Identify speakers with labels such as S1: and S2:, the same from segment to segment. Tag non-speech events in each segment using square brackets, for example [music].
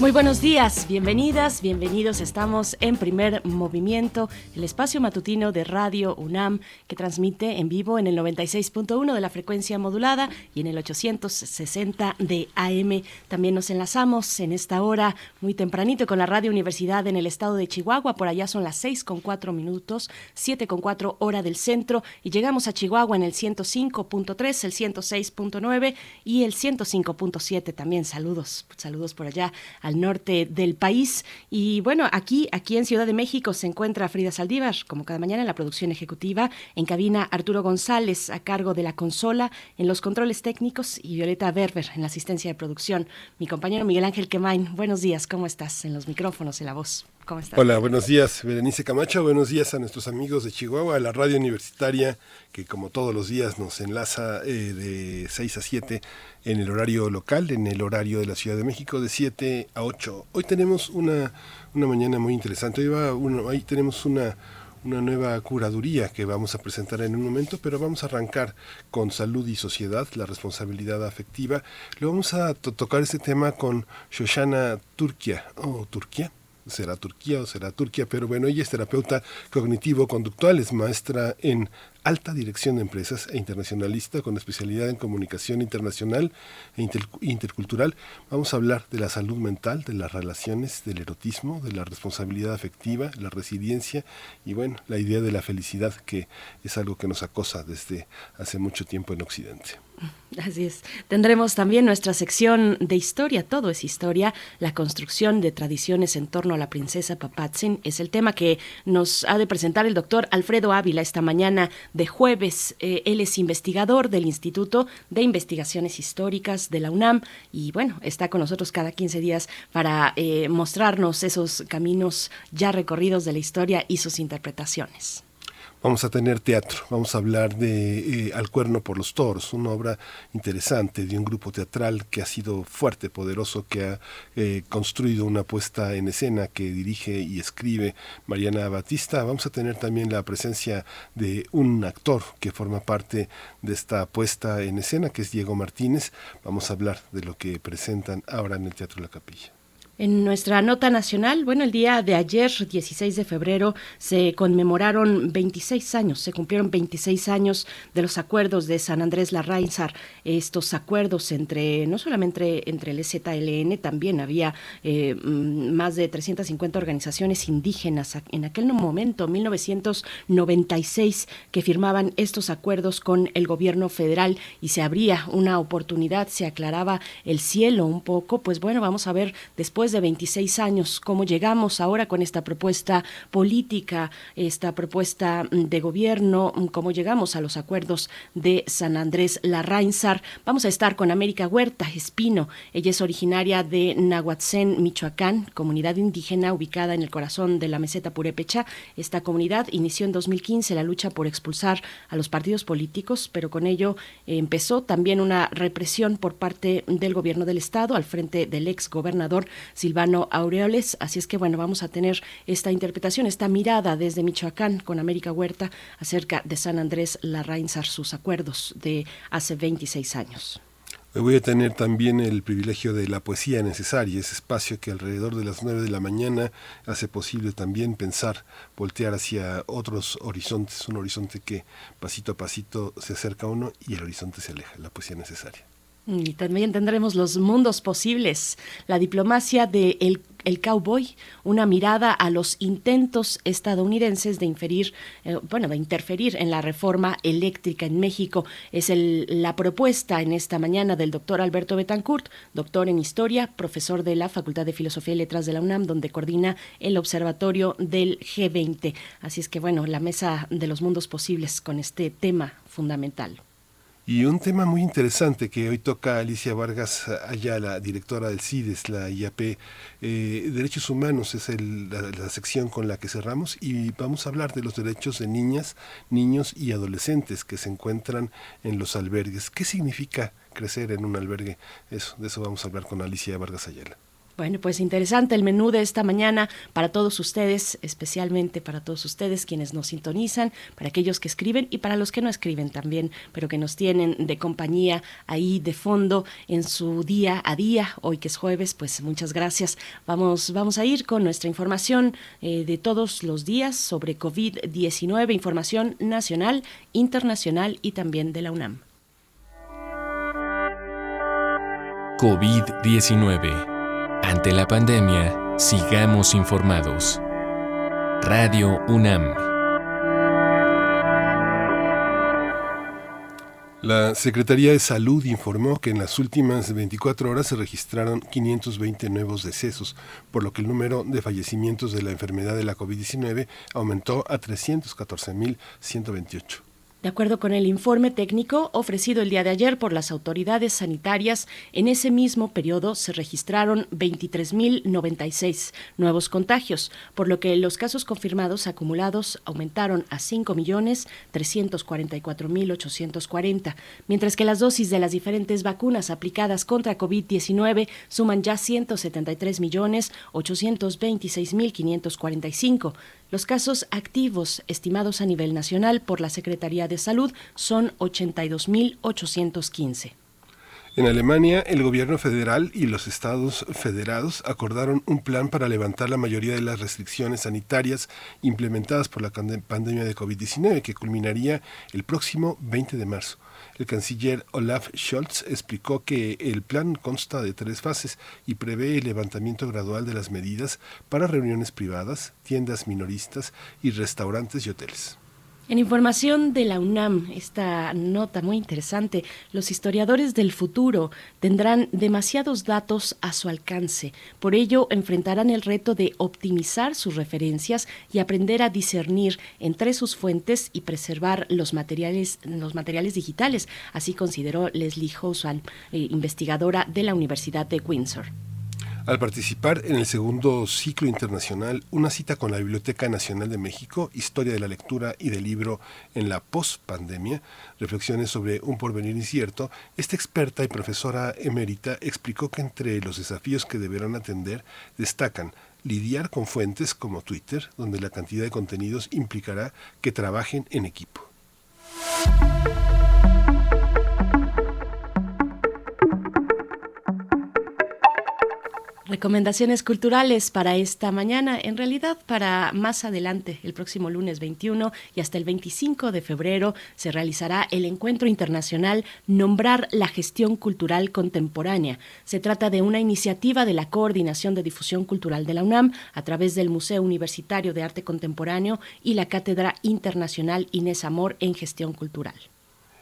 S1: Muy buenos días, bienvenidas, bienvenidos. Estamos en primer movimiento, el espacio matutino de Radio UNAM que transmite en vivo en el 96.1 de la frecuencia modulada y en el 860 de AM. También nos enlazamos en esta hora muy tempranito con la Radio Universidad en el estado de Chihuahua. Por allá son las 6 con 4 minutos, 7 con 4 hora del centro y llegamos a Chihuahua en el 105.3, el 106.9 y el 105.7 también. Saludos, saludos por allá al norte del país. Y bueno, aquí, aquí en Ciudad de México se encuentra Frida Saldívar, como cada mañana en la producción ejecutiva, en cabina Arturo González a cargo de la consola, en los controles técnicos y Violeta Berber en la asistencia de producción. Mi compañero Miguel Ángel Quemain, buenos días, ¿cómo estás? En los micrófonos, en la voz.
S2: Hola, buenos días, Berenice Camacho. Buenos días a nuestros amigos de Chihuahua, a la radio universitaria, que como todos los días nos enlaza eh, de 6 a 7 en el horario local, en el horario de la Ciudad de México, de 7 a 8. Hoy tenemos una, una mañana muy interesante. Hoy, ahí tenemos una, una nueva curaduría que vamos a presentar en un momento, pero vamos a arrancar con salud y sociedad, la responsabilidad afectiva. Le vamos a tocar este tema con Shoshana Turquía, o Turquía, será Turquía o será Turquía, pero bueno, ella es terapeuta cognitivo-conductual, es maestra en alta dirección de empresas e internacionalista con especialidad en comunicación internacional e intercultural. Vamos a hablar de la salud mental, de las relaciones, del erotismo, de la responsabilidad afectiva, la resiliencia y bueno, la idea de la felicidad que es algo que nos acosa desde hace mucho tiempo en Occidente. [laughs]
S1: Así es. Tendremos también nuestra sección de historia, todo es historia, la construcción de tradiciones en torno a la princesa Papatzin. Es el tema que nos ha de presentar el doctor Alfredo Ávila esta mañana de jueves. Eh, él es investigador del Instituto de Investigaciones Históricas de la UNAM y bueno, está con nosotros cada 15 días para eh, mostrarnos esos caminos ya recorridos de la historia y sus interpretaciones.
S2: Vamos a tener teatro, vamos a hablar de eh, Al cuerno por los toros, una obra interesante de un grupo teatral que ha sido fuerte, poderoso, que ha eh, construido una puesta en escena que dirige y escribe Mariana Batista. Vamos a tener también la presencia de un actor que forma parte de esta puesta en escena, que es Diego Martínez. Vamos a hablar de lo que presentan ahora en el Teatro La Capilla.
S1: En nuestra nota nacional, bueno, el día de ayer, 16 de febrero, se conmemoraron 26 años, se cumplieron 26 años de los acuerdos de San Andrés Larrainzar. Estos acuerdos entre, no solamente entre el ZLN, también había eh, mm, más de 350 organizaciones indígenas en aquel momento, 1996, que firmaban estos acuerdos con el gobierno federal y se abría una oportunidad, se aclaraba el cielo un poco. Pues bueno, vamos a ver después de 26 años, cómo llegamos ahora con esta propuesta política, esta propuesta de gobierno, cómo llegamos a los acuerdos de San Andrés Larrainsar. Vamos a estar con América Huerta Espino. Ella es originaria de Nahuatzén, Michoacán, comunidad indígena ubicada en el corazón de la meseta Purépecha. Esta comunidad inició en 2015 la lucha por expulsar a los partidos políticos, pero con ello empezó también una represión por parte del gobierno del estado al frente del ex gobernador Silvano Aureoles. Así es que bueno, vamos a tener esta interpretación, esta mirada desde Michoacán con América Huerta acerca de San Andrés Larrainsar, sus acuerdos de hace 26 años.
S2: Voy a tener también el privilegio de la poesía necesaria, ese espacio que alrededor de las 9 de la mañana hace posible también pensar, voltear hacia otros horizontes, un horizonte que pasito a pasito se acerca a uno y el horizonte se aleja, la poesía necesaria.
S1: Y también tendremos los mundos posibles, la diplomacia de el, cowboy, una mirada a los intentos estadounidenses de inferir, eh, bueno, de interferir en la reforma eléctrica en México. Es el, la propuesta en esta mañana del doctor Alberto Betancourt, doctor en historia, profesor de la Facultad de Filosofía y Letras de la UNAM, donde coordina el observatorio del G20. Así es que bueno, la mesa de los mundos posibles con este tema fundamental.
S2: Y un tema muy interesante que hoy toca Alicia Vargas Ayala, directora del CIDES, la IAP, eh, Derechos Humanos es la, sección con la que cerramos y vamos a hablar de los derechos de niñas, niños y adolescentes que se encuentran en los albergues. ¿Qué significa crecer en un albergue? Eso, de eso vamos a hablar con Alicia Vargas Ayala.
S1: Bueno, pues interesante el menú de esta mañana para todos ustedes, especialmente para todos ustedes quienes nos sintonizan, para aquellos que escriben y para los que no escriben también, pero que nos tienen de compañía ahí de fondo en su día a día. Hoy que es jueves, pues muchas gracias. Vamos, vamos a ir con nuestra información eh, de todos los días sobre COVID-19, información nacional, internacional y también de la UNAM.
S3: COVID-19 ante la pandemia, sigamos informados. Radio UNAM.
S2: La Secretaría de Salud informó que en las últimas 24 horas se registraron 520 nuevos decesos, por lo que el número de fallecimientos de la enfermedad de la COVID-19 aumentó a 314.128.
S1: De acuerdo con el informe técnico ofrecido el día de ayer por las autoridades sanitarias, en ese mismo periodo se registraron 23.096 nuevos contagios, por lo que los casos confirmados acumulados aumentaron a 5.344.840, mientras que las dosis de las diferentes vacunas aplicadas contra COVID-19 suman ya 173.826.545. Los casos activos estimados a nivel nacional por la Secretaría de Salud son 82.815.
S2: En Alemania, el gobierno federal y los estados federados acordaron un plan para levantar la mayoría de las restricciones sanitarias implementadas por la pandemia de COVID-19, que culminaría el próximo 20 de marzo. El canciller Olaf Scholz explicó que el plan consta de tres fases y prevé el levantamiento gradual de las medidas para reuniones privadas, tiendas minoristas y restaurantes y hoteles.
S1: En información de la UNAM, esta nota muy interesante, los historiadores del futuro tendrán demasiados datos a su alcance. Por ello, enfrentarán el reto de optimizar sus referencias y aprender a discernir entre sus fuentes y preservar los materiales, los materiales digitales. Así consideró Leslie Houseman, eh, investigadora de la Universidad de Windsor
S2: al participar en el segundo ciclo internacional Una cita con la Biblioteca Nacional de México, Historia de la Lectura y del Libro en la Post-Pandemia, reflexiones sobre un porvenir incierto, esta experta y profesora emérita explicó que entre los desafíos que deberán atender destacan lidiar con fuentes como Twitter, donde la cantidad de contenidos implicará que trabajen en equipo.
S1: Recomendaciones culturales para esta mañana, en realidad para más adelante, el próximo lunes 21 y hasta el 25 de febrero se realizará el encuentro internacional Nombrar la gestión cultural contemporánea. Se trata de una iniciativa de la Coordinación de Difusión Cultural de la UNAM a través del Museo Universitario de Arte Contemporáneo y la Cátedra Internacional Inés Amor en Gestión Cultural.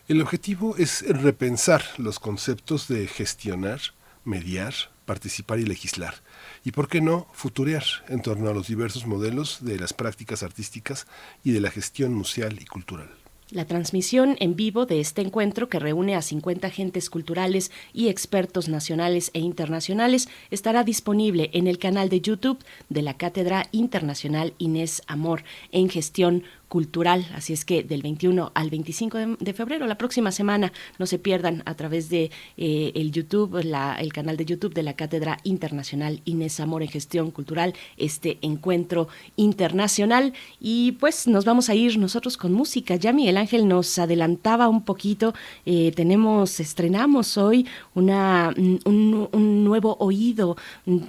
S2: El objetivo es repensar los conceptos de gestionar, mediar, participar y legislar. Y por qué no futurear en torno a los diversos modelos de las prácticas artísticas y de la gestión museal y cultural.
S1: La transmisión en vivo de este encuentro, que reúne a 50 agentes culturales y expertos nacionales e internacionales, estará disponible en el canal de YouTube de la Cátedra Internacional Inés Amor en Gestión cultural. Así es que del 21 al 25 de, febrero, la próxima semana, no se pierdan a través de eh, el YouTube, el canal de YouTube de la Cátedra Internacional Inés Amor en Gestión Cultural, este encuentro internacional. Y pues nos vamos a ir nosotros con música. Ya Miguel Ángel nos adelantaba un poquito. Eh, tenemos, estrenamos hoy una, un, un nuevo oído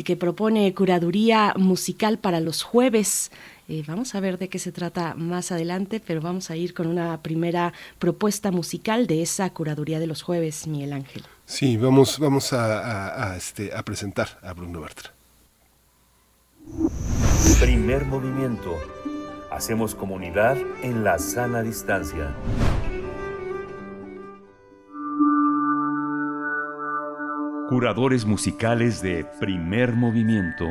S1: que propone curaduría musical para los jueves. Eh, vamos a ver de qué se trata más adelante, pero vamos a ir con una primera propuesta musical de esa curaduría de los jueves, Miguel Ángel.
S2: Sí, vamos, vamos a, este, a presentar a Bruno Bartra.
S3: Primer movimiento. Hacemos comunidad en la sana distancia. Curadores musicales de primer movimiento.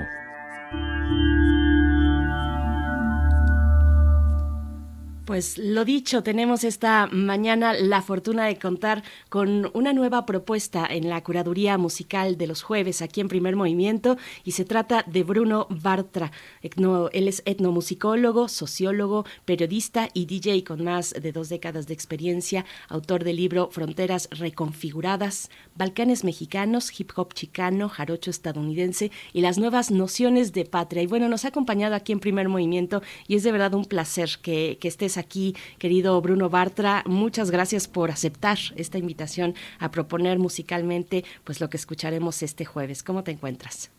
S1: Pues lo dicho, tenemos esta mañana la fortuna de contar con una nueva propuesta en la curaduría musical de los jueves aquí en Primer Movimiento y se trata de Bruno Bartra. él es etnomusicólogo, sociólogo, periodista y DJ con más de dos décadas de experiencia, autor del libro Fronteras Reconfiguradas, Balcanes Mexicanos, Hip Hop Chicano, Jarocho Estadounidense y las nuevas nociones de patria. Y bueno, nos ha acompañado aquí en Primer Movimiento y es de verdad un placer que, que estés aquí, querido Bruno Bartra. Muchas gracias por aceptar esta invitación a proponer musicalmente pues lo que escucharemos este jueves. ¿Cómo te encuentras?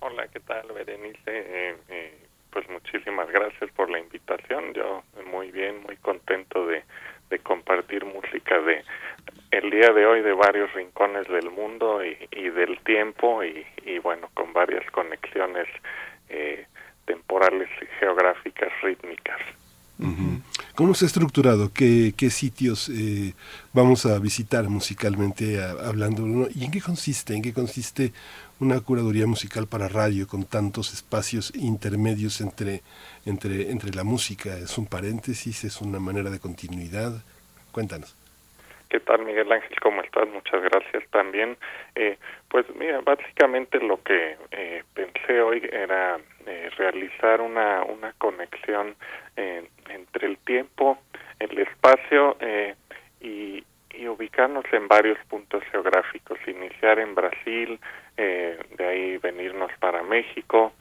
S4: Hola, ¿qué tal, Berenice? Eh, eh, pues muchísimas gracias por la invitación. Yo muy bien, muy contento de, compartir música de el día de hoy de varios rincones del mundo y, del tiempo y, bueno, con varias conexiones eh, temporales, geográficas, rítmicas.
S2: ¿Cómo se ha estructurado? ¿Qué, qué sitios eh, vamos a visitar musicalmente hablando? ¿Y en qué consiste? ¿En qué consiste una curaduría musical para radio con tantos espacios intermedios entre, entre, entre la música? ¿Es un paréntesis? ¿Es una manera de continuidad? Cuéntanos.
S4: ¿Qué tal, Miguel Ángel? ¿Cómo estás? Muchas gracias también. Eh, pues mira, básicamente lo que eh, pensé hoy era eh, realizar una, una conexión entre el tiempo, el espacio y, y, ubicarnos en varios puntos geográficos. Iniciar en Brasil, de ahí venirnos para México,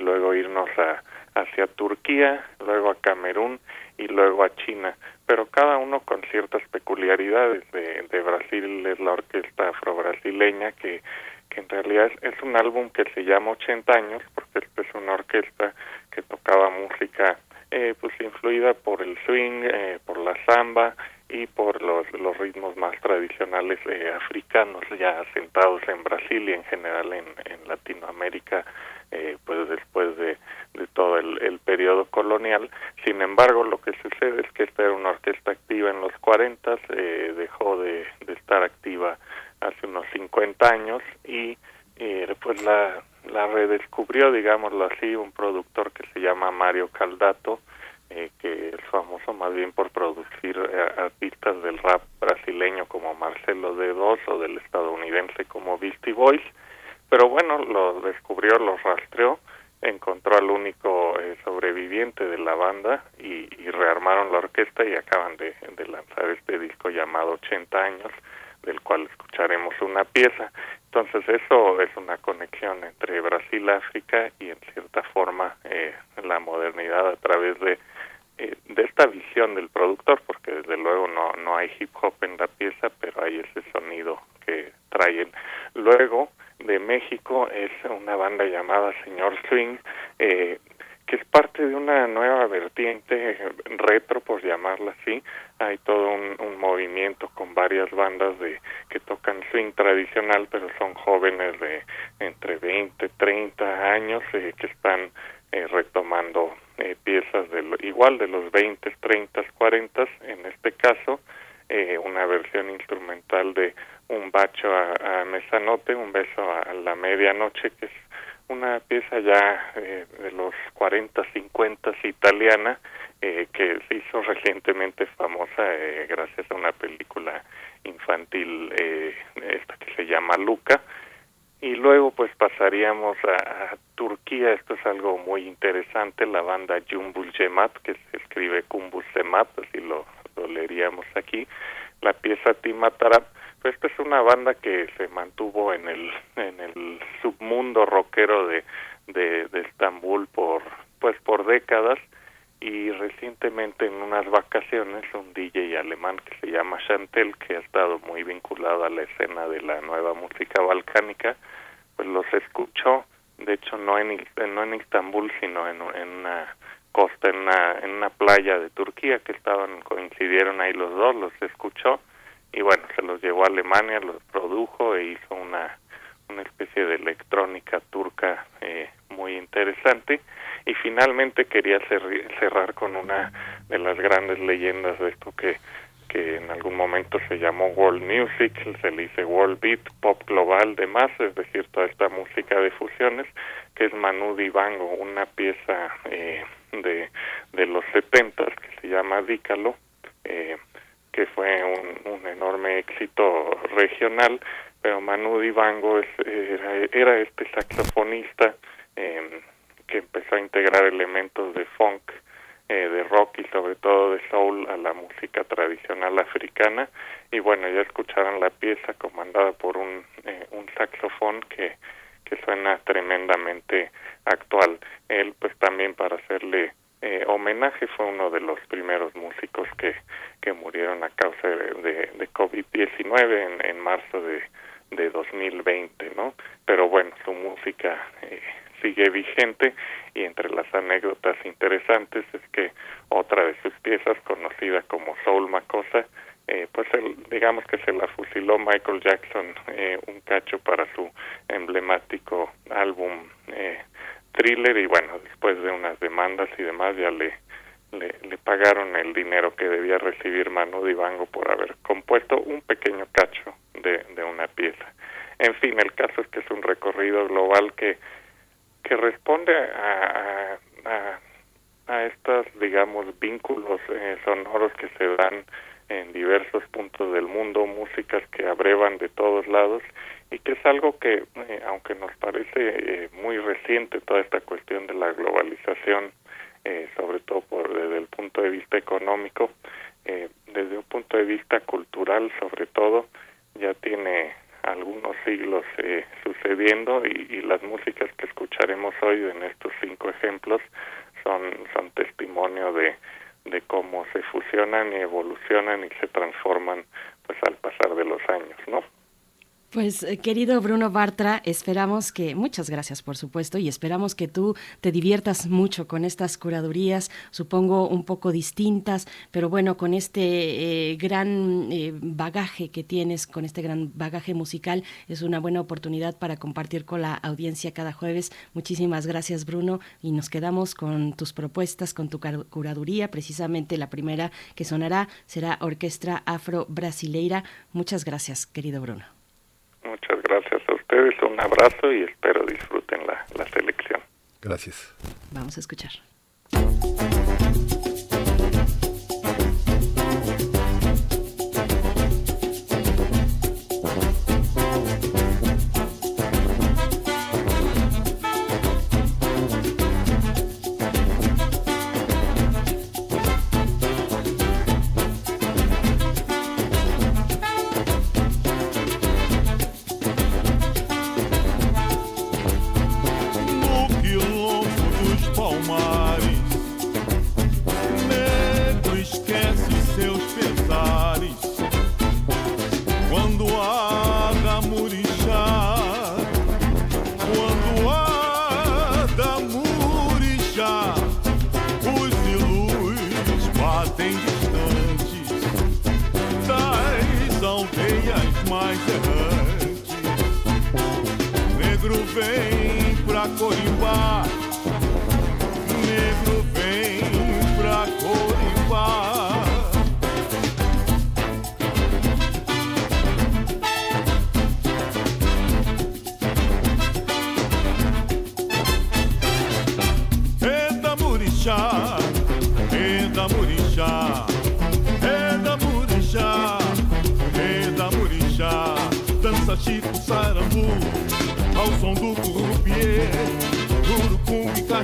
S4: luego irnos a, hacia Turquía, luego a Camerún y luego a China pero cada uno con ciertas peculiaridades. De, de Brasil es la orquesta afro-brasileña que, que en realidad es, un álbum que se llama 80 años, porque es una orquesta que tocaba música eh, pues influida por el swing, eh, por la samba y por los, los ritmos más tradicionales eh, africanos ya asentados en Brasil y en general en, Latinoamérica eh, pues después de, de todo el, el, periodo colonial. Sin embargo, lo que sucede es que esta era una orquesta activa en los 40, eh, dejó de, de, estar activa hace unos 50 años y eh, pues la, la redescubrió, digámoslo así, un productor que se llama Mario Caldato, eh, que es famoso más bien por producir eh, artistas del rap brasileño como Marcelo D. Dos o del estadounidense como Beastie Boys pero bueno, lo descubrió, lo rastreó, encontró al único eh, sobreviviente de la banda y, rearmaron la orquesta y acaban de, lanzar este disco llamado 80 años, del cual escucharemos una pieza. Entonces eso es una conexión entre Brasil, África y en cierta forma eh, la modernidad a través de eh, de esta visión del productor, porque desde luego no, no hay hip hop en la pieza, pero hay ese sonido que traen. Luego, de México es una banda llamada Señor Swing, eh, que es parte de una nueva vertiente retro, por llamarla así. Hay todo un, movimiento con varias bandas de que tocan swing tradicional, pero son jóvenes de entre 20, 30 años eh, que están eh, retomando eh, piezas de igual de los 20, 30, 40, en este caso eh, una versión instrumental de un bacho a, mesanote, un beso a la medianoche, que es una pieza ya eh, de los 40, 50 italiana, eh, que se hizo recientemente famosa eh, gracias a una película infantil eh, esta que se llama Luca. Y luego pues pasaríamos a, Turquía, esto es algo muy interesante, la banda Jumbul Cemat, que se escribe Kumbul Cemat, así lo, lo leeríamos aquí, la pieza Timatarap, esta es una banda que se mantuvo en el en el submundo rockero de, de, Estambul por pues por décadas. Y recientemente en unas vacaciones un DJ alemán que se llama Chantel que ha estado muy vinculado a la escena de la nueva música balcánica pues los escuchó. De hecho no en no en Estambul sino en, en una costa en una en una playa de Turquía que estaban coincidieron ahí los dos los escuchó y bueno, se los llevó a Alemania, los produjo e hizo una, una especie de electrónica turca eh, muy interesante. Y finalmente quería cerrar con una de las grandes leyendas de esto que que en algún momento se llamó World Music, se le dice World Beat, Pop Global, demás, es decir, toda esta música de fusiones, que es Manu Dibango, una pieza eh, de, de los setentas que se llama Dícalo, eh, que fue un, un, enorme éxito regional, pero Manu Dibango es, era, era este saxofonista eh, que empezó a integrar elementos de funk, eh, de rock y sobre todo de soul a la música tradicional africana. Y bueno, ya escucharon la pieza comandada por un, eh, un saxofón que, que suena tremendamente actual. Él pues también para hacerle eh, homenaje fue uno de los primeros músicos que, que murieron a causa de, de, de COVID-19 en, marzo de, de 2020, ¿no? Pero bueno, su música eh, sigue vigente y entre las anécdotas interesantes es que otra de sus piezas, conocida como Soul Makosa, eh, pues el, digamos que se la fusiló Michael Jackson eh, un cacho para su emblemático álbum eh, Thriller y bueno, después de unas demandas y demás ya le, le, pagaron el dinero que debía recibir Manu Dibango por haber compuesto un pequeño cacho de, de una pieza. En fin, el caso es que es un recorrido global que que responde a, a, a estos, digamos, vínculos eh, sonoros que se dan en diversos puntos del mundo, músicas que abrevan de todos lados y que es algo que, eh, aunque nos parece eh, muy reciente toda esta cuestión de la globalización, eh, sobre todo por desde el punto de vista económico, eh, desde un punto de vista cultural, sobre todo, ya tiene algunos siglos eh, sucediendo y, y, las músicas que escucharemos hoy en estos cinco ejemplos son, son testimonio de, de cómo se fusionan y evolucionan y se transforman pues al pasar de los años, ¿no?
S1: Pues eh, querido Bruno Bartra, esperamos que, muchas gracias por supuesto, y esperamos que tú te diviertas mucho con estas curadurías, supongo un poco distintas, pero bueno, con este eh, gran eh, bagaje que tienes, con este gran bagaje musical, es una buena oportunidad para compartir con la audiencia cada jueves. Muchísimas gracias Bruno y nos quedamos con tus propuestas, con tu curaduría, precisamente la primera que sonará será Orquestra Afro Brasileira. Muchas gracias, querido Bruno.
S4: Muchas gracias a ustedes, un abrazo y espero disfruten la, la selección.
S2: Gracias.
S1: Vamos a escuchar.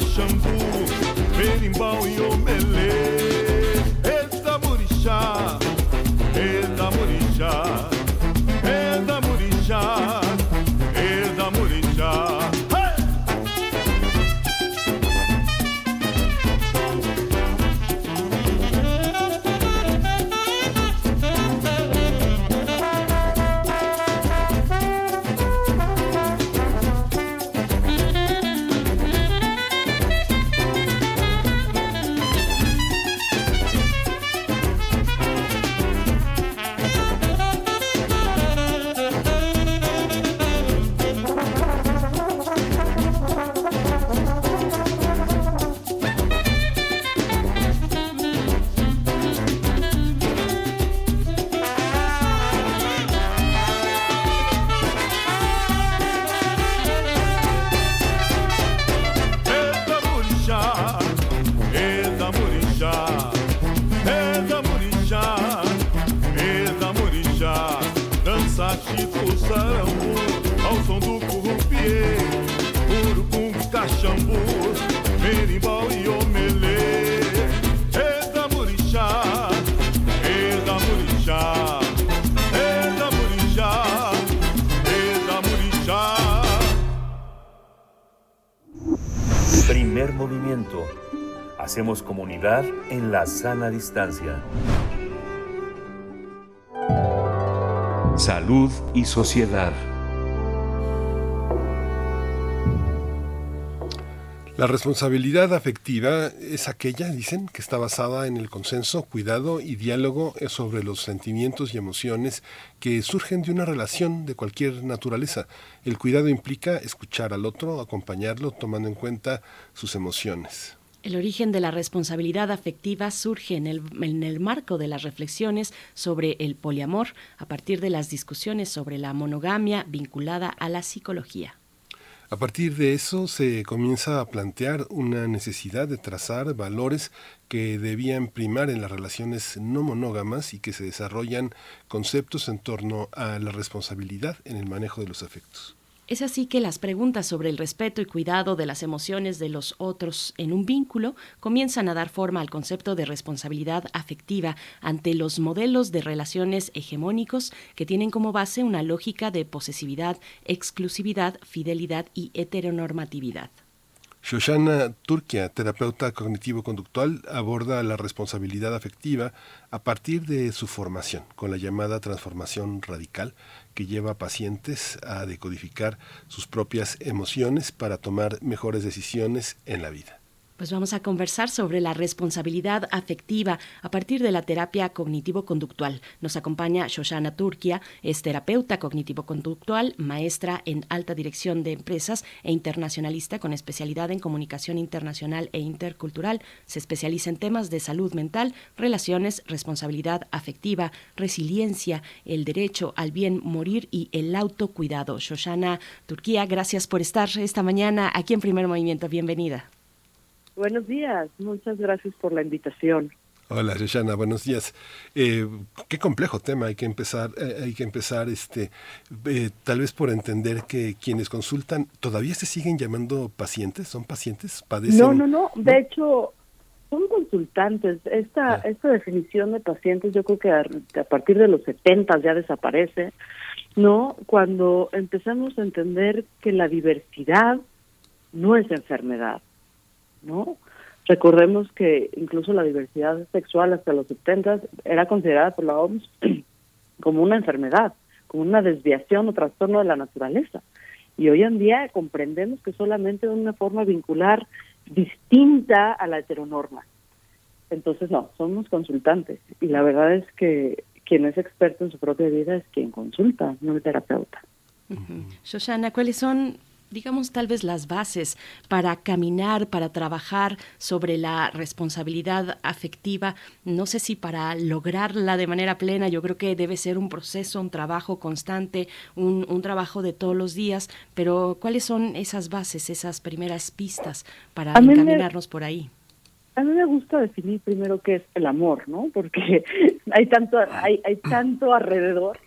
S5: shampoo, berimbau e
S3: omelete. En la sana distancia. Salud y sociedad.
S2: La responsabilidad afectiva es aquella, dicen, que está basada en el consenso, cuidado y diálogo sobre los sentimientos y emociones que surgen de una relación de cualquier naturaleza. El cuidado implica escuchar al otro, acompañarlo, tomando en cuenta sus emociones.
S1: El origen de la responsabilidad afectiva surge en el, marco de las reflexiones sobre el poliamor a partir de las discusiones sobre la monogamia vinculada a la psicología.
S2: A partir de eso se comienza a plantear una necesidad de trazar valores que debían primar en las relaciones no monógamas y que se desarrollan conceptos en torno a la responsabilidad en el manejo de los afectos.
S1: Es así que las preguntas sobre el respeto y cuidado de las emociones de los otros en un vínculo comienzan a dar forma al concepto de responsabilidad afectiva ante los modelos de relaciones hegemónicos que tienen como base una lógica de posesividad, exclusividad, fidelidad y heteronormatividad.
S2: Shoshana Turkia, terapeuta cognitivo-conductual, aborda la responsabilidad afectiva a partir de su formación, con la llamada transformación radical, que lleva a pacientes a decodificar sus propias emociones para tomar mejores decisiones en la vida.
S1: Pues vamos a conversar sobre la responsabilidad afectiva a partir de la terapia cognitivo-conductual. Nos acompaña Shoshana Turquia, es terapeuta cognitivo-conductual, maestra en alta dirección de empresas e internacionalista con especialidad en comunicación internacional e intercultural. Se especializa en temas de salud mental, relaciones, responsabilidad afectiva, resiliencia, el derecho al bien morir y el autocuidado. Shoshana Turquía, gracias por estar esta mañana aquí en Primer Movimiento. Bienvenida.
S6: Buenos días, muchas gracias por la invitación.
S2: Hola, Shoshana, buenos días. Eh, qué complejo tema, hay que empezar, eh, hay que empezar, este, eh, tal vez por entender que quienes consultan todavía se siguen llamando pacientes, son pacientes, padecen.
S6: No, no, no. De hecho, son consultantes. Esta,
S2: Ah.
S6: esta definición de pacientes, yo creo que a, que a partir de los 70 ya desaparece, ¿no? Cuando empezamos a entender que la diversidad no es enfermedad, ¿no? Recordemos que incluso la diversidad sexual hasta los 70 era considerada por la OMS [clears throat] como una enfermedad, como una desviación o trastorno de la naturaleza. Y hoy en día comprendemos que solamente de una forma vincular distinta a la heteronorma. Entonces, no, somos consultantes. Y la verdad es que quien es experto en su propia vida es quien consulta, no el terapeuta.
S1: Shoshana, ¿cuáles son, digamos, tal vez las bases para caminar, para trabajar sobre la responsabilidad afectiva? No sé si para lograrla de manera plena, yo creo que debe ser un proceso, un trabajo constante, un, un trabajo de todos los días, pero ¿cuáles son esas bases, esas primeras pistas para
S6: me-
S1: encaminarnos por ahí?
S6: A mí me gusta definir primero qué es el amor, ¿no? Porque [laughs] hay tanto, hay, hay tanto alrededor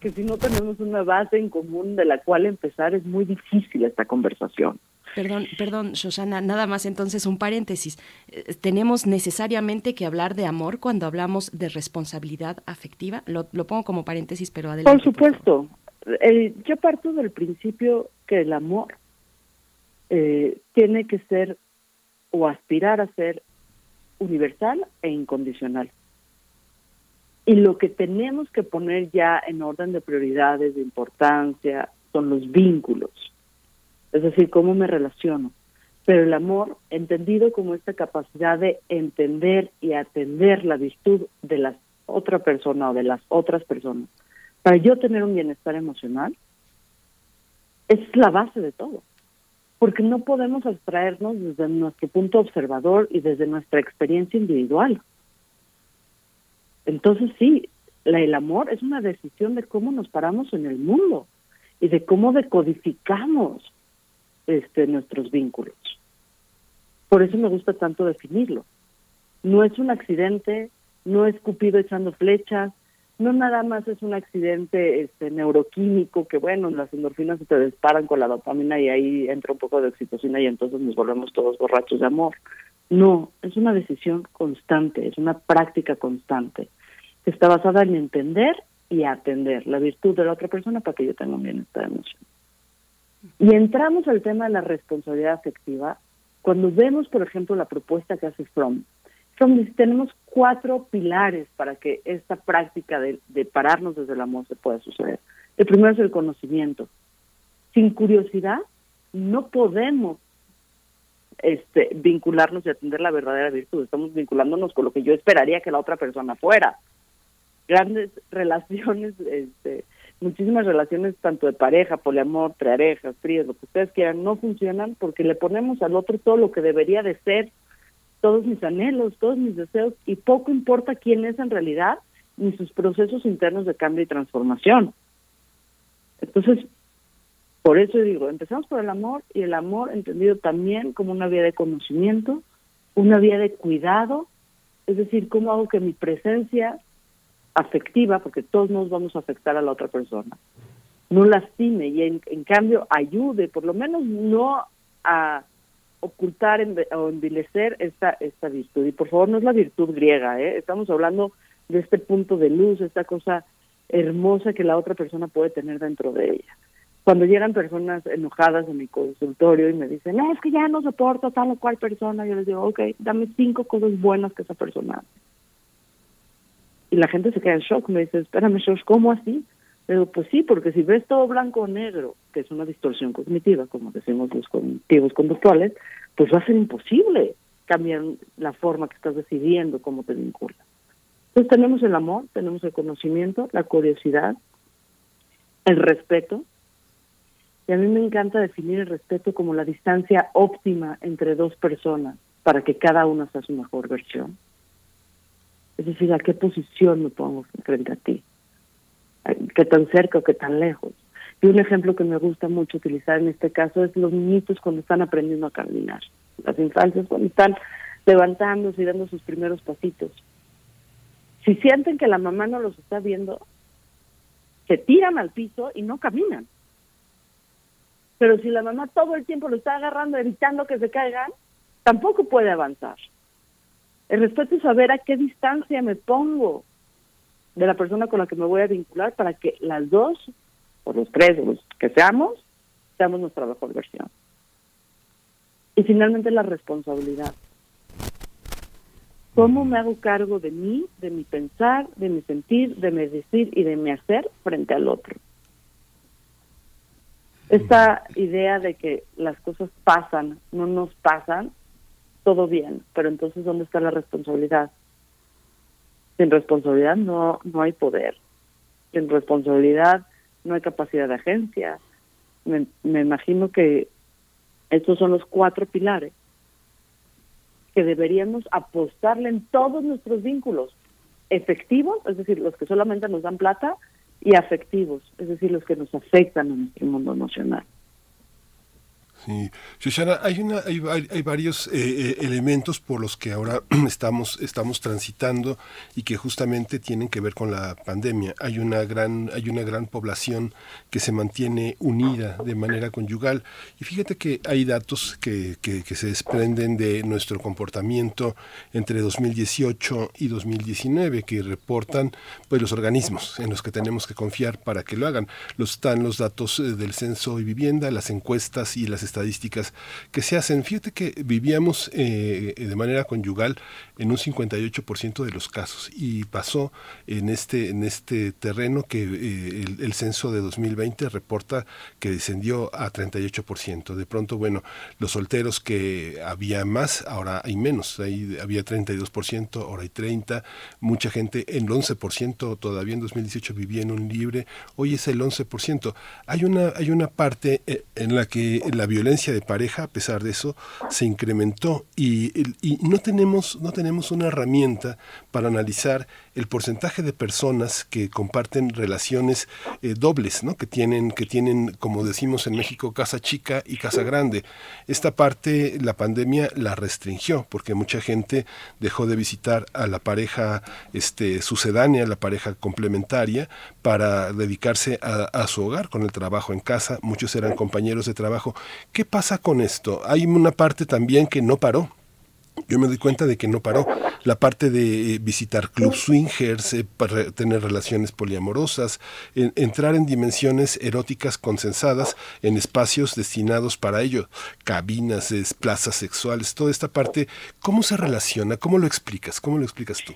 S6: que si no tenemos una base en común de la cual empezar es muy difícil esta conversación.
S1: Perdón, perdón, Shoshana, nada más entonces un paréntesis. Eh, ¿Tenemos necesariamente que hablar de amor cuando hablamos de responsabilidad afectiva? Lo, lo pongo como paréntesis, pero adelante.
S6: Por supuesto, yo parto del principio que el amor eh, tiene que ser o aspirar a ser universal e incondicional. Y lo que tenemos que poner ya en orden de prioridades, de importancia, son los vínculos. Es decir, cómo me relaciono. Pero el amor, entendido como esta capacidad de entender y atender la virtud de la otra persona o de las otras personas, para yo tener un bienestar emocional, es la base de todo. Porque no podemos abstraernos desde nuestro punto observador y desde nuestra experiencia individual. Entonces sí, la, el amor es una decisión de cómo nos paramos en el mundo y de cómo decodificamos este, nuestros vínculos. Por eso me gusta tanto definirlo. No es un accidente, no es Cupido echando flechas, no nada más es un accidente este, neuroquímico que, bueno, las endorfinas se te disparan con la dopamina y ahí entra un poco de oxitocina y entonces nos volvemos todos borrachos de amor. No, es una decisión constante, es una práctica constante que está basada en entender y atender la virtud de la otra persona para que yo tenga un bienestar emocional. Y entramos al tema de la responsabilidad afectiva cuando vemos, por ejemplo, la propuesta que hace Fromm. Fromm dice, tenemos cuatro pilares para que esta práctica de, de pararnos desde el amor se pueda suceder. El primero es el conocimiento. Sin curiosidad no podemos este, vincularnos y atender la verdadera virtud. Estamos vinculándonos con lo que yo esperaría que la otra persona fuera. Grandes [laughs] relaciones, este, muchísimas relaciones, tanto de pareja, poliamor, trearejas, frías, lo que ustedes quieran, no funcionan porque le ponemos al otro todo lo que debería de ser, todos mis anhelos, todos mis deseos, y poco importa quién es en realidad, ni sus procesos internos de cambio y transformación. Entonces, por eso digo, empezamos por el amor y el amor entendido también como una vía de conocimiento, una vía de cuidado, es decir, cómo hago que mi presencia afectiva, porque todos nos vamos a afectar a la otra persona, no lastime y en, cambio ayude, por lo menos no a ocultar o envilecer esta, esta virtud. Y por favor, no es la virtud griega, ¿eh? estamos hablando de este punto de luz, esta cosa hermosa que la otra persona puede tener dentro de ella cuando llegan personas enojadas en mi consultorio y me dicen, es que ya no soporto tal o cual persona, yo les digo, ok, dame cinco cosas buenas que esa persona hace. Y la gente se queda en shock, me dice, espérame, shock, ¿cómo así? Le digo, pues sí, porque si ves todo blanco o negro, que es una distorsión cognitiva, como decimos los cognitivos conductuales, pues va a ser imposible cambiar la forma que estás decidiendo cómo te vinculas. Entonces tenemos el amor, tenemos el conocimiento, la curiosidad, el respeto, y a mí me encanta definir el respeto como la distancia óptima entre dos personas para que cada una sea su mejor versión. Es decir, a qué posición me pongo frente a ti, qué tan cerca o qué tan lejos. Y un ejemplo que me gusta mucho utilizar en este caso es los niñitos cuando están aprendiendo a caminar, las infancias cuando están levantándose y dando sus primeros pasitos. Si sienten que la mamá no los está viendo, se tiran al piso y no caminan. Pero si la mamá todo el tiempo lo está agarrando, evitando que se caigan, tampoco puede avanzar. El respeto es saber a qué distancia me pongo de la persona con la que me voy a vincular para que las dos, o los tres, o los que seamos, seamos nuestra mejor versión. Y finalmente la responsabilidad. ¿Cómo me hago cargo de mí, de mi pensar, de mi sentir, de mi decir y de mi hacer frente al otro? Esta idea de que las cosas pasan, no nos pasan, todo bien, pero entonces ¿dónde está la responsabilidad? Sin responsabilidad no, no hay poder, sin responsabilidad no hay capacidad de agencia. Me, me imagino que estos son los cuatro pilares que deberíamos apostarle en todos nuestros vínculos efectivos, es decir, los que solamente nos dan plata, y afectivos, es decir, los que nos afectan a nuestro mundo emocional.
S2: Sí, Shoshana, hay, una, hay, varios eh, eh, elementos por los que ahora [clears throat] estamos, transitando y que justamente tienen que ver con la pandemia. Hay una gran, hay una gran población que se mantiene unida de manera conyugal. Y fíjate que hay datos que, que, que se desprenden de nuestro comportamiento entre 2018 y 2019 que reportan pues, los organismos en los que tenemos que confiar para que lo hagan. Los, están los datos eh, del censo y vivienda, las encuestas y las estadísticas que se hacen. Fíjate que vivíamos eh, de manera conyugal en un 58% de los casos y pasó en este, en este terreno que eh, el, censo de 2020 reporta que descendió a 38%. De pronto, bueno, los solteros que había más, ahora hay menos. Ahí había 32%, ahora hay 30%. Mucha gente, en el 11% todavía en 2018 vivía en un libre, hoy es el 11%. Hay una, hay una parte eh, en la que la violencia violencia de pareja, a pesar de eso, se incrementó. Y, y no, tenemos, no tenemos una herramienta para analizar el porcentaje de personas que comparten relaciones eh, dobles, ¿no? que, tienen, que tienen, como decimos en México, casa chica y casa grande. Esta parte la pandemia la restringió porque mucha gente dejó de visitar a la pareja este, sucedánea, la pareja complementaria, para dedicarse a, a su hogar con el trabajo en casa. Muchos eran compañeros de trabajo. ¿Qué pasa con esto? Hay una parte también que no paró yo me doy cuenta de que no paró. La parte de eh, visitar club swingers, eh, tener relaciones poliamorosas, entrar en dimensiones eróticas consensadas en espacios destinados para ello, cabinas, plazas sexuales, toda esta parte, ¿cómo se relaciona? ¿Cómo lo explicas? ¿Cómo lo explicas tú?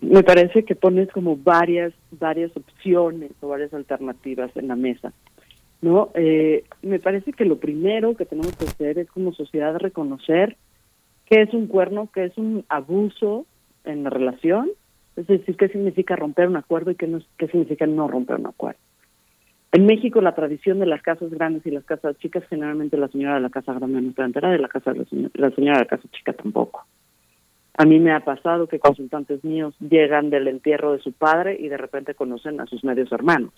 S6: me parece que pones como varias, varias opciones o varias alternativas en la mesa. ¿no? Eh, me parece que lo primero que tenemos que hacer es como sociedad reconocer qué es un cuerno, qué es un abuso en la relación, es decir, qué significa romper un acuerdo y qué, no, qué significa no romper un acuerdo. En México la tradición de las casas grandes y las casas chicas, generalmente la señora de la casa grande no está entera, de la, casa de la, señora, la señora de la casa chica tampoco. A mí me ha pasado que consultantes míos llegan del entierro de su padre y de repente conocen a sus medios hermanos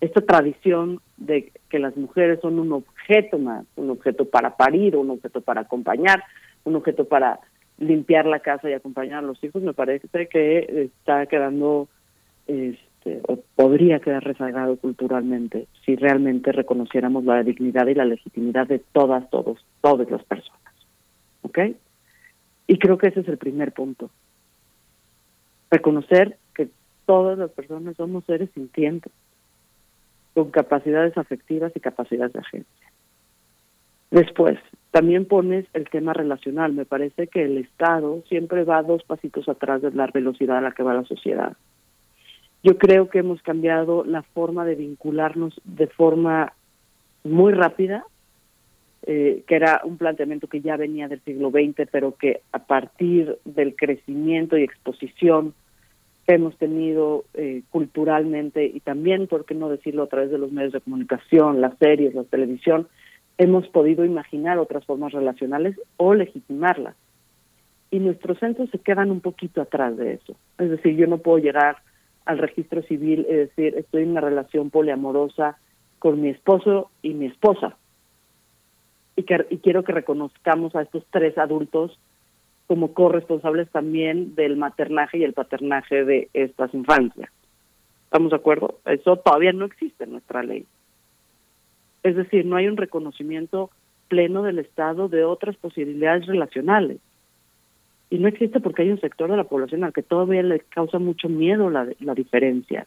S6: esta tradición de que las mujeres son un objeto más, un objeto para parir, un objeto para acompañar, un objeto para limpiar la casa y acompañar a los hijos, me parece que está quedando, este, o podría quedar rezagado culturalmente si realmente reconociéramos la dignidad y la legitimidad de todas, todos, todas las personas. ¿Ok? Y creo que ese es el primer punto. Reconocer que todas las personas somos seres sintientes con capacidades afectivas y capacidades de agencia. Después, también pones el tema relacional. Me parece que el Estado siempre va dos pasitos atrás de la velocidad a la que va la sociedad. Yo creo que hemos cambiado la forma de vincularnos de forma muy rápida, eh, que era un planteamiento que ya venía del siglo XX, pero que a partir del crecimiento y exposición hemos tenido eh, culturalmente y también, por qué no decirlo, a través de los medios de comunicación, las series, la televisión, hemos podido imaginar otras formas relacionales o legitimarlas. Y nuestros centros se quedan un poquito atrás de eso. Es decir, yo no puedo llegar al registro civil y decir, estoy en una relación poliamorosa con mi esposo y mi esposa. Y, que, y quiero que reconozcamos a estos tres adultos como corresponsables también del maternaje y el paternaje de estas infancias. ¿Estamos de acuerdo? Eso todavía no existe en nuestra ley. Es decir, no hay un reconocimiento pleno del Estado de otras posibilidades relacionales. Y no existe porque hay un sector de la población al que todavía le causa mucho miedo la, la diferencia,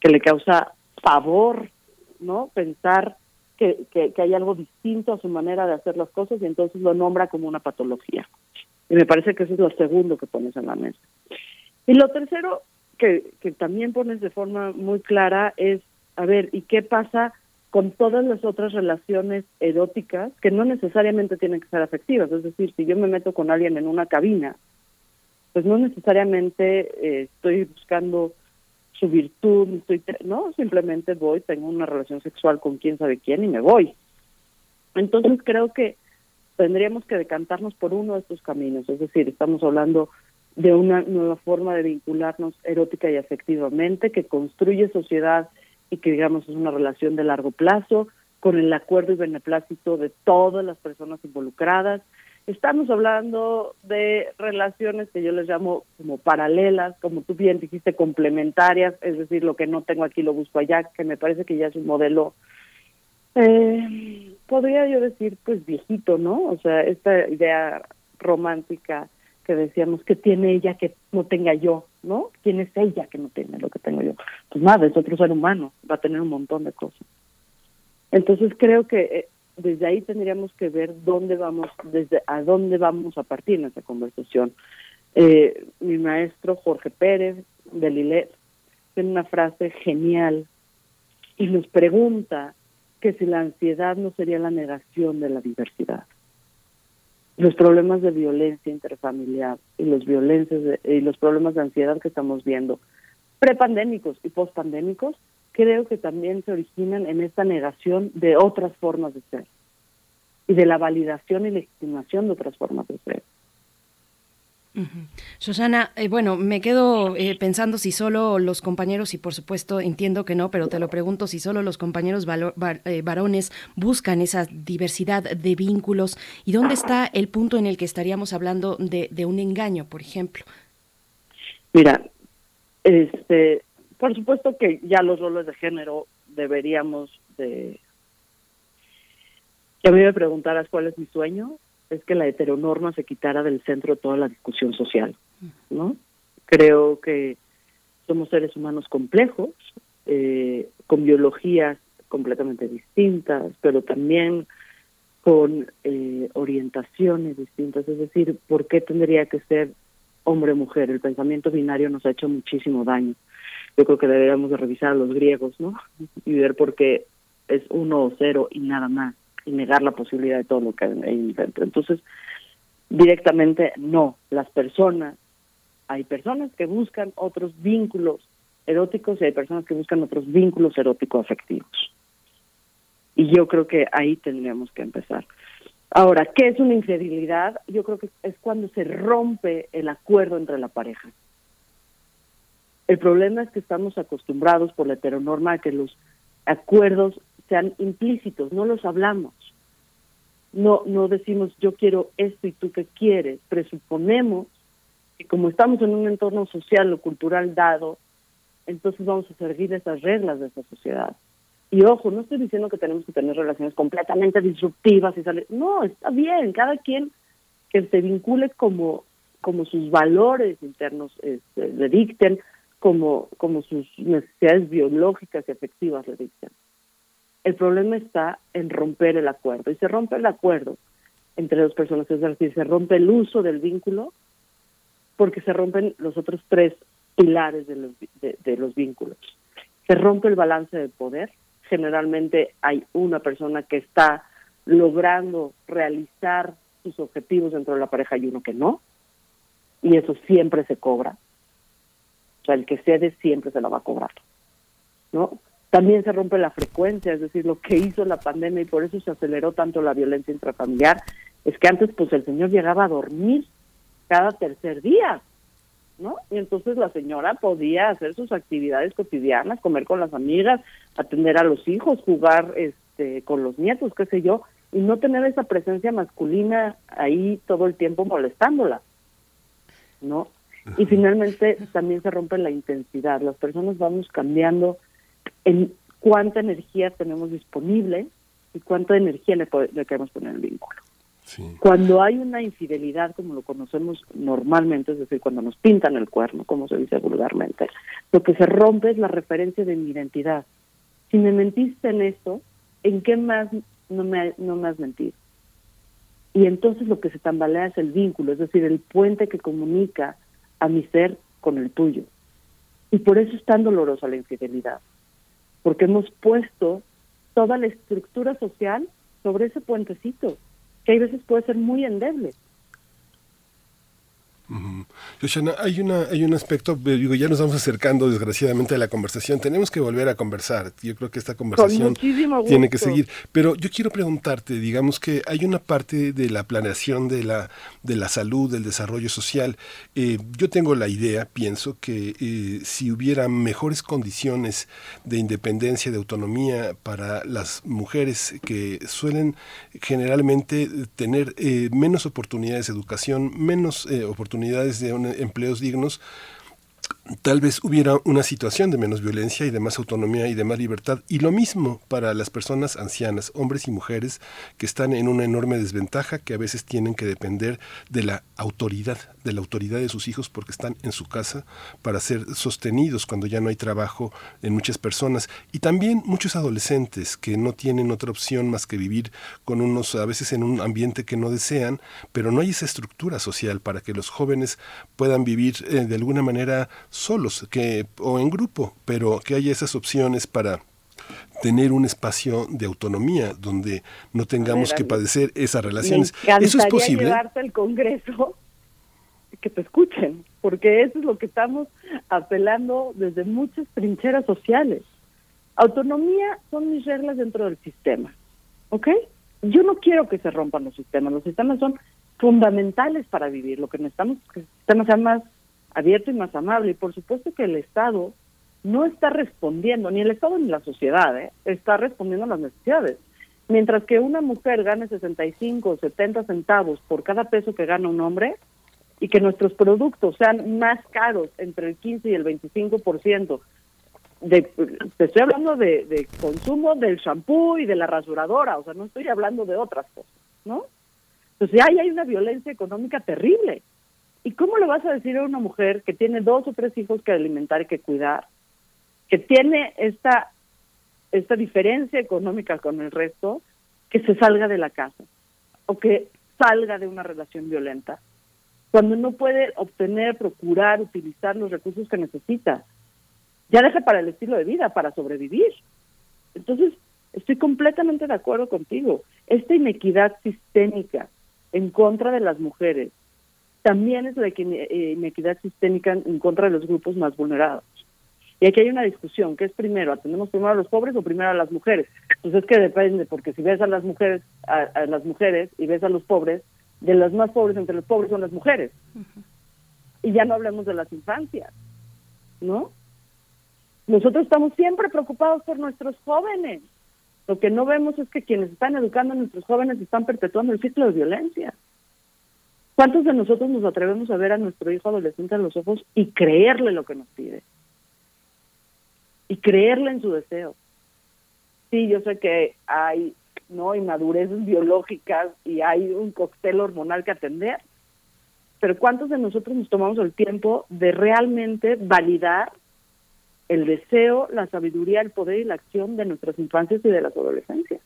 S6: que le causa favor, ¿no? Pensar que, que, que hay algo distinto a su manera de hacer las cosas y entonces lo nombra como una patología. Y me parece que eso es lo segundo que pones en la mesa. Y lo tercero que, también pones de forma muy clara es, a ver, ¿y qué pasa con todas las otras relaciones eróticas que no necesariamente tienen que ser afectivas? Es decir, si yo me meto con alguien en una cabina, pues no necesariamente eh, estoy buscando su virtud, estoy, no, simplemente voy, tengo una relación sexual con quién sabe quién y me voy. Entonces creo que tendríamos que decantarnos por uno de estos caminos, es decir, estamos hablando de una nueva forma de vincularnos erótica y afectivamente que construye sociedad y que digamos es una relación de largo plazo con el acuerdo y beneplácito de todas las personas involucradas. Estamos hablando de relaciones que yo les llamo como paralelas, como tú bien dijiste, complementarias, es decir, lo que no tengo aquí lo busco allá, que me parece que ya es un modelo eh, podría yo decir, pues viejito, ¿no? O sea, esta idea romántica que decíamos que tiene ella que no tenga yo, ¿no? ¿Quién es ella que no tiene lo que tengo yo? Pues nada, es otro ser humano, va a tener un montón de cosas. Entonces creo que eh, desde ahí tendríamos que ver dónde vamos, desde a dónde vamos a partir en esta conversación. Eh, mi maestro Jorge Pérez de Lilet tiene una frase genial y nos pregunta que si la ansiedad no sería la negación de la diversidad. Los problemas de violencia interfamiliar y los violencias y los problemas de ansiedad que estamos viendo, prepandémicos y postpandémicos, creo que también se originan en esta negación de otras formas de ser y de la validación y legitimación de otras formas de ser.
S1: Susana, eh, bueno, me quedo eh, pensando si solo los compañeros, y por supuesto entiendo que no, pero te lo pregunto, si solo los compañeros eh, varones buscan esa diversidad de vínculos, ¿y dónde está el punto en el que estaríamos hablando de, un engaño, por ejemplo?
S6: Mira, este, por supuesto que ya los roles de género deberíamos de... Si a mí me preguntaras cuál es mi sueño, es que la heteronorma se quitara del centro de toda la discusión social, ¿no? Creo que somos seres humanos complejos, eh, con biologías completamente distintas, pero también con eh, orientaciones distintas. Es decir, ¿por qué tendría que ser hombre-mujer? El pensamiento binario nos ha hecho muchísimo daño. Yo creo que deberíamos de revisar a los griegos, ¿no? [laughs] Y ver por qué es uno o cero y nada más y negar la posibilidad de todo lo que hay dentro. Entonces, directamente no. Las personas, hay personas que buscan otros vínculos eróticos y hay personas que buscan otros vínculos eróticos afectivos. Y yo creo que ahí tendríamos que empezar. Ahora, ¿qué es una infidelidad? Yo creo que es cuando se rompe el acuerdo entre la pareja. El problema es que estamos acostumbrados por la heteronorma a que los acuerdos sean implícitos, no los hablamos. No, no decimos yo quiero esto y tú qué quieres. Presuponemos que como estamos en un entorno social o cultural dado, entonces vamos a seguir esas reglas de esa sociedad. Y ojo, no estoy diciendo que tenemos que tener relaciones completamente disruptivas y salir. No, está bien, cada quien que se vincule como, como sus valores internos este, le dicten, como, como sus necesidades biológicas y afectivas le dicten. El problema está en romper el acuerdo. Y se rompe el acuerdo entre dos personas, es decir, se rompe el uso del vínculo porque se rompen los otros tres pilares de los, de, los vínculos. Se rompe el balance de poder. Generalmente hay una persona que está logrando realizar sus objetivos dentro de la pareja y uno que no. Y eso siempre se cobra. O sea, el que cede siempre se la va a cobrar. ¿No? También se rompe la frecuencia, es decir, lo que hizo la pandemia y por eso se aceleró tanto la violencia intrafamiliar, es que antes pues el señor llegaba a dormir cada tercer día, ¿no? Y entonces la señora podía hacer sus actividades cotidianas, comer con las amigas, atender a los hijos, jugar este con los nietos, qué sé yo, y no tener esa presencia masculina ahí todo el tiempo molestándola, ¿no? Y finalmente también se rompe la intensidad, las personas vamos cambiando en cuánta energía tenemos disponible y cuánta energía le, queremos poner el vínculo. Cuando hay una infidelidad, como lo conocemos normalmente, es decir, cuando nos pintan el cuerno, como se dice vulgarmente, lo que se rompe es la referencia de mi identidad. Si me mentiste en esto, ¿en qué más no me, no me has mentido? Y entonces lo que se tambalea es el vínculo, es decir, el puente que comunica a mi ser con el tuyo. Y por eso es tan dolorosa la infidelidad porque hemos puesto toda la estructura social sobre ese puentecito, que hay veces puede ser muy endeble
S2: hay, una, hay un aspecto, eh, digo, ya nos vamos acercando desgraciadamente a la conversación, tenemos que volver a conversar, yo creo que esta conversación tiene que seguir, pero yo quiero preguntarte, digamos que hay una parte de la planeación de la, de la salud, del desarrollo social, eh, yo tengo la idea, pienso que eh, si hubiera mejores condiciones de independencia, de autonomía para las mujeres que suelen generalmente tener menos oportunidades de educación, menos oportunidades de empleos dignos tal vez hubiera una situación de menos violencia y de más autonomía y de más libertad. Y lo mismo para las personas ancianas, hombres y mujeres que están en una enorme desventaja, que a veces tienen que depender de la autoridad, de la autoridad de sus hijos porque están en su casa para ser sostenidos cuando ya no hay trabajo en muchas personas. Y también muchos adolescentes que no tienen otra opción más que vivir con unos, a veces en un ambiente que no desean, pero no hay esa estructura social para que los jóvenes puedan vivir eh, de alguna manera solos que, o en grupo, pero que haya esas opciones para tener un espacio de autonomía donde no tengamos que padecer esas relaciones. eso es posible.
S6: llevarte al Congreso que te escuchen, porque eso es lo que estamos apelando desde muchas trincheras sociales. Autonomía son mis reglas dentro del sistema, ¿ok? Yo no quiero que se rompan los sistemas, los sistemas son fundamentales para vivir, lo que necesitamos es que el sistema sea más abierto y más amable, y por supuesto que el Estado no está respondiendo, ni el Estado ni la sociedad, ¿eh? está respondiendo a las necesidades. Mientras que una mujer gane 65 o 70 centavos por cada peso que gana un hombre, y que nuestros productos sean más caros entre el 15 y el 25%, de, te estoy hablando de, de consumo del shampoo y de la rasuradora, o sea, no estoy hablando de otras cosas, ¿no? Entonces ahí hay una violencia económica terrible. ¿Y cómo le vas a decir a una mujer que tiene dos o tres hijos que alimentar y que cuidar, que tiene esta, esta diferencia económica con el resto, que se salga de la casa o que salga de una relación violenta? Cuando no puede obtener, procurar, utilizar los recursos que necesita. Ya deja para el estilo de vida, para sobrevivir. Entonces, estoy completamente de acuerdo contigo. Esta inequidad sistémica en contra de las mujeres también es la eh, inequidad sistémica en contra de los grupos más vulnerados. Y aquí hay una discusión, ¿qué es primero? ¿Atendemos primero a los pobres o primero a las mujeres? Pues es que depende, porque si ves a las mujeres, a, las mujeres y ves a los pobres, de las más pobres entre los pobres son las mujeres. Y ya no hablemos de las infancias, ¿no? Nosotros estamos siempre preocupados por nuestros jóvenes. Lo que no vemos es que quienes están educando a nuestros jóvenes están perpetuando el ciclo de violencia. ¿Cuántos de nosotros nos atrevemos a ver a nuestro hijo adolescente a los ojos y creerle lo que nos pide? Y creerle en su deseo. Sí, yo sé que hay no inmadureces biológicas y hay un cóctel hormonal que atender, pero ¿cuántos de nosotros nos tomamos el tiempo de realmente validar el deseo, la sabiduría, el poder y la acción de nuestras infancias y de las adolescencias?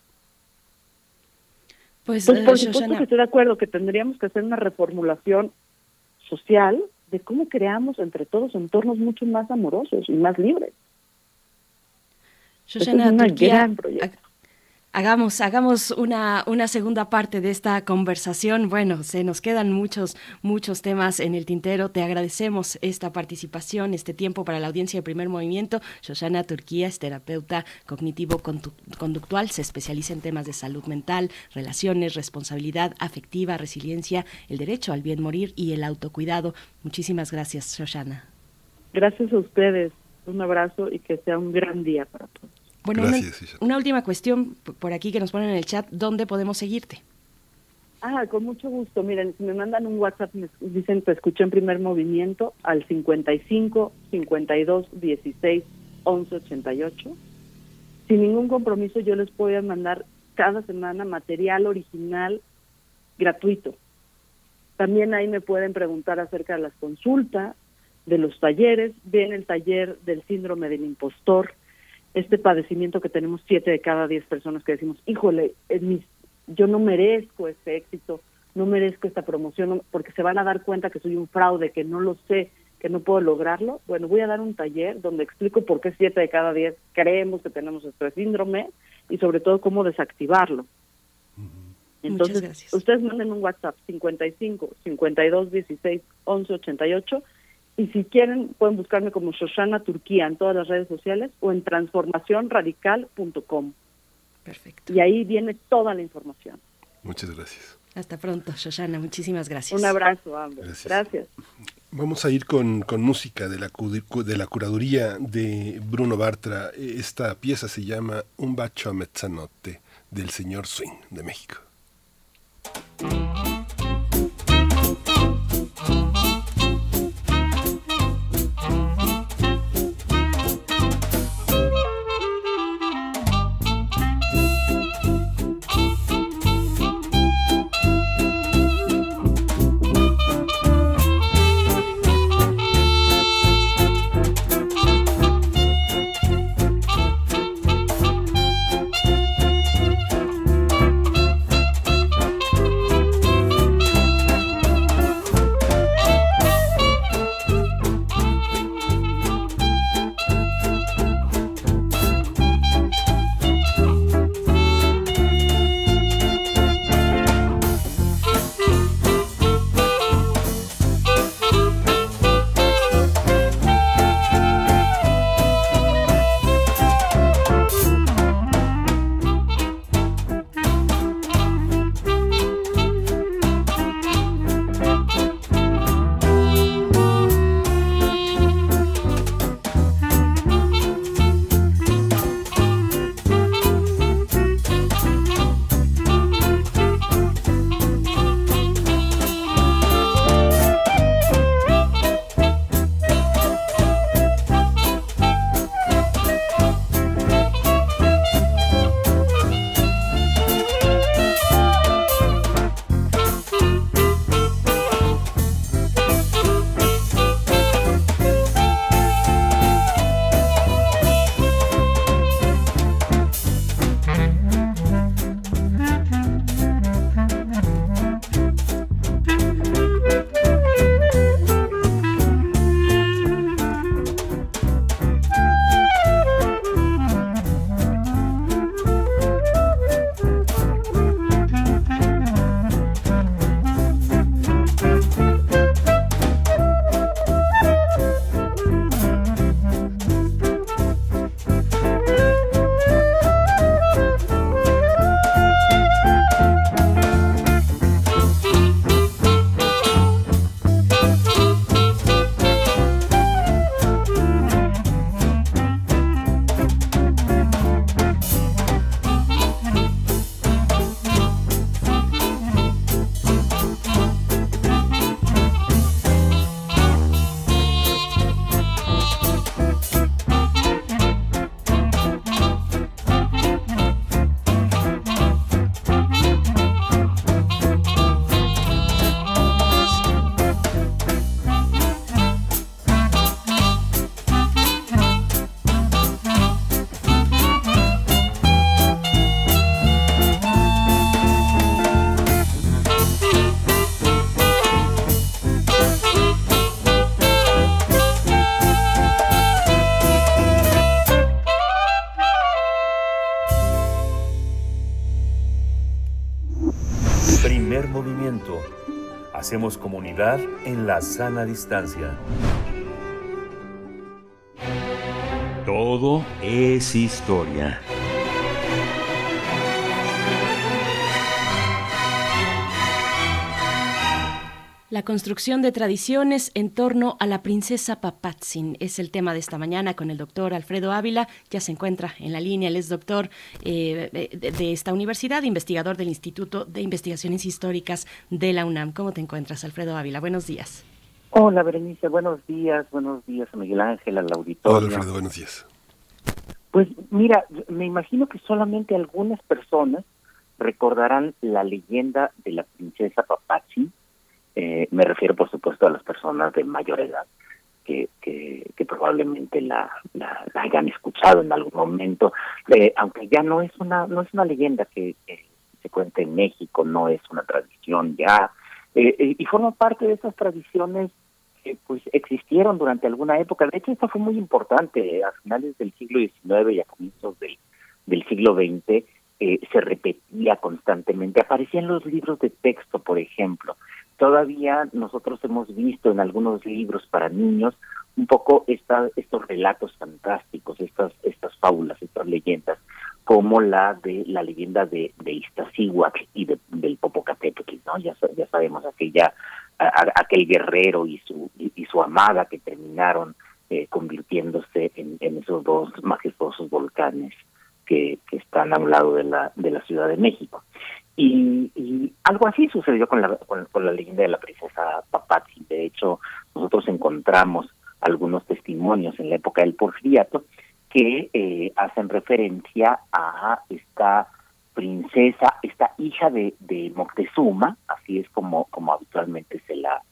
S6: Pues, pues por supuesto que estoy de acuerdo que tendríamos que hacer una reformulación social de cómo creamos entre todos entornos mucho más amorosos y más libres.
S1: Shoshana, es gran proyecto. Hagamos, hagamos una, una segunda parte de esta conversación. Bueno, se nos quedan muchos, muchos temas en el tintero. Te agradecemos esta participación, este tiempo para la audiencia de primer movimiento. Shoshana Turquía es terapeuta cognitivo-conductual, se especializa en temas de salud mental, relaciones, responsabilidad afectiva, resiliencia, el derecho al bien morir y el autocuidado. Muchísimas gracias, Shoshana.
S6: Gracias a ustedes. Un abrazo y que sea un gran día para todos.
S1: Bueno, una, última cuestión por aquí que nos ponen en el chat, ¿dónde podemos seguirte?
S6: Ah, con mucho gusto. Miren, me mandan un WhatsApp, me dicen te escuché en primer movimiento al 55 52 16 11 88. Sin ningún compromiso, yo les voy a mandar cada semana material original gratuito. También ahí me pueden preguntar acerca de las consultas, de los talleres. Viene el taller del síndrome del impostor, este padecimiento que tenemos siete de cada diez personas que decimos, híjole, yo no merezco este éxito, no merezco esta promoción, porque se van a dar cuenta que soy un fraude, que no lo sé, que no puedo lograrlo. Bueno, voy a dar un taller donde explico por qué siete de cada diez creemos que tenemos este síndrome y sobre todo cómo desactivarlo. Entonces, ustedes manden un WhatsApp 55 52 16 11 88 y si quieren, pueden buscarme como Shoshana Turquía en todas las redes sociales o en transformacionradical.com. Perfecto. Y ahí viene toda la información.
S2: Muchas gracias.
S1: Hasta pronto, Shoshana. Muchísimas gracias.
S6: Un abrazo, ambos. Gracias.
S2: Vamos a ir con, con música de la, de la curaduría de Bruno Bartra. Esta pieza se llama Un bacho a mezzanotte del señor Swing de México.
S3: Hacemos comunidad en la sana distancia.
S7: Todo es historia.
S1: Construcción de tradiciones en torno a la princesa Papatzin es el tema de esta mañana con el doctor Alfredo Ávila. Ya se encuentra en la línea, él es doctor eh, de, de, esta universidad, investigador del Instituto de Investigaciones Históricas de la UNAM. ¿Cómo te encuentras, Alfredo Ávila? Buenos días.
S8: Hola, Berenice. Buenos días. Buenos días a Miguel Ángel, al auditorio.
S2: Hola, Alfredo. Buenos días.
S8: Pues mira, me imagino que solamente algunas personas recordarán la leyenda de la princesa Papatzin eh, me refiero, por supuesto, a las personas de mayor edad que, que, probablemente la, hayan escuchado en algún momento, eh, aunque ya no es una no es una leyenda que, se cuenta en México, no es una tradición ya, eh, eh y forma parte de esas tradiciones que pues existieron durante alguna época. De hecho, esto fue muy importante a finales del siglo XIX y a comienzos del, del siglo XX. Eh, se repetía constantemente, aparecía en los libros de texto, por ejemplo, todavía nosotros hemos visto en algunos libros para niños un poco esta, estos relatos fantásticos, estas, estas fábulas, estas leyendas, como la de la leyenda de, de y de, del Popocatépetl, ¿no? Ya, ya sabemos aquella, a, aquel guerrero y su, y, y, su amada que terminaron eh, convirtiéndose en, en esos dos majestuosos volcanes que, que están a un lado de la, de la Ciudad de México. Y, y, algo así sucedió con la, con, la leyenda de la princesa Papazzi. De hecho, nosotros encontramos algunos testimonios en la época del porfiriato que eh, hacen referencia a esta princesa, esta hija de, de Moctezuma, así es como, como habitualmente se la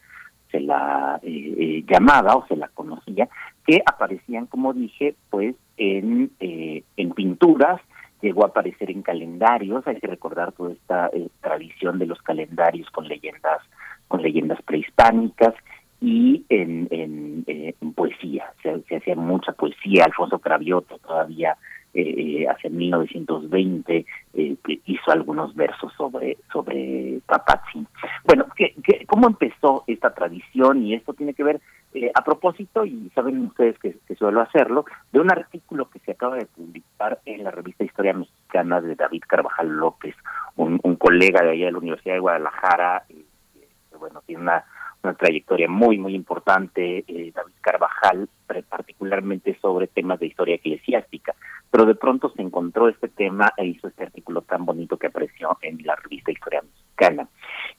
S8: se la eh, eh, llamaba o se la conocía, que aparecían, como dije, pues en, eh, en pinturas, llegó a aparecer en calendarios, hay que recordar toda esta eh, tradición de los calendarios con leyendas, con leyendas prehispánicas y en, en, eh, poesía, se, hacía mucha poesía, Alfonso Cravioto todavía eh, hacia 1920 eh, hizo algunos versos sobre sobre Papatzin. Bueno, ¿qué, qué, cómo empezó esta tradición? Y esto tiene que ver, eh, a propósito, y saben ustedes que, suelo hacerlo, de un artículo que se acaba de publicar en la revista Historia Mexicana de David Carvajal López, un, colega de allá de la Universidad de Guadalajara, que bueno, tiene una una trayectoria muy, muy importante, eh, David Carvajal, particularmente sobre temas de historia eclesiástica, pero de pronto se encontró este tema e hizo este artículo tan bonito que apareció en la revista Historia Mexicana.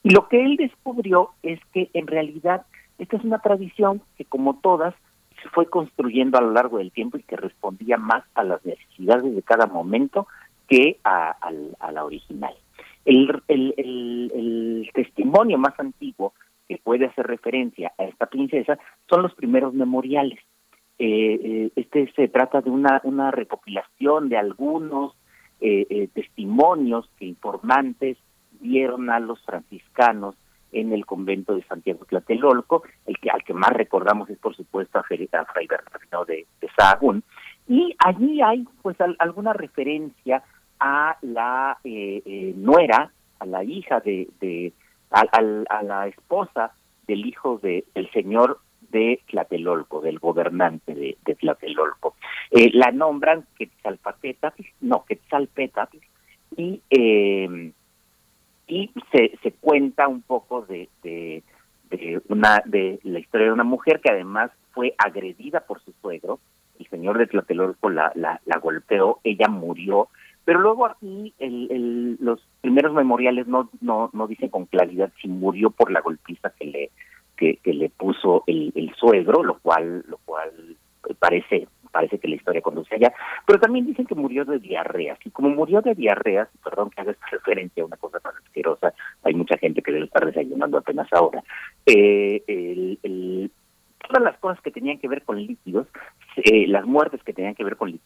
S8: Y lo que él descubrió es que en realidad esta es una tradición que como todas se fue construyendo a lo largo del tiempo y que respondía más a las necesidades de cada momento que a, la original. El, el, el, el testimonio más antiguo que puede hacer referencia a esta princesa son los primeros memoriales. Eh, eh, este se trata de una, una recopilación de algunos eh, eh, testimonios que informantes dieron a los franciscanos en el convento de Santiago Tlatelolco, el que al que más recordamos es por supuesto a, Fray Bernardino de, de Sahagún, y allí hay pues al, alguna referencia a la nuera, a la hija de, de a, a, a la esposa del hijo de, del señor de Tlatelolco, del gobernante de, de Tlatelolco. Eh, la nombran Quetzalpatepetl, no, Quetzalpetepl, y, eh, y se, se cuenta un poco de, de, una, de la historia de una mujer que además fue agredida por su suegro, el señor de Tlatelolco la, la, golpeó, ella murió, pero luego aquí el, el, los primeros memoriales no, no, no dicen con claridad si murió por la golpiza que le que le puso el, el suegro, lo cual lo cual parece parece que la historia conduce allá, pero también dicen que murió de diarrea, y como murió de diarrea, perdón que haga esta referencia a una cosa tan asquerosa, hay mucha gente que debe estar desayunando apenas ahora, eh, todas las cosas que tenían que ver con líquidos, eh, las muertes que tenían que ver con,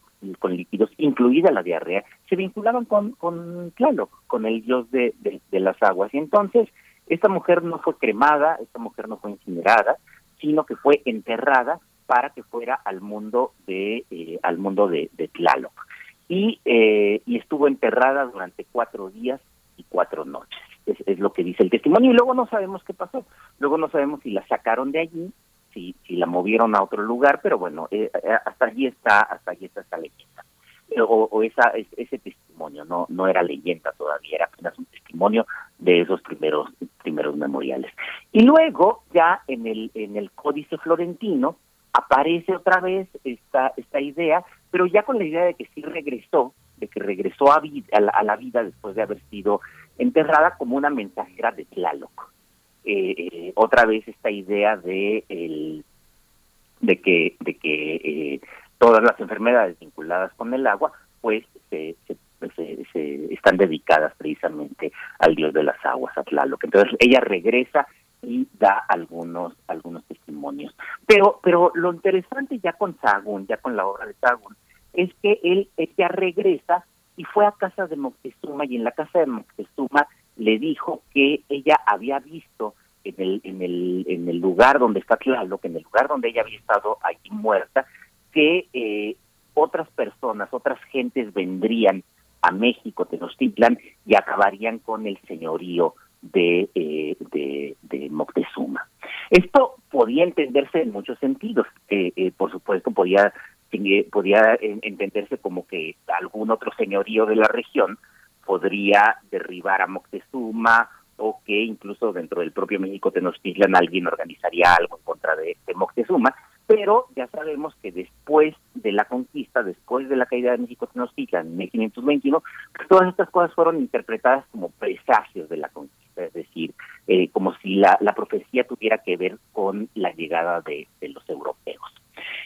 S8: líquidos, incluida la diarrea, se vinculaban con, con Tlaloc, con el dios de, las aguas. Y entonces, esta mujer no fue cremada, esta mujer no fue incinerada, sino que fue enterrada para que fuera al mundo de, eh, al mundo de, de Tlaloc. Y, eh, y estuvo enterrada durante cuatro días y cuatro noches. es, lo que dice el testimonio y luego no sabemos qué pasó. Luego no sabemos si la sacaron de allí, si, si la movieron a otro lugar, pero bueno, eh, eh, hasta allí está, hasta allí está esta leyenda. Eh, o, esa, ese testimonio no no era leyenda todavía, era apenas un testimonio de esos primeros primeros memoriales. Y luego ya en el en el Códice Florentino aparece otra vez esta esta idea, pero ya con la idea de que sí regresó, de que regresó a, a, la, vida después de haber sido enterrada como una mensajera de Tlaloc. Eh, eh, otra vez esta idea de el de que de que eh, todas las enfermedades vinculadas con el agua pues se, se, están dedicadas precisamente al dios de las aguas a Tlaloc entonces ella regresa y da algunos algunos testimonios. Pero pero lo interesante ya con Sagún ya con la obra de Sagún es que él ella regresa y fue a casa de Moctezuma y en la casa de Moctezuma le dijo que ella había visto en el en el en el lugar donde está Tlaloc, en el lugar donde ella había estado allí muerta, que eh, otras personas, otras gentes vendrían a México, Tenochtitlan, y acabarían con el señorío de, eh, de, de, Moctezuma. Esto podía entenderse en muchos sentidos. Eh, eh por supuesto, podía podía entenderse como que algún otro señorío de la región podría derribar a Moctezuma o que incluso dentro del propio México Tenochtitlan alguien organizaría algo en contra de, Moctezuma, pero ya sabemos que después de la conquista, después de la caída de México Tenochtitlan en 1521, pues todas estas cosas fueron interpretadas como presagios de la conquista, es decir, eh, como si la, la profecía tuviera que ver con la llegada de los europeos.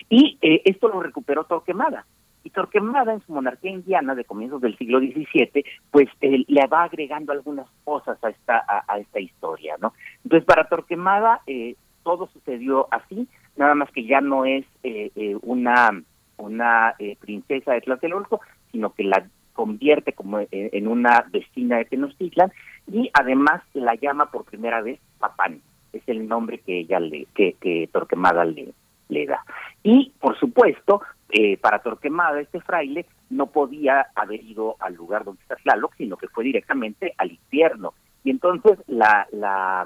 S8: Y eh, esto lo recuperó Torquemada. Y Torquemada, en su monarquía indiana de comienzos del siglo XVII, pues eh, le va agregando algunas cosas a esta, a, esta historia, ¿no? Entonces, para Torquemada, eh, todo sucedió así, nada más que ya no es una, una princesa de Tlatelolco, sino que la convierte como en una vecina de Tenochtitlan y además la llama por primera vez Papán. Es el nombre que ella le, que, que Torquemada le, le da. Y, por supuesto, eh, para Torquemada, este fraile no podía haber ido al lugar donde está Tlaloc, sino que fue directamente al infierno. Y entonces la, la,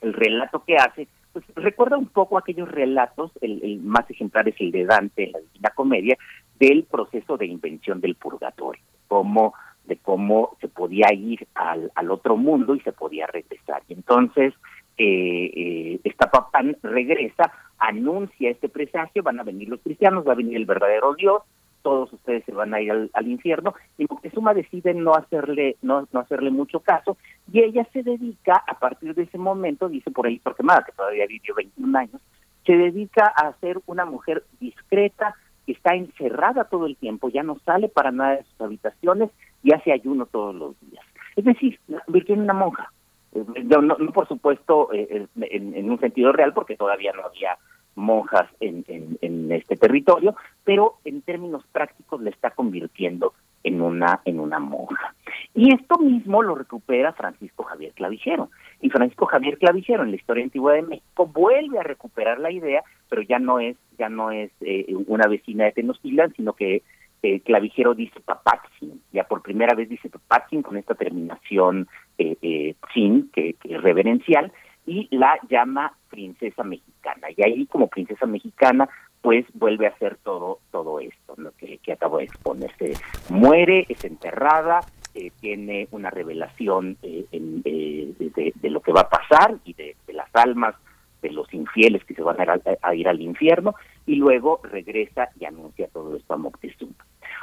S8: el relato que hace, pues recuerda un poco aquellos relatos, el, más ejemplar es el de Dante la Divina Comedia, del proceso de invención del purgatorio, como de cómo se podía ir al, al otro mundo y se podía regresar. Y entonces eh, eh, esta papán regresa, anuncia este presagio, van a venir los cristianos, va a venir el verdadero Dios, todos ustedes se van a ir al, infierno, y Moctezuma decide no hacerle, no, no hacerle mucho caso, y ella se dedica, a partir de ese momento, dice por ahí Torquemada, que todavía vivió 21 años, se dedica a ser una mujer discreta, está encerrada todo el tiempo, ya no sale para nada de sus habitaciones y hace ayuno todos los días. Es decir, virgen en una monja, no, por supuesto eh, en, un sentido real, porque todavía no había monjas en, en, este territorio, pero en términos prácticos le está convirtiendo en una en una monja. Y esto mismo lo recupera Francisco Javier Clavijero. Y Francisco Javier Clavijero en la historia antigua de México vuelve a recuperar la idea, pero ya no es ya no es eh, una vecina de Tenochtitlan, sino que eh, Clavijero dice Papatzin, ya por primera vez dice Papatzin con esta terminación eh, eh, sin, que, es reverencial, y la llama princesa mexicana. Y ahí como princesa mexicana, pues vuelve a hacer todo todo esto lo que, que acabo de exponerse. Muere, es enterrada, eh, tiene una revelación eh, de, de, lo que va a pasar y de, las almas de los infieles que se van a, a, ir al infierno, y luego regresa y anuncia todo esto a Moctezuma.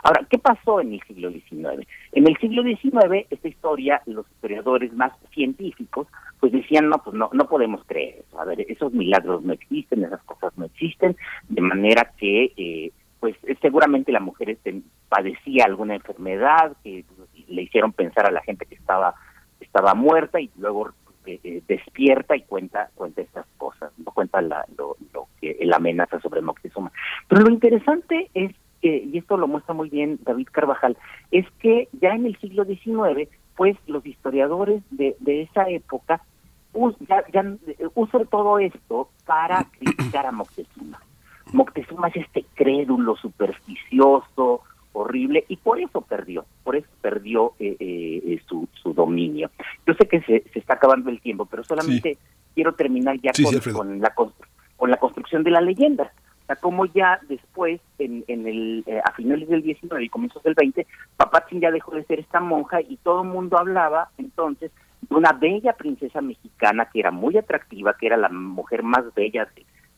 S8: Ahora, ¿qué pasó en el siglo XIX? En el siglo XIX, esta historia, los historiadores más científicos, pues decían, no, pues no, no podemos creer eso. A ver, esos milagros no existen, esas cosas no existen, de manera que, eh, pues seguramente la mujer este, padecía alguna enfermedad que le hicieron pensar a la gente que estaba, estaba muerta y luego eh, eh, despierta y cuenta cuenta estas cosas, no cuenta la, lo, lo que la amenaza sobre Moctezuma. Pero lo interesante es y esto lo muestra muy bien David Carvajal, es que ya en el siglo XIX, pues los historiadores de, de esa época ya, ya, usan todo esto para [clears throat] criticar a Moctezuma. Moctezuma es este crédulo supersticioso, horrible y por eso perdió, por eso perdió eh, eh, su, su dominio. Yo sé que se, se está acabando el tiempo, pero solamente quiero terminar ya con, con, la, con la construcción de la leyenda. Como ya después, en, en el, eh, a finales del 19 y comienzos del 20, Papatzin ya dejó de ser esta monja y todo el mundo hablaba entonces de una bella princesa mexicana que era muy atractiva, que era la mujer más bella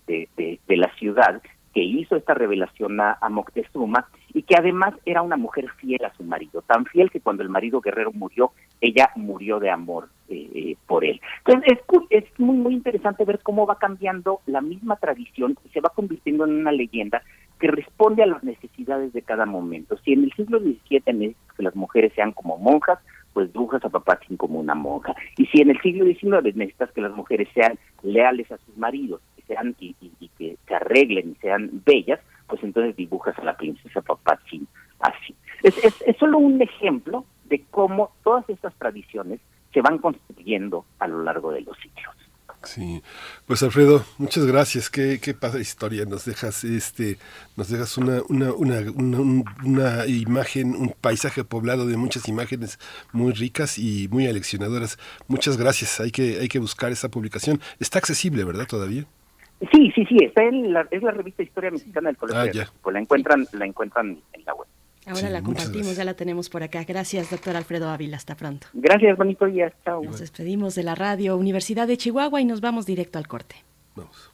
S8: de, de, de la ciudad que hizo esta revelación a, Moctezuma y que además era una mujer fiel a su marido, tan fiel que cuando el marido guerrero murió, ella murió de amor eh, eh, por él. Entonces es, es muy, muy interesante ver cómo va cambiando la misma tradición y se va convirtiendo en una leyenda que responde a las necesidades de cada momento. Si en el siglo XVII necesitas que las mujeres sean como monjas, pues brujas a Papatzin como una monja. Y si en el siglo XIX necesitas que las mujeres sean leales a sus maridos, sean y, que se arreglen y sean bellas, pues entonces dibujas a la princesa Papatzin así. Es, solo un ejemplo de cómo todas estas tradiciones se van construyendo a lo largo de los siglos.
S2: Sí, pues Alfredo, muchas gracias. Qué, qué padre historia. Nos dejas este, nos dejas una, una, una, una, imagen, un paisaje poblado de muchas imágenes muy ricas y muy aleccionadoras. Muchas gracias. Hay que, hay que buscar esa publicación. Está accesible, ¿verdad? Todavía.
S8: Sí, sí, sí, está en la, es la revista Historia Mexicana del Colegio. Ah, la encuentran, la encuentran en la web.
S1: Ahora la compartimos, ya la tenemos por acá. Gracias, doctor Alfredo Ávila. Hasta pronto.
S8: Gracias, bonito día. Chao.
S1: Nos despedimos de la radio Universidad de Chihuahua y nos vamos directo al corte. Vamos.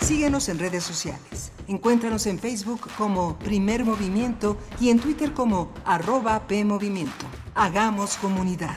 S9: Síguenos en redes sociales. Encuéntranos en Facebook como Primer Movimiento y en Twitter como arroba PMovimiento. Hagamos comunidad.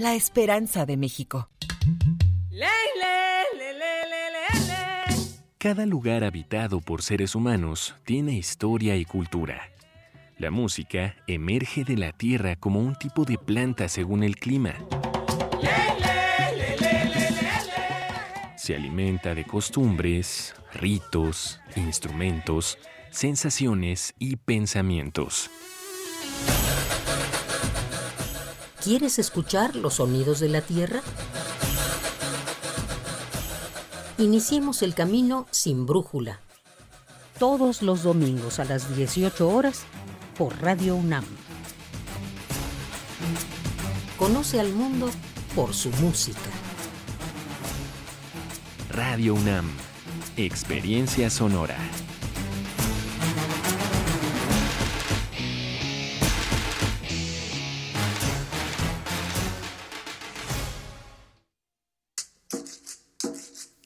S10: la esperanza de México.
S11: Cada lugar habitado por seres humanos tiene historia y cultura. La música emerge de la tierra como un tipo de planta según el clima. Se alimenta de costumbres, ritos, instrumentos, sensaciones y pensamientos.
S12: ¿Quieres escuchar los sonidos de la Tierra? Iniciemos el camino sin brújula. Todos los domingos a las 18 horas por Radio UNAM. Conoce al mundo por su música.
S11: Radio UNAM. Experiencia sonora.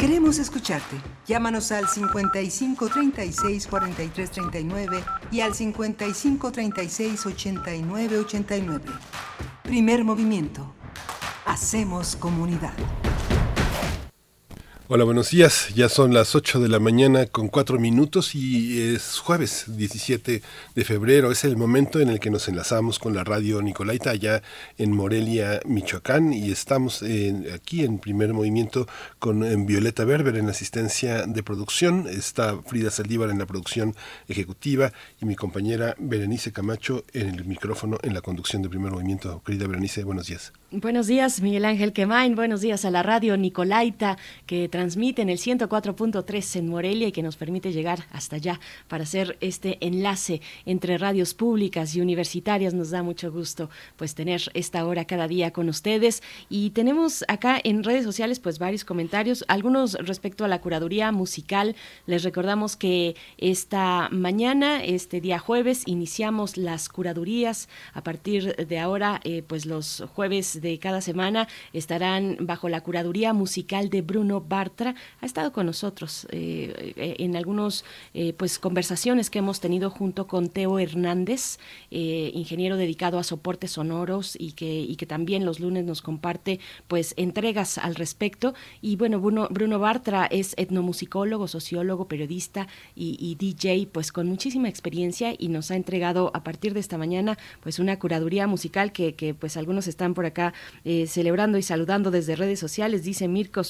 S9: Queremos escucharte. Llámanos al 55 36 43 39 y al 55 36 89 89. Primer movimiento. Hacemos comunidad.
S2: Hola, buenos días. Ya son las 8 de la mañana con 4 minutos y es jueves 17 de febrero. Es el momento en el que nos enlazamos con la radio Nicolaita allá en Morelia, Michoacán y estamos aquí en primer movimiento con Violeta Berber en asistencia de producción. Está Frida Saldívar en la producción ejecutiva y mi compañera Berenice Camacho en el micrófono en la conducción de primer movimiento. Querida Berenice, buenos días.
S1: Buenos días, Miguel Ángel Quemain. Buenos días a la radio Nicolaita que transmite en el 104.3 en Morelia y que nos permite llegar hasta allá para hacer este enlace entre radios públicas y universitarias. Nos da mucho gusto pues tener esta hora cada día con ustedes y tenemos acá en redes sociales pues varios comentarios, algunos respecto a la curaduría musical. Les recordamos que esta mañana, este día jueves, iniciamos las curadurías. A partir de ahora, eh, pues los jueves de cada semana estarán bajo la curaduría musical de Bruno Bartra. Ha estado con nosotros eh, eh, en algunas eh, pues conversaciones que hemos tenido junto con Teo Hernández, ingeniero dedicado a soportes sonoros y que, y que también los lunes nos comparte pues entregas al respecto. Y bueno, Bruno, Bartra es etnomusicólogo, sociólogo, periodista y, DJ, pues con muchísima experiencia y nos ha entregado a partir de esta mañana pues una curaduría musical que, pues algunos están por acá celebrando y saludando desde redes sociales. Dice Mirko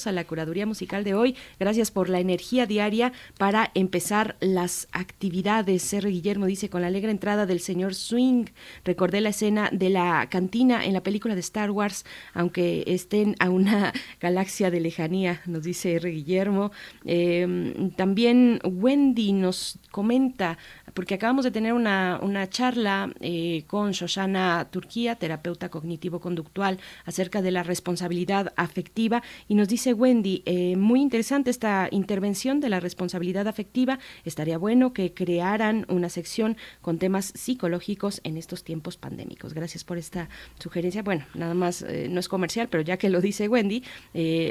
S1: Maravillosa la curaduría musical de hoy. Gracias por la energía diaria para empezar las actividades. R. Guillermo dice, con la alegre entrada del señor Swing, recordé la escena de la cantina en la película de Star Wars, aunque estén a una [laughs] galaxia de lejanía, nos dice R. Guillermo. Em, también Wendy nos comenta porque acabamos de tener una, una charla eh, con Shoshana Turquía, terapeuta cognitivo-conductual, acerca de la responsabilidad afectiva. Y nos dice Wendy, eh, muy interesante esta intervención de la responsabilidad afectiva. Estaría bueno que crearan una sección con temas psicológicos en estos tiempos pandémicos. Gracias por esta sugerencia. Bueno, nada más, eh, no es comercial, pero ya que lo dice Wendy,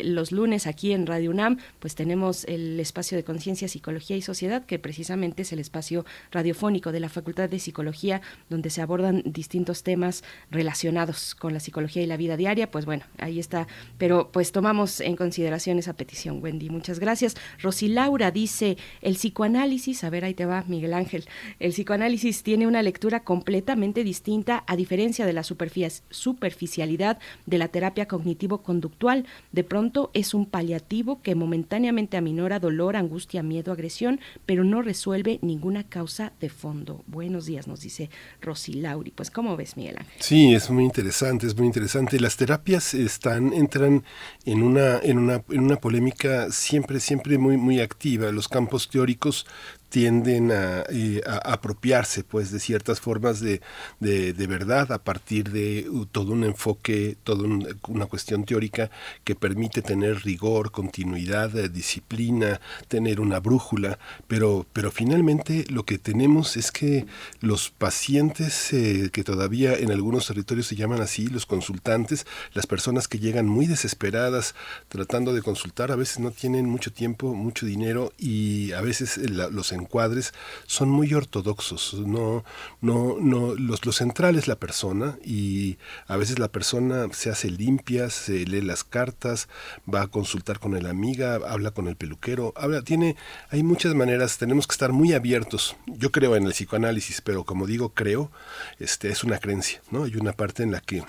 S1: los lunes aquí en Radio UNAM, pues tenemos el espacio de conciencia, psicología y sociedad, que precisamente es el espacio radiofónico de la Facultad de Psicología, donde se abordan distintos temas relacionados con la psicología y la vida diaria. Pues bueno, ahí está. Pero pues tomamos en consideración esa petición, Wendy. Muchas gracias. Rosy Laura dice, el psicoanálisis, a ver, ahí te va, Miguel Ángel, el psicoanálisis tiene una lectura completamente distinta a diferencia de la superficialidad de la terapia cognitivo-conductual. De pronto es un paliativo que momentáneamente aminora dolor, angustia, miedo, agresión, pero no resuelve ninguna causa de fondo. Buenos días, nos dice Rosy Lauri. Pues, ¿cómo ves, Miguel Ángel?
S2: Sí, es muy interesante, es muy interesante. Las terapias están, entran en una, una, en una polémica siempre, siempre muy, muy activa. Los campos teóricos tienden eh, a, apropiarse pues de ciertas formas de, de, verdad a partir de uh, todo un enfoque, toda una cuestión teórica que permite tener rigor, continuidad, eh, disciplina, tener una brújula, pero, pero finalmente lo que tenemos es que los pacientes eh, que todavía en algunos territorios se llaman así, los consultantes, las personas que llegan muy desesperadas tratando de consultar, a veces no tienen mucho tiempo, mucho dinero y a veces los encuadres son muy ortodoxos. No, no, no, los, lo central es la persona y a veces la persona se hace limpia, se lee las cartas, va a consultar con la amiga, habla con el peluquero, habla, tiene, hay muchas maneras, tenemos que estar muy abiertos. Yo creo en el psicoanálisis, pero como digo, creo, este es una creencia, ¿no? Hay una parte en la que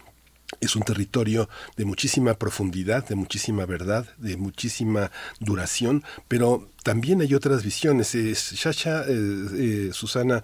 S2: es un territorio de muchísima profundidad, de muchísima verdad, de muchísima duración, pero también hay otras visiones. Eh, Shasha, eh, eh, Susana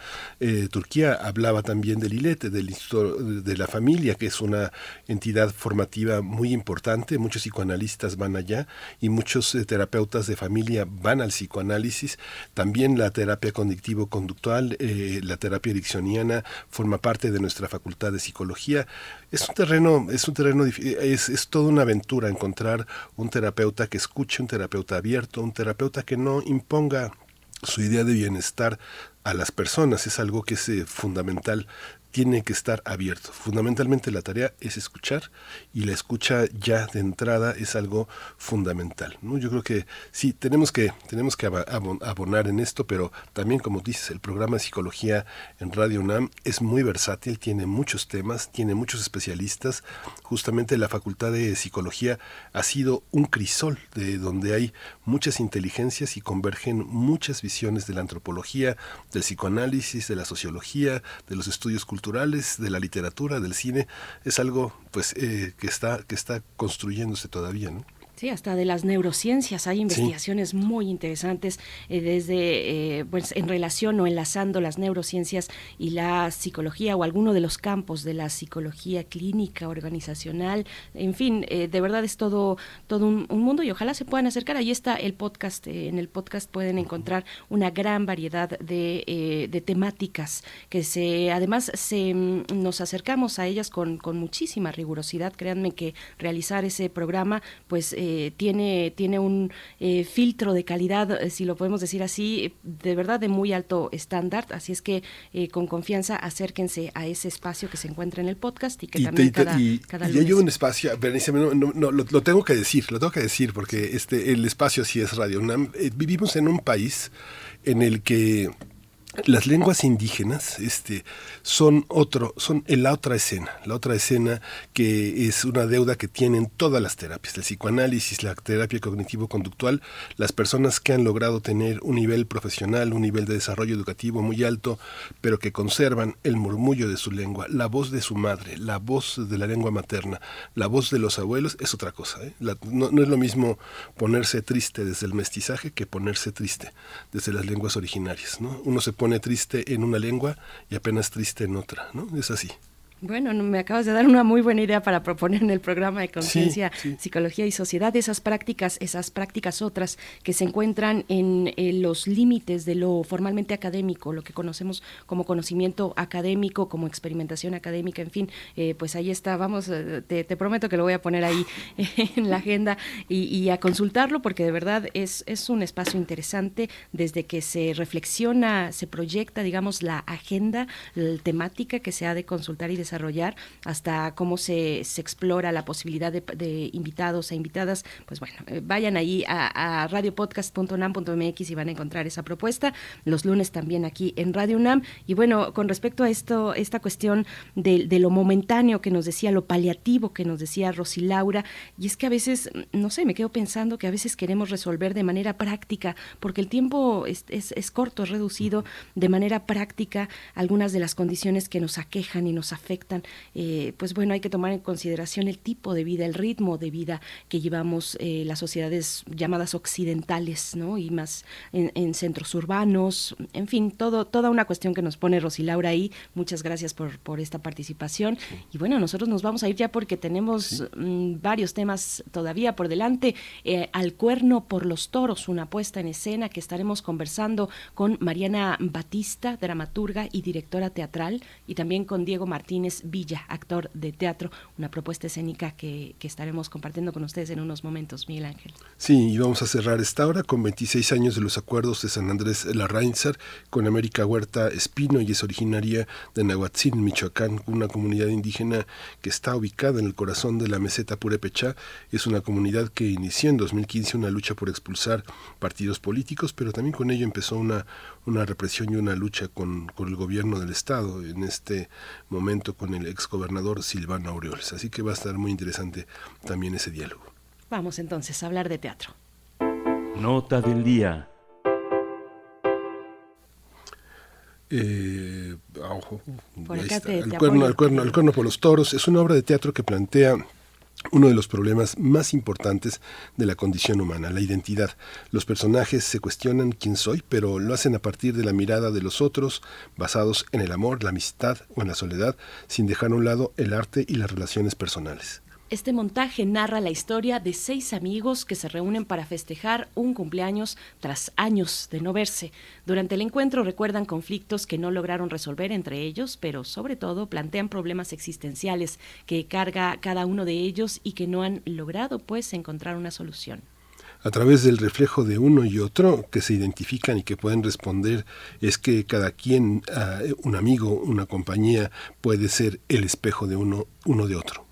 S2: Turquía hablaba también del ILET, del Instituto de la Familia, que es una entidad formativa muy importante. Muchos psicoanalistas van allá y muchos terapeutas de familia van al psicoanálisis. También la terapia cognitivo-conductual, la terapia ericksoniana forma parte de nuestra facultad de psicología. Es un terreno, es un terreno, es, es toda una aventura encontrar un terapeuta que escuche, un terapeuta abierto, un terapeuta que no imponga su idea de bienestar a las personas, es algo que es eh, fundamental tiene que estar abierto. Fundamentalmente la tarea es escuchar y la escucha ya de entrada es algo fundamental. ¿no? Yo creo que sí, tenemos que, tenemos que abonar en esto, pero también como dices, el programa de psicología en Radio UNAM es muy versátil, tiene muchos temas, tiene muchos especialistas. Justamente la Facultad de Psicología ha sido un crisol de donde hay muchas inteligencias y convergen muchas visiones de la antropología, del psicoanálisis, de la sociología, de los estudios culturales de la literatura, del cine, es algo pues eh, que está que está construyéndose todavía, ¿no?
S1: Sí, hasta de las neurociencias hay investigaciones muy interesantes eh, desde, eh, pues, en relación o enlazando las neurociencias y la psicología o alguno de los campos de la psicología clínica, organizacional, en fin, eh, de verdad es todo, todo un, mundo y ojalá se puedan acercar. Ahí está el podcast, en el podcast pueden encontrar una gran variedad de, de temáticas que se, además se, mm, nos acercamos a ellas con, con muchísima rigurosidad. Créanme que realizar ese programa, pues eh, tiene, tiene un eh, filtro de calidad, eh, si lo podemos decir así, de verdad de muy alto estándar. Así es que con confianza acérquense a ese espacio que se encuentra en el podcast y que también cada,
S2: y, hay un espacio, Berenice, no, no, lo, tengo que decir, lo tengo que decir porque este, el espacio sí es radio. vivimos en un país en el que las lenguas indígenas este, son otro, son la otra escena, la otra escena que es una deuda que tienen todas las terapias, el psicoanálisis, la terapia cognitivo-conductual, las personas que han logrado tener un nivel profesional, un nivel de desarrollo educativo muy alto, pero que conservan el murmullo de su lengua, la voz de su madre, la voz de la lengua materna, la voz de los abuelos, es otra cosa. ¿eh? no, no es lo mismo ponerse triste desde el mestizaje que ponerse triste desde las lenguas originarias. ¿no? Uno se pone triste en una lengua y apenas triste en otra, ¿no? Es así.
S1: Bueno, me acabas de dar una muy buena idea para proponer en el programa de conciencia, psicología y sociedad esas prácticas, esas prácticas otras que se encuentran en, los límites de lo formalmente académico, lo que conocemos como conocimiento académico, como experimentación académica, en fin, eh, pues ahí está. Vamos, eh, te, prometo que lo voy a poner ahí [laughs] en la agenda y, a consultarlo porque de verdad es, es un espacio interesante desde que se reflexiona, se proyecta, digamos, la agenda la temática que se ha de consultar y desarrollar, hasta cómo se, se explora la posibilidad de, invitados e invitadas, pues bueno, eh, vayan ahí a, a radiopodcast.unam.mx y van a encontrar esa propuesta. Los lunes también aquí en Radio UNAM. Y bueno, con respecto a esto, esta cuestión de, de lo momentáneo que nos decía, lo paliativo que nos decía Rosy Laura, y es que a veces, no sé, me quedo pensando que a veces queremos resolver de manera práctica, porque el tiempo es, es, es corto, es reducido, de manera práctica algunas de las condiciones que nos aquejan y nos afectan eh, pues bueno, hay que tomar en consideración el tipo de vida, el ritmo de vida que llevamos eh, las sociedades llamadas occidentales, ¿no? Y más en, centros urbanos, en fin, todo, toda una cuestión que nos pone Rosilaura ahí. Muchas gracias por, por esta participación. Y bueno, nosotros nos vamos a ir ya porque tenemos mm, varios temas todavía por delante. Eh, al cuerno por los toros, una puesta en escena que estaremos conversando con Mariana Batista, dramaturga y directora teatral, y también con Diego Martínez Villa, actor de teatro, una propuesta escénica que, estaremos compartiendo con ustedes en unos momentos, Miguel Ángel.
S2: Sí, y vamos a cerrar esta hora con 26 años de los acuerdos de San Andrés Larrainzar con América Huerta Espino y es originaria de Nahuatzin, Michoacán, una comunidad indígena que está ubicada en el corazón de la meseta Purépechá. Es una comunidad que inició en 2015 una lucha por expulsar partidos políticos, pero también con ello empezó una, una represión y una lucha con, con el gobierno del Estado en este momento con el exgobernador Silvano Aureoles. Así que va a estar muy interesante también ese diálogo.
S1: Vamos entonces a hablar de teatro.
S7: Nota del día.
S2: Eh, por acá te, el, cuerno, el, cuerno, el cuerno por los toros es una obra de teatro que plantea uno de los problemas más importantes de la condición humana, la identidad. Los personajes se cuestionan quién soy, pero lo hacen a partir de la mirada de los otros, basados en el amor, la amistad o en la soledad, sin dejar a un lado el arte y las relaciones personales.
S1: Este montaje narra la historia de seis amigos que se reúnen para festejar un cumpleaños tras años de no verse. Durante el encuentro recuerdan conflictos que no lograron resolver entre ellos, pero sobre todo plantean problemas existenciales que carga cada uno de ellos y que no han logrado pues encontrar una solución.
S2: a través del reflejo de uno y otro que se identifican y que pueden responder es que cada quien, ah, un amigo, una compañía, puede ser el espejo de uno, uno de otro.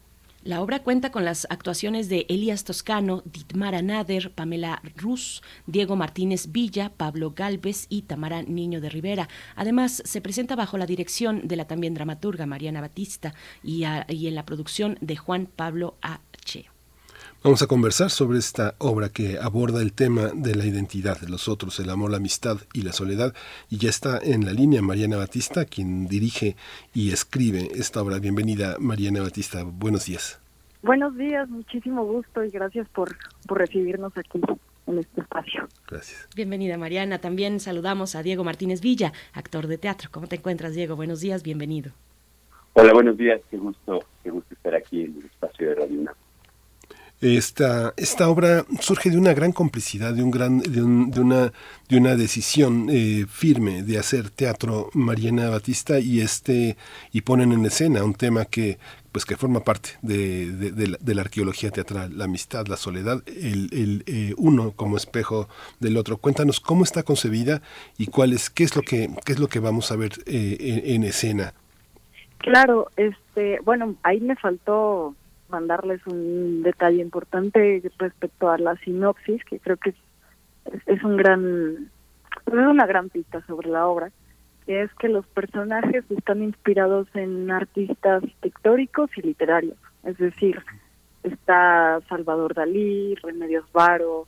S1: La obra cuenta con las actuaciones de Elías Toscano, Ditmara Nader, Pamela Rus, Diego Martínez Villa, Pablo Galvez y Tamara Niño de Rivera. Además, se presenta bajo la dirección de la también dramaturga Mariana Batista y, y en la producción de Juan Pablo H.
S2: Vamos a conversar sobre esta obra que aborda el tema de la identidad de los otros, el amor, la amistad y la soledad. Y ya está en la línea Mariana Batista, quien dirige y escribe esta obra. Bienvenida, Mariana Batista. Buenos días.
S13: Buenos días, muchísimo gusto y gracias por, por recibirnos aquí en este espacio.
S2: Gracias.
S1: Bienvenida, Mariana. También saludamos a Diego Martínez Villa, actor de teatro. ¿Cómo te encuentras, Diego? Buenos días, bienvenido.
S14: Hola, buenos días. Qué gusto, qué gusto estar aquí en el espacio de Radio UNAM.
S2: Esta, esta obra surge de una gran complicidad, de, un gran, de, un, de una, de una decisión eh, firme de hacer teatro Mariana Batista y, este, y ponen en escena un tema que, pues que forma parte de, de, la, arqueología teatral, la amistad, la soledad, el, el eh, uno como espejo del otro. Cuéntanos cómo está concebida y cuál es, qué es lo que, qué es lo que vamos a ver eh, en, en, escena.
S13: Claro, este, bueno, ahí me faltó mandarles un detalle importante respecto a la sinopsis, que creo que es, es un gran, es una gran pista sobre la obra, que es que los personajes están inspirados en artistas pictóricos y literarios, es decir, está Salvador Dalí, Remedios Varo,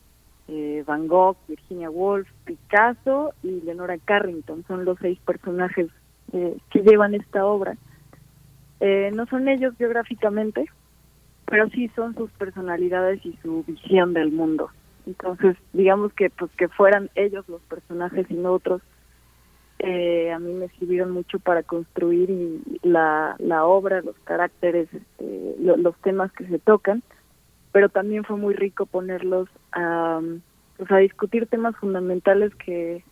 S13: eh, Van Gogh, Virginia Woolf, Picasso y Leonora Carrington, son los seis personajes eh, que llevan esta obra. Eh, no son ellos biográficamente, pero sí son sus personalidades y su visión del mundo. Entonces, digamos que pues que fueran ellos los personajes y no otros, eh, a mí me sirvieron mucho para construir la, la obra, los caracteres, este, lo, los temas que se tocan, pero también fue muy rico ponerlos a, pues a discutir temas fundamentales que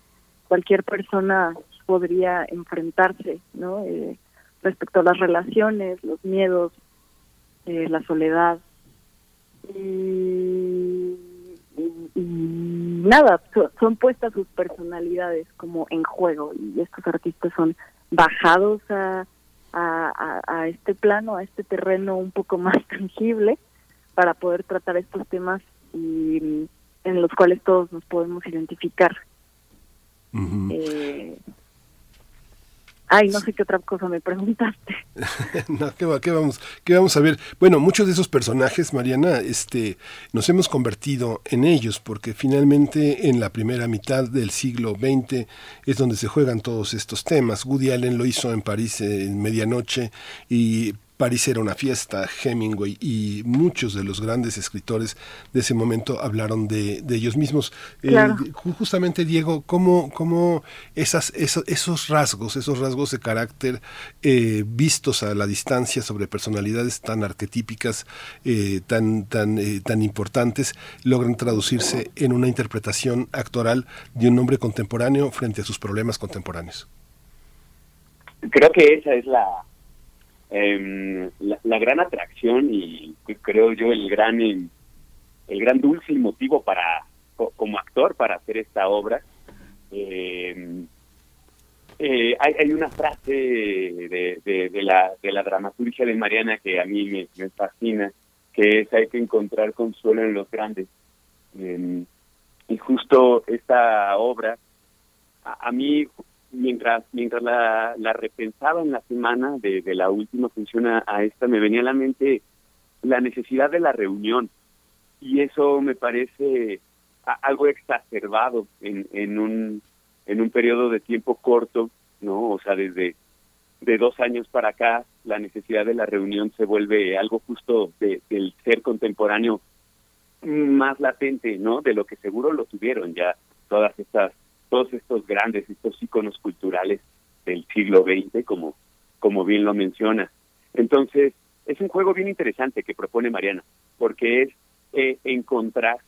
S13: cualquier persona podría enfrentarse, ¿no? Eh, respecto a las relaciones, los miedos, eh, la soledad y, y, y nada, so, son puestas sus personalidades como en juego y estos artistas son bajados a, a, a, este plano, a este terreno un poco más [laughs] tangible para poder tratar estos temas y en los cuales todos nos podemos identificar. Uh -huh. eh, Ay, no sé qué otra cosa me preguntaste. [laughs]
S2: no, ¿qué, ¿qué, vamos, ¿qué vamos a ver? Bueno, muchos de esos personajes, Mariana, este, nos hemos convertido en ellos, porque finalmente en la primera mitad del siglo XX es donde se juegan todos estos temas. Woody Allen lo hizo en París en medianoche y París era una fiesta, Hemingway y muchos de los grandes escritores de ese momento hablaron de, de ellos mismos.
S13: Claro.
S2: Eh, justamente, Diego, ¿cómo, cómo esas, esos, esos rasgos, esos rasgos de carácter eh, vistos a la distancia sobre personalidades tan arquetípicas, eh, tan, tan, eh, tan importantes, logran traducirse en una interpretación actoral de un hombre contemporáneo frente a sus problemas contemporáneos?
S14: Creo que esa es la eh, la, gran atracción y creo yo el gran el gran dulce motivo para como actor para hacer esta obra eh, eh, hay, hay, una frase de, de, la de la dramaturgia de Mariana que a mí me, fascina que es hay que encontrar consuelo en los grandes em, y justo esta obra a, a mí mientras mientras la, la repensaba en la semana de, de la última función a, a, esta, me venía a la mente la necesidad de la reunión. Y eso me parece algo exacerbado en, en, un, en un periodo de tiempo corto, ¿no? O sea, desde de dos años para acá, la necesidad de la reunión se vuelve algo justo de, del ser contemporáneo más latente, ¿no? De lo que seguro lo tuvieron ya todas estas todos estos grandes, estos íconos culturales del siglo XX, como, como bien lo menciona. Entonces, es un juego bien interesante que propone Mariana, porque es eh, encontrar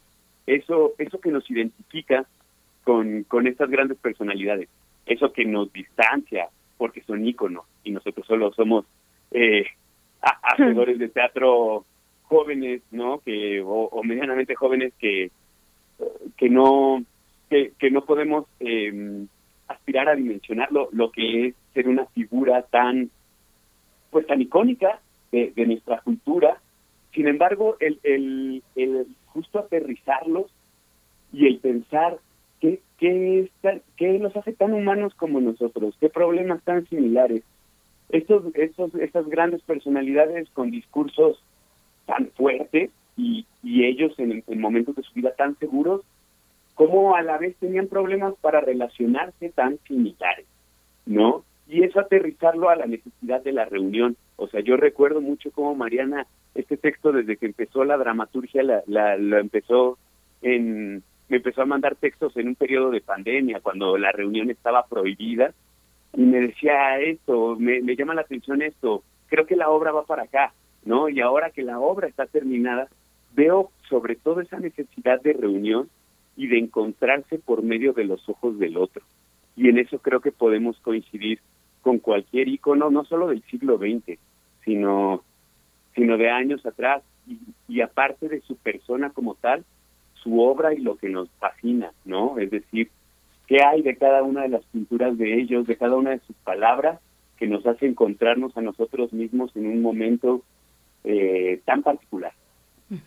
S14: eso, eso que nos identifica con, con estas grandes personalidades, eso que nos distancia, porque son íconos, y nosotros solo somos eh, [laughs] hacedores de teatro jóvenes, ¿no? Que, o, o medianamente jóvenes que que no que, que no podemos eh, aspirar a dimensionar lo, que es ser una figura tan pues tan icónica de, nuestra cultura sin embargo el, el, el justo aterrizarlos y el pensar qué, qué, es tan- qué nos hace tan humanos como nosotros, qué problemas tan similares. Estos, estos, estas grandes personalidades con discursos tan fuertes y, y ellos en momentos de su vida tan seguros, como a la vez tenían problemas para relacionarse tan similares, ¿no? Y eso aterrizarlo a la necesidad de la reunión. O sea, yo recuerdo mucho cómo Mariana, este texto desde que empezó la dramaturgia, la, la, lo empezó en, me empezó a mandar textos en un periodo de pandemia, cuando la reunión estaba prohibida, y me decía esto, me, me llama la atención esto, creo que la obra va para acá, ¿no? Y ahora que la obra está terminada, veo sobre todo esa necesidad de reunión y de encontrarse por medio de los ojos del otro. Y en eso creo que podemos coincidir con cualquier icono, no solo del siglo XX, sino, sino de años atrás, y, y aparte de su persona como tal, su obra y lo que nos fascina, ¿no? Es decir, qué hay de cada una de las pinturas de ellos, de cada una de sus palabras, que nos hace encontrarnos a nosotros mismos en un momento eh, tan particular.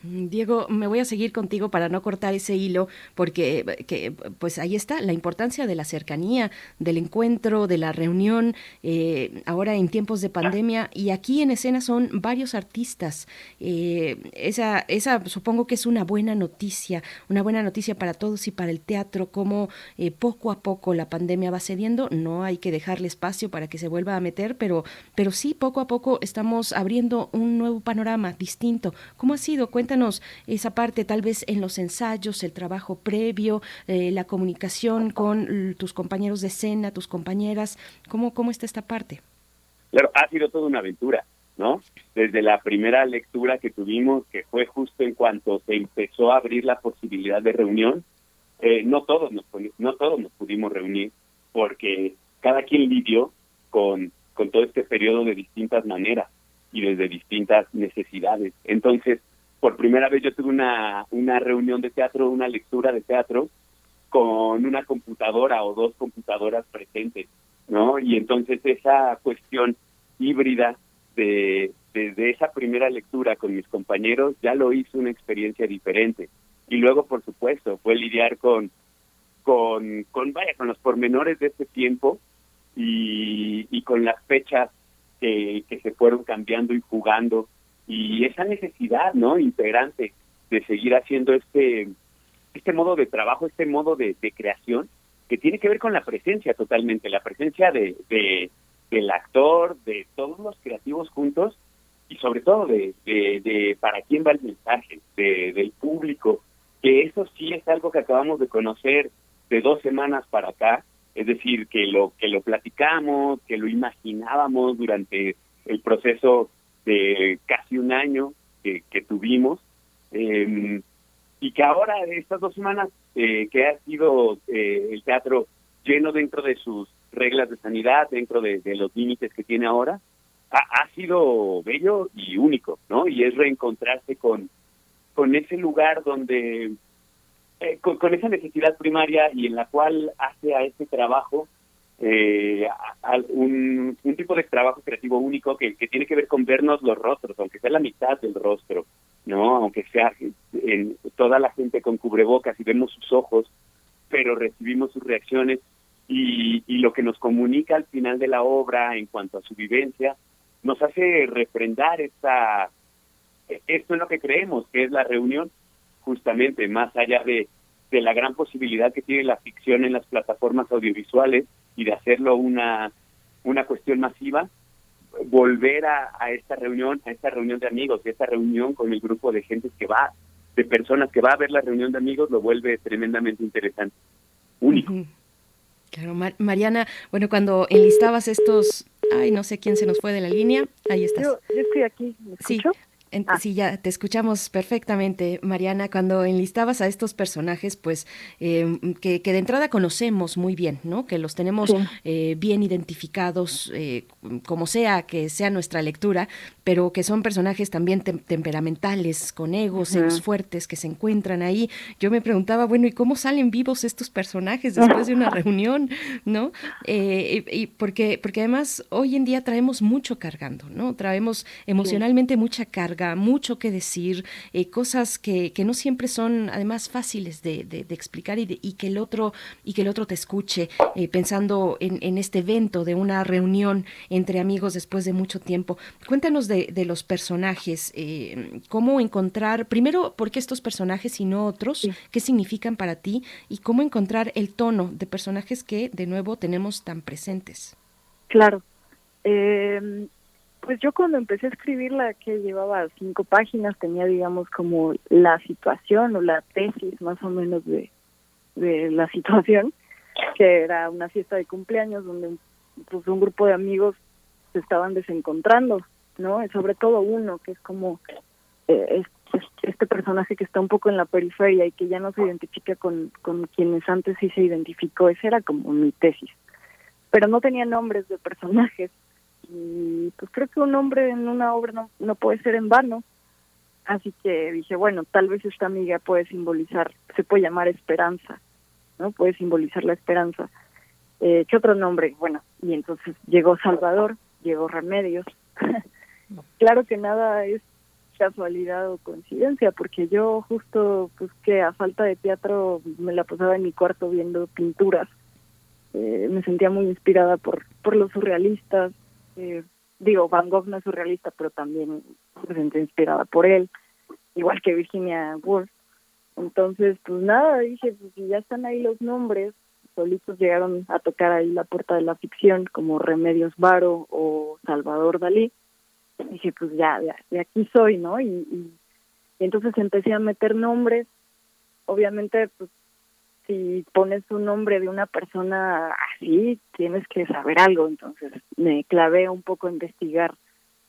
S1: Diego, me voy a seguir contigo para no cortar ese hilo, porque que, pues ahí está la importancia de la cercanía, del encuentro, de la reunión, eh, ahora en tiempos de pandemia, y aquí en escena son varios artistas. Eh, esa, esa supongo que es una buena noticia, una buena noticia para todos y para el teatro, como eh, poco a poco la pandemia va cediendo, no hay que dejarle espacio para que se vuelva a meter, pero, pero sí, poco a poco estamos abriendo un nuevo panorama distinto. ¿Cómo ha sido? Cuéntanos esa parte, tal vez en los ensayos, el trabajo previo, eh, la comunicación con tus compañeros de escena, tus compañeras. ¿Cómo, cómo está esta parte?
S14: Claro, ha sido toda una aventura, ¿no? Desde la primera lectura que tuvimos, que fue justo en cuanto se empezó a abrir la posibilidad de reunión, eh, no todos nos no todos nos pudimos reunir porque cada quien lidió con, con todo este periodo de distintas maneras y desde distintas necesidades. Entonces, por primera vez yo tuve una, una reunión de teatro, una lectura de teatro con una computadora o dos computadoras presentes, ¿no? Y entonces esa cuestión híbrida de desde esa primera lectura con mis compañeros ya lo hizo una experiencia diferente. Y luego, por supuesto, fue lidiar con con con vaya con los pormenores de este tiempo y, y con las fechas que, que se fueron cambiando y jugando y esa necesidad, ¿no? Integrante de seguir haciendo este este modo de trabajo, este modo de, de creación que tiene que ver con la presencia totalmente, la presencia de, de del actor, de todos los creativos juntos y sobre todo de, de, de para quién va el mensaje, de, del público, que eso sí es algo que acabamos de conocer de dos semanas para acá, es decir, que lo que lo platicamos, que lo imaginábamos durante el proceso de casi un año que, tuvimos, eh, y que ahora estas dos semanas eh, que ha sido eh, el teatro lleno dentro de sus reglas de sanidad, dentro de, los límites que tiene ahora, ha, sido bello y único, ¿no? Y es reencontrarse con, con ese lugar donde, eh, con, con esa necesidad primaria y en la cual hace a ese trabajo eh, un, tipo de trabajo creativo único que, tiene que ver con vernos los rostros, aunque sea la mitad del rostro, ¿no? Aunque sea en toda la gente con cubrebocas y vemos sus ojos, pero recibimos sus reacciones y, y lo que nos comunica al final de la obra en cuanto a su vivencia nos hace refrendar esta esto es lo que creemos que es la reunión justamente más allá de, de la gran posibilidad que tiene la ficción en las plataformas audiovisuales y de hacerlo una una cuestión masiva volver a, a esta reunión a esta reunión de amigos y esta reunión con el grupo de gente que va de personas que va a ver la reunión de amigos lo vuelve tremendamente interesante único.
S1: Claro, Ma- Mariana, bueno, cuando enlistabas estos, ay, no sé quién se nos fue de la línea, ahí estás.
S13: Yo, yo estoy aquí, ¿me escucho?
S1: Sí, ya te escuchamos perfectamente, Mariana. Cuando enlistabas a estos personajes, pues em, que, de entrada conocemos muy bien, ¿no? Que los tenemos eh, bien identificados, eh, como sea que sea nuestra lectura, pero que son personajes también temperamentales, con egos, egos fuertes que se encuentran ahí. Yo me preguntaba, bueno, ¿y cómo salen vivos estos personajes después de una [laughs] reunión, no? Eh, y, porque, porque además hoy en día traemos mucho cargando, ¿no? Traemos emocionalmente mucha carga mucho que decir, eh, cosas que, que, no siempre son además fáciles de, de, explicar y, y, que el otro y que el otro te escuche, eh, pensando en, en, este evento de una reunión entre amigos después de mucho tiempo. Cuéntanos de, de los personajes, eh, cómo encontrar, primero, por qué estos personajes y no otros, qué significan para ti y cómo encontrar el tono de personajes que de nuevo tenemos tan presentes.
S13: Claro. Eh, pues yo cuando empecé a escribir la que llevaba cinco páginas tenía digamos como la situación o la tesis más o menos de, de la [laughs] situación que era una fiesta de cumpleaños donde pues un grupo de amigos se estaban desencontrando no sobre todo uno que es como eh, este personaje que está un poco en la periferia y que ya no se identifica con, con quienes antes sí se identificó. Esa era como mi tesis. Pero no tenía nombres de personajes y pues creo que un hombre en una obra no, no puede ser en vano. Así que dije, bueno, tal vez esta amiga puede simbolizar, se puede llamar esperanza, ¿no? Puede simbolizar la esperanza. Eh, ¿Qué otro nombre? Bueno, y entonces llegó Salvador, llegó Remedios. [laughs] claro que nada es casualidad o coincidencia, porque yo justo, pues que a falta de teatro me la pasaba en mi cuarto viendo pinturas. Eh, me sentía muy inspirada por, por los surrealistas, eh, digo, Van Gogh no es surrealista, pero también se siente inspirada por él, igual que Virginia Woolf. Entonces, pues nada, dije, pues si ya están ahí los nombres, solitos llegaron a tocar ahí la puerta de la ficción, como Remedios Varo o Salvador Dalí. Dije, pues ya, ya de aquí soy, ¿no? Y, y, y entonces empecé a meter nombres. Obviamente, pues si pones un nombre de una persona así, tienes que saber algo. Entonces me clavé un poco a investigar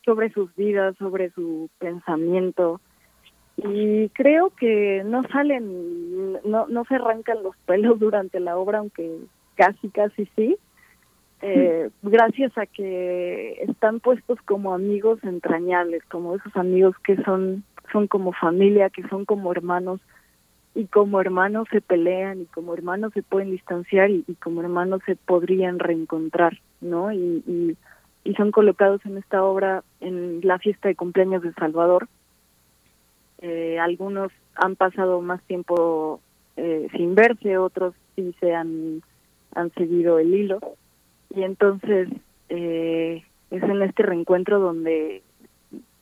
S13: sobre sus vidas, sobre su pensamiento. Y creo que no salen, no, no se arrancan los pelos durante la obra, aunque casi, casi sí. Eh, gracias a que están puestos como amigos entrañables, como esos amigos que son, son como familia, que son como hermanos, y como hermanos se pelean y como hermanos se pueden distanciar y, como hermanos se podrían reencontrar, ¿no? Y, y, son colocados en esta obra en la fiesta de cumpleaños de Salvador. Eh, algunos han pasado más tiempo eh, sin verse, otros sí se han, han seguido el hilo. Y entonces eh, es en este reencuentro donde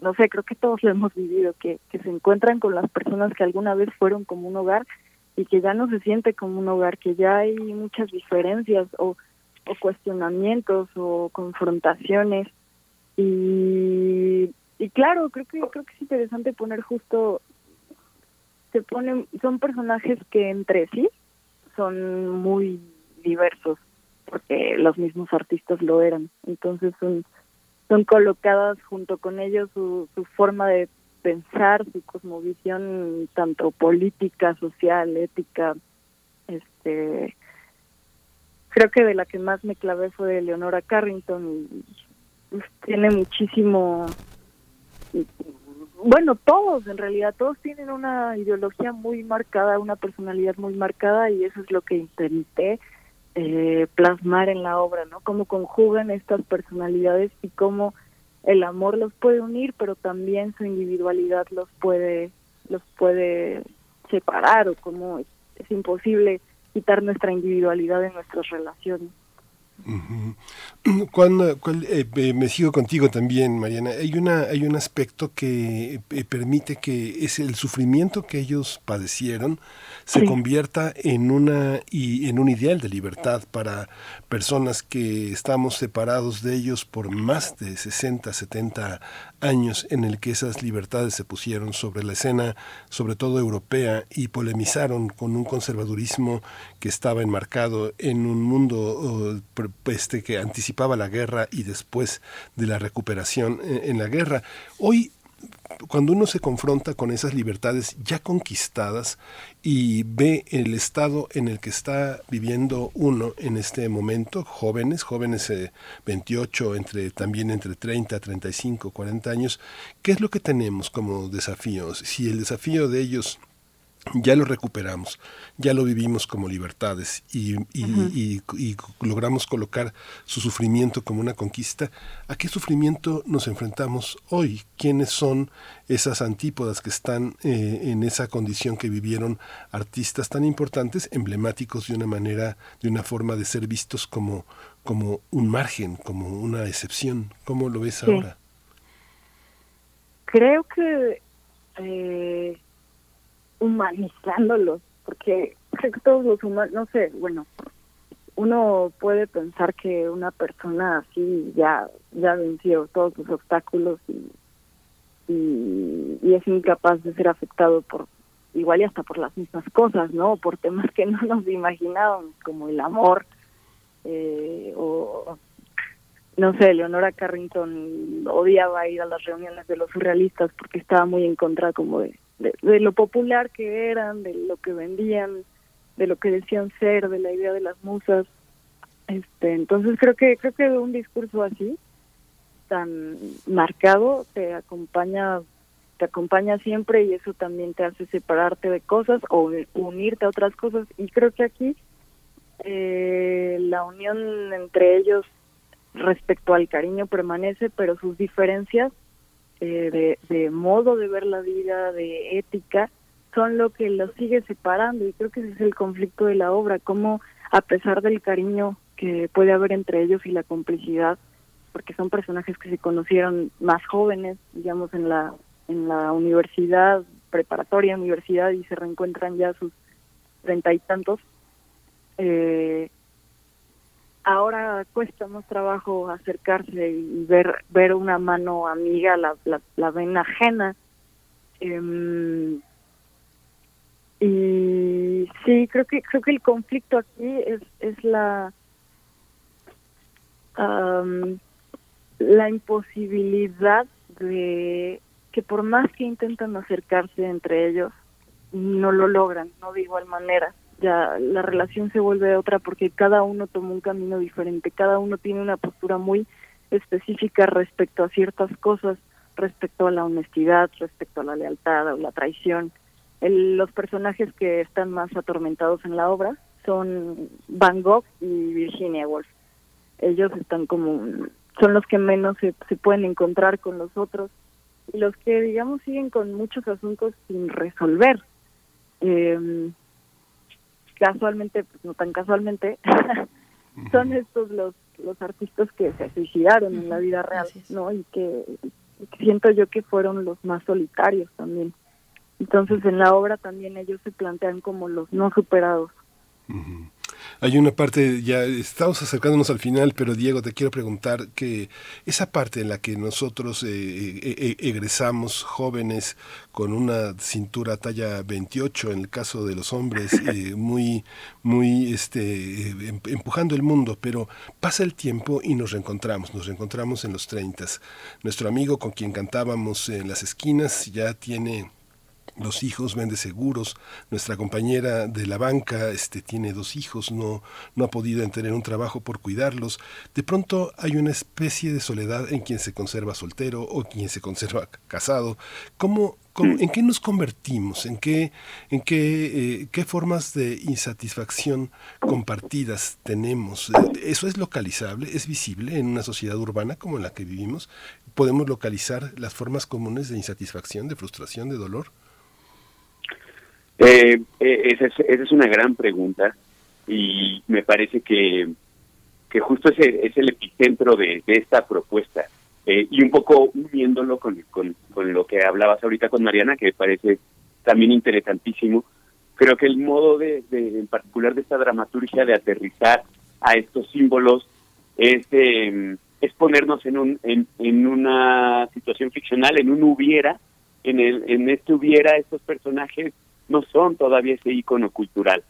S13: no sé, creo que todos lo hemos vivido, que, que se encuentran con las personas que alguna vez fueron como un hogar y que ya no se siente como un hogar, que ya hay muchas diferencias o, o cuestionamientos o confrontaciones. Y, y claro, creo que creo que es interesante poner justo se ponen son personajes que entre sí son muy diversos porque los mismos artistas lo eran, entonces son son colocadas junto con ellos su, su forma de pensar, su cosmovisión tanto política, social, ética, este creo que de la que más me clavé fue de Leonora Carrington y pues, tiene muchísimo bueno todos en realidad todos tienen una ideología muy marcada una personalidad muy marcada y eso es lo que intenté eh, plasmar en la obra, ¿no? Cómo conjugan estas personalidades y cómo el amor los puede unir, pero también su individualidad los puede los puede separar o cómo es, es imposible quitar nuestra individualidad en nuestras relaciones. [clears throat]
S2: Cuando, eh, eh, me sigo contigo también, Mariana. Hay una hay un aspecto que eh, permite que es el sufrimiento que ellos padecieron se convierta en una y en un ideal de libertad para personas que estamos separados de ellos por más de 60, 70 años en el que esas libertades se pusieron sobre la escena, sobre todo europea, y polemizaron con un conservadurismo que estaba enmarcado en un mundo este, que anticipaba la guerra y después de la recuperación en, en la guerra. Hoy cuando uno se confronta con esas libertades ya conquistadas y ve el estado en el que está viviendo uno en este momento, jóvenes, jóvenes 28, eh, entre, también entre 30, 35, 40 años, ¿qué es lo que tenemos como desafíos? Si el desafío de ellos ya lo recuperamos, ya lo vivimos como libertades y, logramos colocar su sufrimiento como una conquista, ¿a qué sufrimiento nos enfrentamos hoy? ¿Quiénes son esas antípodas que están eh, en esa condición que vivieron artistas tan importantes, emblemáticos de una manera, de una forma de ser vistos como, como un margen, como una excepción? ¿Cómo lo ves ahora?
S13: Creo que... Eh humanizándolos, porque creo que todos los humanos, no sé, bueno, uno puede pensar que una persona así ya ya venció todos los obstáculos y, y, es incapaz de ser afectado por igual y hasta por las mismas cosas, ¿no? Por temas que [laughs] no nos imaginábamos, como el amor, eh, o no sé, Leonora Carrington odiaba ir a las reuniones de los surrealistas porque estaba muy en contra como de lo popular que eran, de lo que vendían, de lo que decían ser, de la idea de las musas. Este, entonces creo que creo que un discurso así tan marcado te acompaña te acompaña siempre y eso también te hace separarte de cosas o unirte a otras cosas y creo que aquí eh, la unión entre ellos respecto al cariño permanece pero sus diferencias eh, de, modo de ver la vida, de ética, son lo que los sigue separando. Y creo que ese es el conflicto de la obra, cómo a pesar del cariño que puede haber entre ellos y la complicidad, porque son personajes que se conocieron más jóvenes, digamos en la en la universidad preparatoria, universidad y se reencuentran ya a sus treinta y tantos, eh, ahora cuesta más trabajo acercarse y ver ver una mano amiga la la, la ven ajena. Em, y sí creo que creo que el conflicto aquí es es la la imposibilidad de que por más que intentan acercarse entre ellos no lo logran no de igual manera ya la relación se vuelve otra porque cada uno toma un camino diferente, cada uno tiene una postura muy específica respecto a ciertas cosas, respecto a la honestidad, respecto a la lealtad o la traición. los personajes que están más atormentados en la obra son Van Gogh y Virginia Woolf. Ellos están como son los que menos se, se pueden encontrar con los otros y los que digamos siguen con muchos asuntos sin resolver. Eh, casualmente, pues no tan casualmente, [laughs] son estos los los artistas que se suicidaron en la vida real, ¿no? Y que, siento yo que fueron los más solitarios también. Entonces en la obra también ellos se plantean como los no superados.
S2: Hay una parte, ya estamos acercándonos al final, pero Diego, te quiero preguntar que esa parte en la que nosotros eh, eh, eh, egresamos jóvenes con una cintura talla 28, en el caso de los hombres, [laughs] muy, muy este, em, empujando el mundo, pero pasa el tiempo y nos reencontramos, nos reencontramos en los 30. Nuestro amigo con quien cantábamos en las esquinas ya tiene los hijos vende seguros, nuestra compañera de la banca este, tiene dos hijos, no, no ha podido tener un trabajo por cuidarlos. De pronto hay una especie de soledad en quien se conserva soltero o quien se conserva casado. ¿Cómo, en qué nos convertimos? ¿En qué, en qué, eh, qué formas de insatisfacción compartidas tenemos? ¿Eso es localizable? ¿Es visible en una sociedad urbana como en la que vivimos? ¿Podemos localizar las formas comunes de insatisfacción, de frustración, de dolor?
S14: Eh, eh, esa, es, esa, es, una gran pregunta y me parece que, que justo ese es el epicentro de, esta propuesta. Eh, y un poco uniéndolo con, con, lo que hablabas ahorita con Mariana, que me parece también interesantísimo, creo que el modo de, en particular de esta dramaturgia de aterrizar a estos símbolos es, es ponernos en, un, en, en una situación ficcional, en un hubiera, en, el, en este hubiera estos personajes no son todavía ese icono cultural,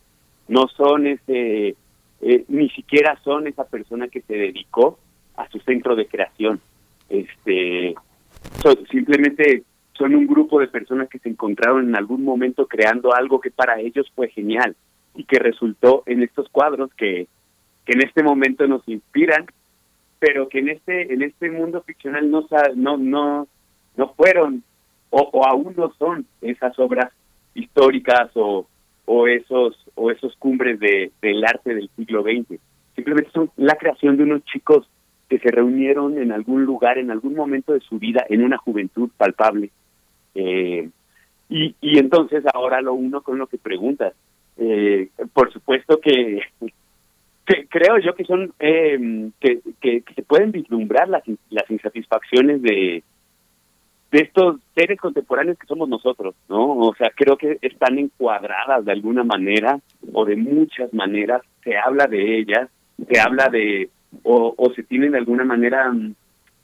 S14: no son ese, eh, ni siquiera son esa persona que se dedicó a su centro de creación. Este, simplemente son un grupo de personas que se encontraron en algún momento creando algo que para ellos fue genial y que resultó en estos cuadros que, que en este momento nos inspiran, pero que en este en este mundo ficcional no no no no fueron o, o aún no son esas obras históricas o, o esos o esos cumbres de, del arte del siglo XX. Simplemente son la creación de unos chicos que se reunieron en algún lugar, en algún momento de su vida, en una juventud palpable. Eh, y, y entonces ahora lo uno con lo que preguntas. Eh, por supuesto que, [laughs] que, creo yo que son eh, que, que, se pueden vislumbrar las, las insatisfacciones de, de estos seres contemporáneos que somos nosotros, ¿no? O sea, creo que están encuadradas de alguna manera o de muchas maneras, se habla de ellas, se habla de, o, se tienen de alguna manera mm,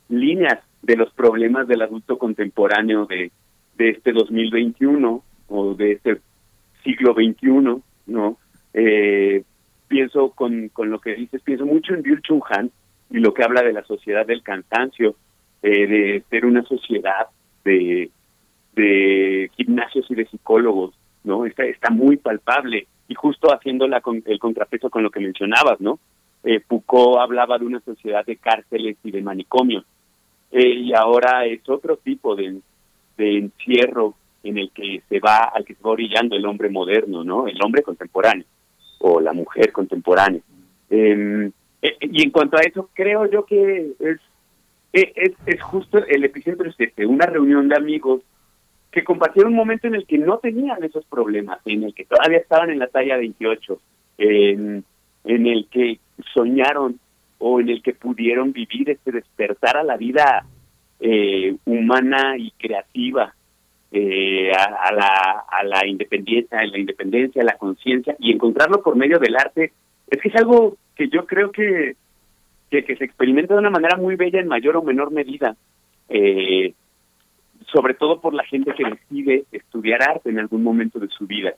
S14: líneas de los problemas del adulto contemporáneo de, de este 2021 o de este siglo XXI, ¿no? Eh, pienso con, con lo que dices, pienso mucho en Byul Chung Han y lo que habla de la sociedad del cansancio, eh, de ser una sociedad de, de gimnasios y de psicólogos, ¿no? Está, está muy palpable y justo haciendo la, el contrapeso con lo que mencionabas, ¿no? Eh, hablaba de una sociedad de cárceles y de manicomios eh, y ahora es otro tipo de, de encierro en el que se va, al que se va orillando el hombre moderno, ¿no? El hombre contemporáneo o la mujer contemporánea. Em, y en cuanto a eso, creo yo que es eh, es, es justo el epicentro este, una reunión de amigos que compartieron un momento en el que no tenían esos problemas, en el que todavía estaban en la talla 28, en, en el que soñaron o en el que pudieron vivir este despertar a la vida eh, humana y creativa, eh, a, la, a la independencia, a la independencia, a la conciencia y encontrarlo por medio del arte, es que es algo que yo creo que que, se experimenta de una manera muy bella en mayor o menor medida, eh, sobre todo por la gente que decide estudiar arte en algún momento de su vida.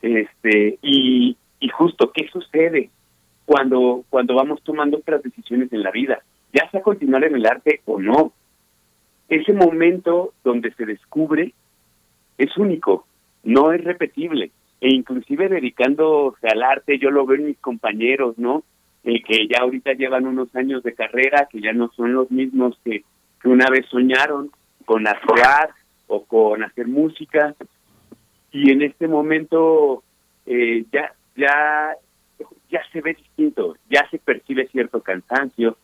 S14: Este, y, y justo, ¿qué sucede cuando, cuando vamos tomando otras decisiones en la vida? Ya sea continuar en el arte o no. Ese momento donde se descubre es único, no es repetible. E inclusive dedicándose al arte, yo lo veo en mis compañeros, ¿no? Eh, que ya ahorita llevan unos años de carrera, que ya no son los mismos que, una vez soñaron con actuar o con hacer música. Y en este momento eh, ya, ya, ya se ve distinto, ya se percibe cierto cansancio,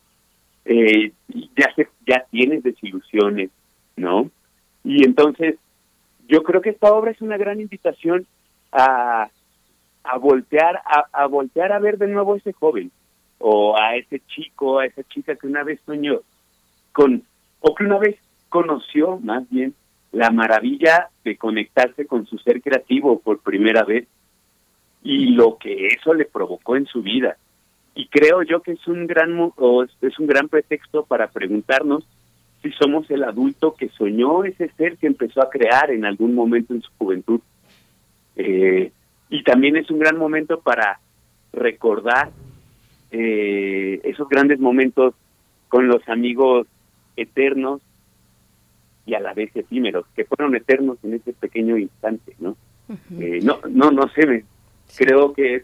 S14: eh, ya, se, ya tienes desilusiones, ¿no? Y entonces yo creo que esta obra es una gran invitación a, a voltear a, a voltear a ver de nuevo a ese joven o a ese chico, a esa chica que una vez soñó con, o que una vez conoció más bien la maravilla de conectarse con su ser creativo por primera vez y lo que eso le provocó en su vida. Y creo yo que es un gran o es un gran pretexto para preguntarnos si somos el adulto que soñó ese ser que empezó a crear en algún momento en su juventud. Eh, y también es un gran momento para recordar eh, esos grandes momentos con los amigos eternos y a la vez efímeros, que fueron eternos en ese pequeño instante, ¿no? eh, no, no, no sé, me, creo que es,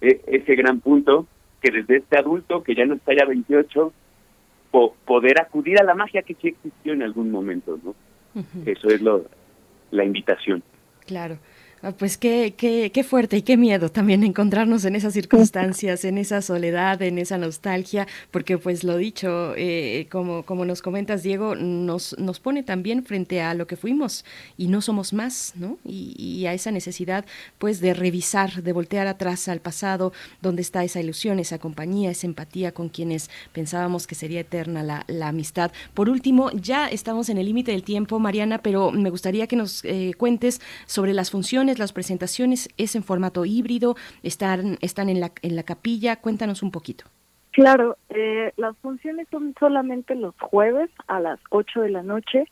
S14: ese gran punto que desde este adulto, que ya no está ya 28, poder acudir a la magia que sí existió en algún momento, ¿no? Eso es lo, la invitación.
S1: Claro. Ah, pues qué, qué, qué fuerte y qué miedo también encontrarnos en esas circunstancias, en esa soledad, en esa nostalgia, porque pues lo dicho, eh, como, como nos comentas, Diego, nos, nos pone también frente a lo que fuimos y no somos más, ¿no? Y, a esa necesidad pues de revisar, de voltear atrás al pasado, donde está esa ilusión, esa compañía, esa empatía con quienes pensábamos que sería eterna la, la amistad. Por último, ya estamos en el límite del tiempo, Mariana, pero me gustaría que nos eh, cuentes sobre las funciones las presentaciones, es en formato híbrido, están, están en, la, en la capilla, cuéntanos un poquito.
S13: Claro, eh, las funciones son solamente los jueves a las 8 de la noche,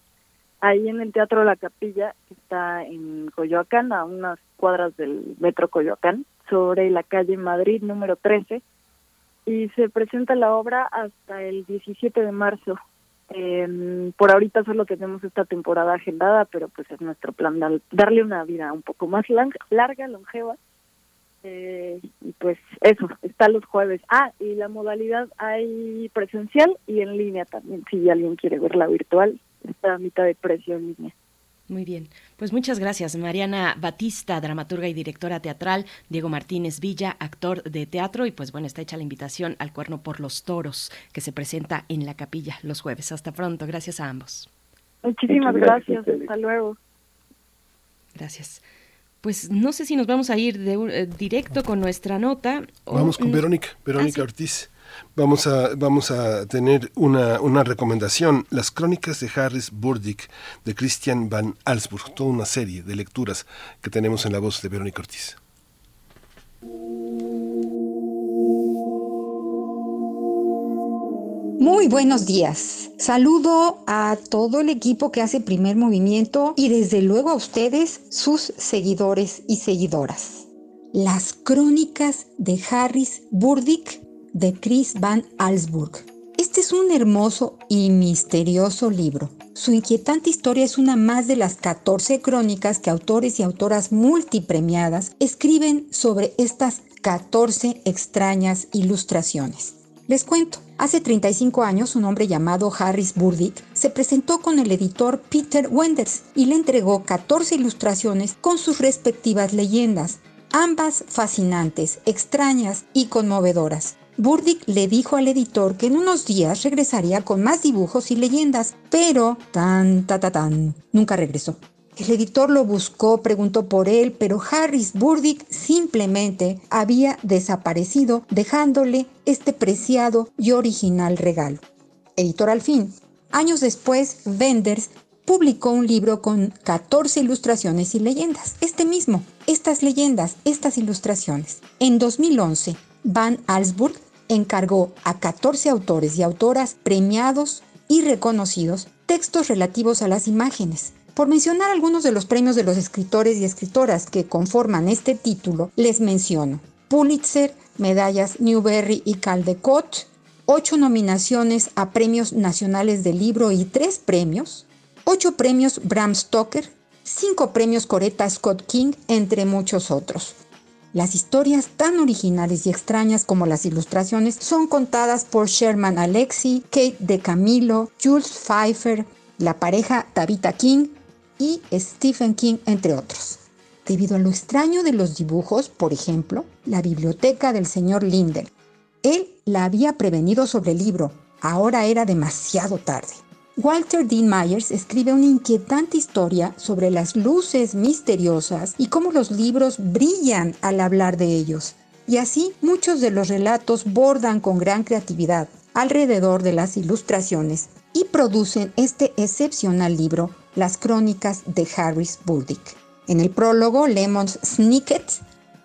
S13: ahí en el Teatro La Capilla, que está en Coyoacán, a unas cuadras del Metro Coyoacán, sobre la calle Madrid número 13, y se presenta la obra hasta el 17 de marzo. Em, por ahorita solo tenemos esta temporada agendada, pero pues es nuestro plan darle una vida un poco más larga, longeva. Eh, y pues eso, está los jueves. Ah, y la modalidad hay presencial y en línea también, si alguien quiere verla virtual, está a mitad de precio en línea.
S1: Muy bien, pues muchas gracias. Mariana Batista, dramaturga y directora teatral, Diego Martínez Villa, actor de teatro, y pues bueno, está hecha la invitación al Cuerno por los Toros, que se presenta en la capilla los jueves. Hasta pronto, gracias a ambos.
S13: Muchísimas gracias, hasta luego.
S1: Gracias. Pues no sé si nos vamos a ir de, eh, directo con nuestra nota.
S2: Vamos con Verónica, Verónica ah, Ortiz. Vamos a, vamos a tener una, una recomendación, las crónicas de Harris Burdick, de Christian Van Alsburg, toda una serie de lecturas que tenemos en la voz de Verónica Ortiz.
S15: Muy buenos días. Saludo a todo el equipo que hace primer movimiento y desde luego a ustedes, sus seguidores y seguidoras. Las crónicas de Harris Burdick de Chris Van Alsburg. Este es un hermoso y misterioso libro. Su inquietante historia es una más de las 14 crónicas que autores y autoras multipremiadas escriben sobre estas 14 extrañas ilustraciones. Les cuento, hace 35 años un hombre llamado Harris Burdick se presentó con el editor Peter Wenders y le entregó 14 ilustraciones con sus respectivas leyendas, ambas fascinantes, extrañas y conmovedoras. Burdick le dijo al editor que en unos días regresaría con más dibujos y leyendas, pero tan, ta, ta, tan, nunca regresó. El editor lo buscó, preguntó por él, pero Harris Burdick simplemente había desaparecido, dejándole este preciado y original regalo. Editor al fin. Años después, Wenders publicó un libro con 14 ilustraciones y leyendas. Este mismo, estas leyendas, estas ilustraciones. En 2011, Van Alsburg encargó a 14 autores y autoras premiados y reconocidos textos relativos a las imágenes. Por mencionar algunos de los premios de los escritores y escritoras que conforman este título, les menciono Pulitzer, medallas Newberry y Caldecott, ocho nominaciones a premios nacionales del libro y tres premios, ocho premios Bram Stoker, cinco premios Coretta Scott King, entre muchos otros. Las historias tan originales y extrañas como las ilustraciones son contadas por Sherman Alexie, Kate de Camilo, Jules Pfeiffer, la pareja Tabitha King y Stephen King, entre otros. Debido a lo extraño de los dibujos, por ejemplo, la biblioteca del señor Lindel. Él la había prevenido sobre el libro, ahora era demasiado tarde. Walter Dean Myers escribe una inquietante historia sobre las luces misteriosas y cómo los libros brillan al hablar de ellos. Y así muchos de los relatos bordan con gran creatividad alrededor de las ilustraciones y producen este excepcional libro, Las Crónicas de Harris Burdick. En el prólogo, Lemons Snicket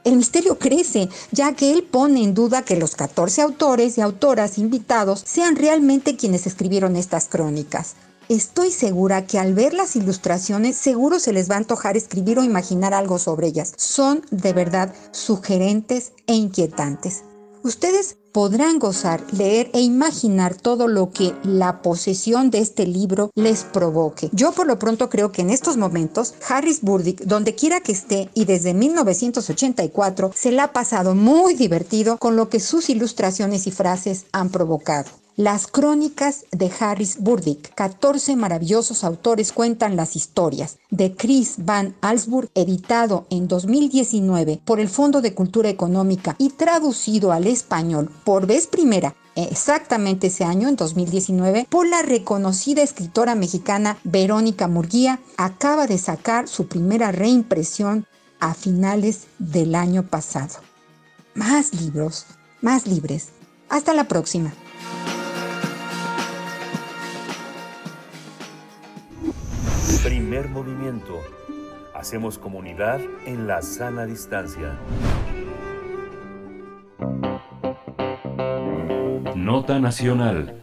S15: el misterio crece, ya que él pone en duda que los 14 autores y autoras invitados sean realmente quienes escribieron estas crónicas. Estoy segura que al ver las ilustraciones seguro se les va a antojar escribir o imaginar algo sobre ellas. Son de verdad sugerentes e inquietantes. Ustedes podrán gozar, leer e imaginar todo lo que la posesión de este libro les provoque. Yo por lo pronto creo que en estos momentos Harris Burdick, donde quiera que esté y desde 1984, se la ha pasado muy divertido con lo que sus ilustraciones y frases han provocado. Las crónicas de Harris Burdick, 14 maravillosos autores cuentan las historias, de Chris Van Alsburg, editado en 2019 por el Fondo de Cultura Económica y traducido al español por vez primera exactamente ese año, en 2019, por la reconocida escritora mexicana Verónica Murguía, acaba de sacar su primera reimpresión a finales del año pasado. Más libros, más libres. Hasta la próxima.
S3: Movimiento. Hacemos comunidad en la sana distancia.
S7: Nota Nacional.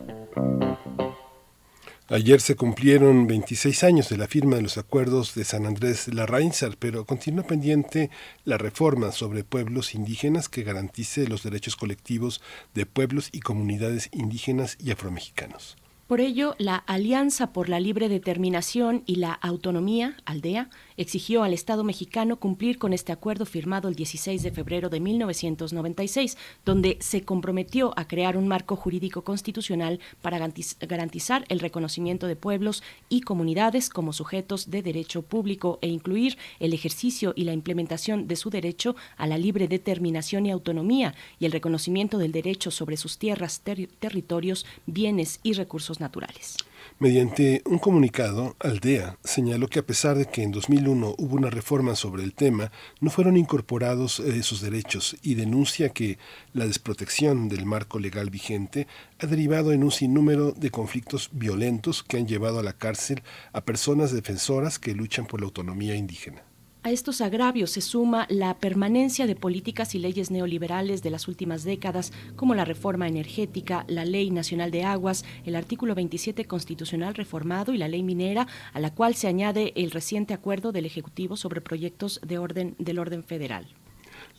S2: Ayer se cumplieron 26 años de la firma de los acuerdos de San Andrés la Larrainzar, pero continúa pendiente la reforma sobre pueblos indígenas que garantice los derechos colectivos de pueblos y comunidades indígenas y afromexicanos.
S1: Por ello, la Alianza por la Libre Determinación y la Autonomía, ALDEA, exigió al Estado mexicano cumplir con este acuerdo firmado el 16 de febrero de 1996, donde se comprometió a crear un marco jurídico constitucional para garantizar el reconocimiento de pueblos y comunidades como sujetos de derecho público e incluir el ejercicio y la implementación de su derecho a la libre determinación y autonomía y el reconocimiento del derecho sobre sus tierras, territorios, bienes y recursos naturales.
S2: Mediante un comunicado, Aldea señaló que a pesar de que en 2001 hubo una reforma sobre el tema, no fueron incorporados eh, esos derechos y denuncia que la desprotección del marco legal vigente ha derivado en un sinnúmero de conflictos violentos que han llevado a la cárcel a personas defensoras que luchan por la autonomía indígena.
S1: A estos agravios se suma la permanencia de políticas y leyes neoliberales de las últimas décadas, como la reforma energética, la Ley Nacional de Aguas, el artículo 27 constitucional reformado y la ley minera, a la cual se añade el reciente acuerdo del Ejecutivo sobre proyectos de orden del orden federal.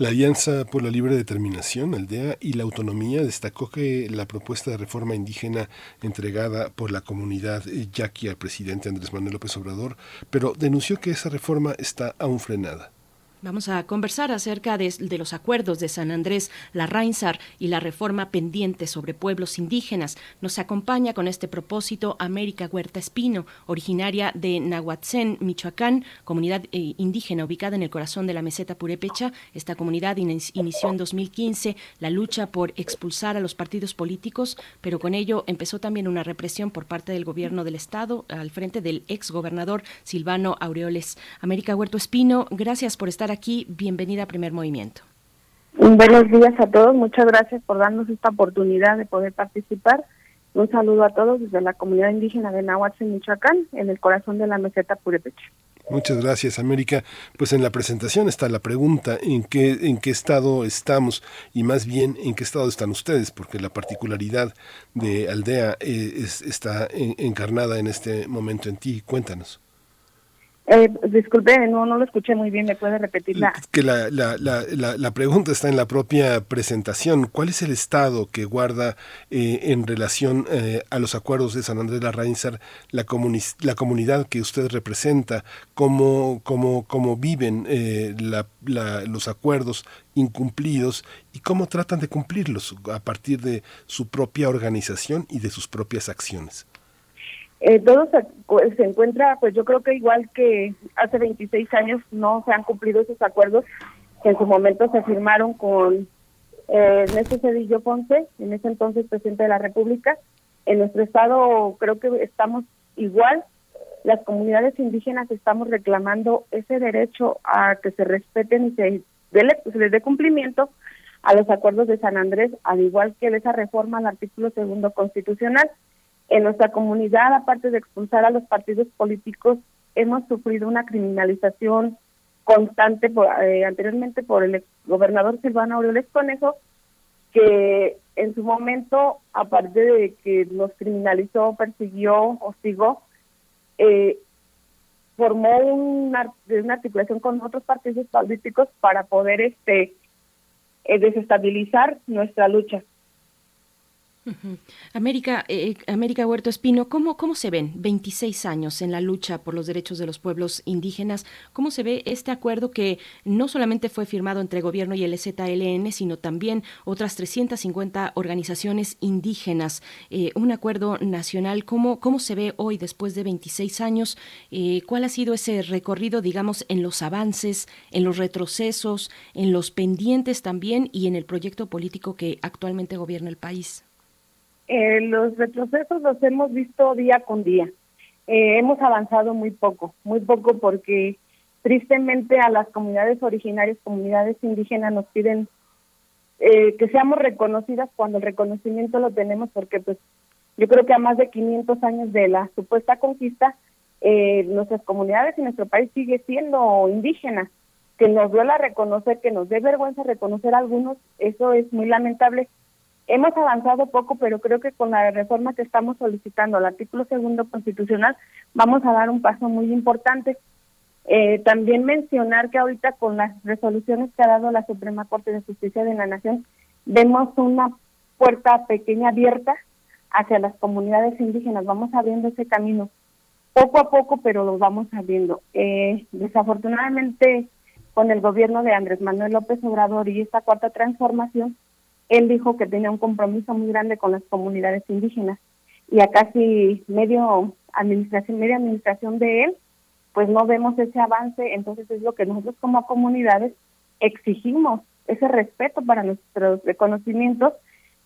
S2: La Alianza por la Libre Determinación, Aldea y la Autonomía destacó que la propuesta de reforma indígena entregada por la comunidad yaqui al presidente Andrés Manuel López Obrador, pero denunció que esa reforma está aún frenada.
S1: Vamos a conversar acerca de, los acuerdos de San Andrés, la Reinsar y la reforma pendiente sobre pueblos indígenas. Nos acompaña con este propósito América Huerta Espino, originaria de Nahuatzén, Michoacán, comunidad eh, indígena ubicada en el corazón de la meseta Purépecha. Esta comunidad inició en 2015 la lucha por expulsar a los partidos políticos, pero con ello empezó también una represión por parte del gobierno del Estado al frente del exgobernador Silvano Aureoles. América Huerta Espino, gracias por estar aquí. Bienvenida a Primer Movimiento.
S16: Buenos días a todos. Muchas gracias por darnos esta oportunidad de poder participar. Un saludo a todos desde la comunidad indígena de Nahuatl, Michoacán, en el corazón de la meseta Purepecha.
S2: Muchas gracias, América. Pues en la presentación está la pregunta en qué en qué estado estamos y más bien en qué estado están ustedes, porque la particularidad de Aldea eh, está encarnada en este momento en ti. Cuéntanos.
S16: Eh, disculpe, no, no lo escuché muy bien, ¿me puede repetir la...?
S2: Que la, la, la, la, pregunta está en la propia presentación. ¿Cuál es el estado que guarda eh, en relación eh, a los acuerdos de San Andrés la Reinsar la, la comunidad que usted representa? ¿Cómo, cómo, cómo viven eh, los acuerdos incumplidos y cómo tratan de cumplirlos a partir de su propia organización y de sus propias acciones?
S16: Eh, todo se, encuentra, pues yo creo que igual que hace 26 años no se han cumplido esos acuerdos que en su momento se firmaron con eh, Cedillo Ponce, en ese entonces presidente de la República. En nuestro estado creo que estamos igual, las comunidades indígenas estamos reclamando ese derecho a que se respeten y se, se les dé cumplimiento a los acuerdos de San Andrés, al igual que de esa reforma al artículo segundo constitucional. En nuestra comunidad, aparte de expulsar a los partidos políticos, hemos sufrido una criminalización constante por, eh, anteriormente por el gobernador Silvano Aureoles Conejo, que en su momento, aparte de que nos criminalizó, persiguió, hostigó, eh, formó una, una articulación con otros partidos políticos para poder este eh, desestabilizar nuestra lucha.
S1: América, eh, América Huerto Espino, ¿cómo, ¿cómo se ven 26 años en la lucha por los derechos de los pueblos indígenas? ¿Cómo se ve este acuerdo que no solamente fue firmado entre gobierno y el ZLN, sino también otras 350 organizaciones indígenas? Eh, un acuerdo nacional, ¿cómo, ¿cómo se ve hoy después de 26 años? Eh, ¿Cuál ha sido ese recorrido, digamos, en los avances, en los retrocesos, en los pendientes también y en el proyecto político que actualmente gobierna el país?
S16: Eh, los retrocesos los hemos visto día con día. Eh, hemos avanzado muy poco, muy poco porque tristemente a las comunidades originarias, comunidades indígenas nos piden eh, que seamos reconocidas cuando el reconocimiento lo tenemos porque pues yo creo que a más de 500 años de la supuesta conquista, nuestras comunidades y nuestro país sigue siendo indígena. Que nos duela reconocer, que nos dé vergüenza reconocer a algunos, eso es muy lamentable Hemos avanzado poco, pero creo que con la reforma que estamos solicitando al artículo segundo constitucional vamos a dar un paso muy importante. Eh, también mencionar que ahorita con las resoluciones que ha dado la Suprema Corte de Justicia de la Nación vemos una puerta pequeña abierta hacia las comunidades indígenas, vamos abriendo ese camino poco a poco, pero lo vamos abriendo. Eh, desafortunadamente, con el gobierno de Andrés Manuel López Obrador y esta cuarta transformación, él dijo que tenía un compromiso muy grande con las comunidades indígenas y a casi medio administración, media administración de él, pues no vemos ese avance, entonces es lo que nosotros como comunidades exigimos, ese respeto para nuestros reconocimientos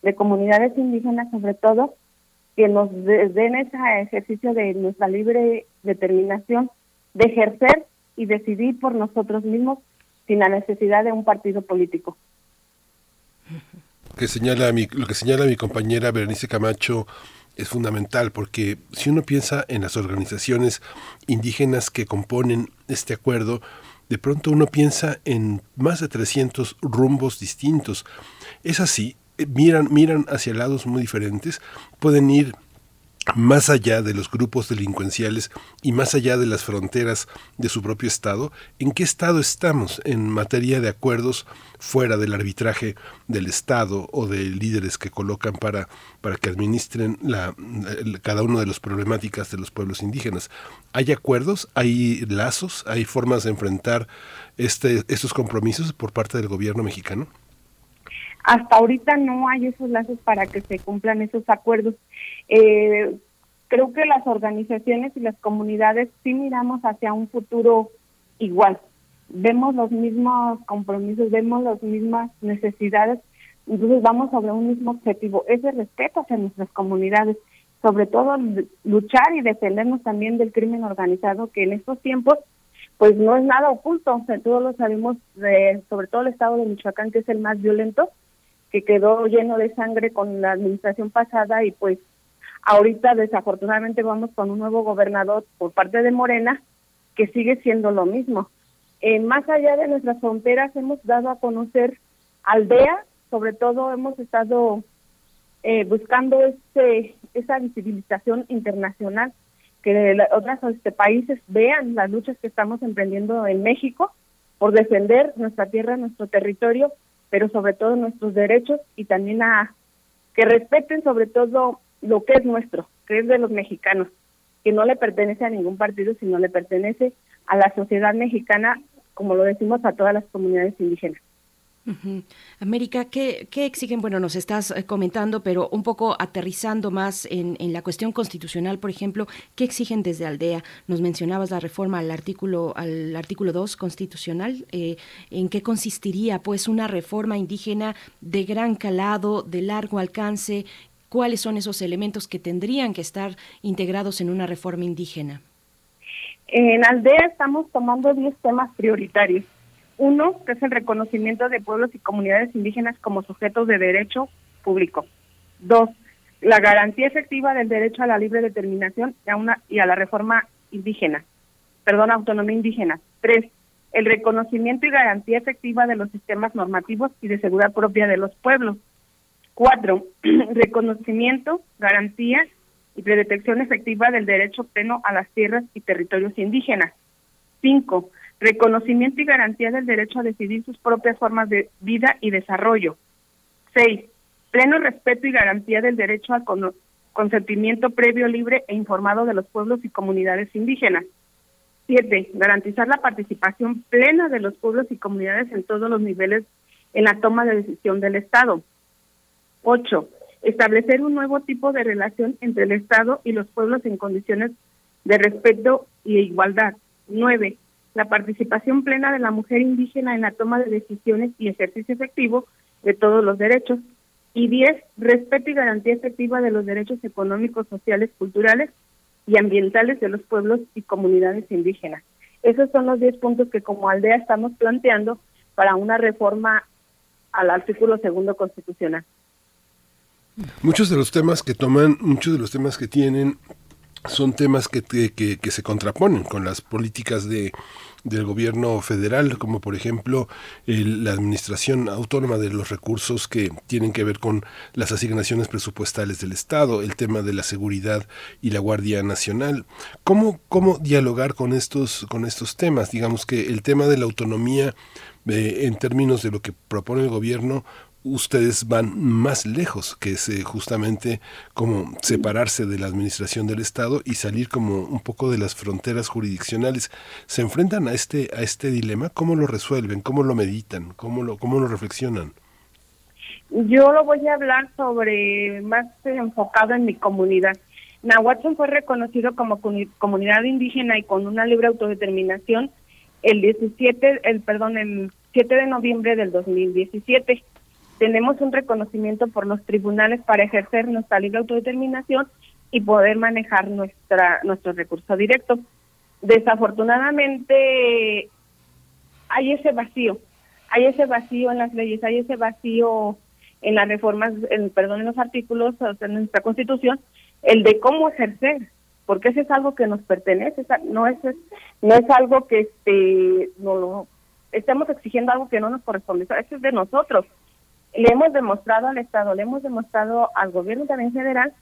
S16: de comunidades indígenas, sobre todo, que nos den ese ejercicio de nuestra libre determinación de ejercer y decidir por nosotros mismos sin la necesidad de un partido político.
S2: Que señala mi, lo que señala mi compañera Berenice Camacho es fundamental porque si uno piensa en las organizaciones indígenas que componen este acuerdo, de pronto uno piensa en más de 300 rumbos distintos. Es así, eh, miran, miran hacia lados muy diferentes, pueden ir más allá de los grupos delincuenciales y más allá de las fronteras de su propio Estado, ¿en qué estado estamos en materia de acuerdos fuera del arbitraje del Estado o de líderes que colocan para, para que administren la, cada una de las problemáticas de los pueblos indígenas? ¿Hay acuerdos? ¿Hay lazos? ¿Hay formas de enfrentar este, estos compromisos por parte del gobierno mexicano?
S16: Hasta ahorita no hay esos lazos para que se cumplan esos acuerdos. Eh, creo que las organizaciones y las comunidades sí miramos hacia un futuro igual. Vemos los mismos compromisos, vemos las mismas necesidades, entonces vamos sobre un mismo objetivo, ese respeto hacia nuestras comunidades, sobre todo luchar y defendernos también del crimen organizado que en estos tiempos pues no es nada oculto, o sea, todos lo sabemos, de, sobre todo el estado de Michoacán que es el más violento, que quedó lleno de sangre con la administración pasada y pues ahorita desafortunadamente vamos con un nuevo gobernador por parte de Morena que sigue siendo lo mismo. Más allá de nuestras fronteras hemos dado a conocer aldea, sobre todo hemos estado eh, buscando este esa visibilización internacional que otros este, países vean las luchas que estamos emprendiendo en México por defender nuestra tierra, nuestro territorio pero sobre todo nuestros derechos y también a que respeten sobre todo lo que es nuestro, que es de los mexicanos, que no le pertenece a ningún partido, sino le pertenece a la sociedad mexicana, como lo decimos a todas las comunidades indígenas.
S1: América, ¿qué, exigen? Bueno, nos estás eh, comentando, pero un poco aterrizando más en, la cuestión constitucional, por ejemplo, ¿qué exigen desde Aldea? Nos mencionabas la reforma al artículo al artículo 2 constitucional. Eh, ¿En qué consistiría, pues, una reforma indígena de gran calado, de largo alcance? ¿Cuáles son esos elementos que tendrían que estar integrados en una reforma indígena?
S16: En Aldea estamos tomando 10 temas prioritarios uno, que es el reconocimiento de pueblos y comunidades indígenas como sujetos de derecho público. Dos, la garantía efectiva del derecho a la libre determinación y a, una, y a la reforma indígena, perdón, autonomía indígena. Tres, el reconocimiento y garantía efectiva de los sistemas normativos y de seguridad propia de los pueblos. Cuatro, [clears throat] reconocimiento, garantía y predetección efectiva del derecho pleno a las tierras y territorios indígenas. Cinco, reconocimiento y garantía del derecho a decidir sus propias formas de vida y desarrollo. Seis, pleno respeto y garantía del derecho al consentimiento previo, libre e informado de los pueblos y comunidades indígenas. Siete, garantizar la participación plena de los pueblos y comunidades en todos los niveles en la toma de decisión del Estado. Ocho, establecer un nuevo tipo de relación entre el Estado y los pueblos en condiciones de respeto y igualdad. Nueve, la participación plena de la mujer indígena en la toma de decisiones y ejercicio efectivo de todos los derechos. Y diez, respeto y garantía efectiva de los derechos económicos, sociales, culturales y ambientales de los pueblos y comunidades indígenas. Esos son los diez puntos que como aldea estamos planteando para una reforma al artículo segundo constitucional.
S2: Muchos de los temas que toman, muchos de los temas que tienen son temas que, que, se contraponen con las políticas de, del gobierno federal, como por ejemplo la administración autónoma de los recursos que tienen que ver con las asignaciones presupuestales del Estado, el tema de la seguridad y la Guardia Nacional. ¿Cómo, cómo dialogar con estos, con estos temas? Digamos que el tema de la autonomía eh, en términos de lo que propone el gobierno ustedes van más lejos, que es justamente como separarse de la administración del Estado y salir como un poco de las fronteras jurisdiccionales. ¿Se enfrentan a este, a este dilema? ¿Cómo lo resuelven? ¿Cómo lo meditan? ¿Cómo lo, cómo lo reflexionan?
S16: Yo lo voy a hablar sobre más enfocado en mi comunidad. Nahuatl fue reconocido como comunidad indígena y con una libre autodeterminación el 17, el perdón, el 7 de noviembre del 2017. Tenemos un reconocimiento por los tribunales para ejercer nuestra libre autodeterminación y poder manejar nuestra nuestro recurso directo. Desafortunadamente hay ese vacío, hay ese vacío en las leyes, hay ese vacío en las reformas, en, perdón, en los artículos de nuestra Constitución, el de cómo ejercer, porque eso es algo que nos pertenece, no es, no es algo que este, no estamos exigiendo algo que no nos corresponde, eso es de nosotros. Le hemos demostrado al Estado, le hemos demostrado al gobierno también federal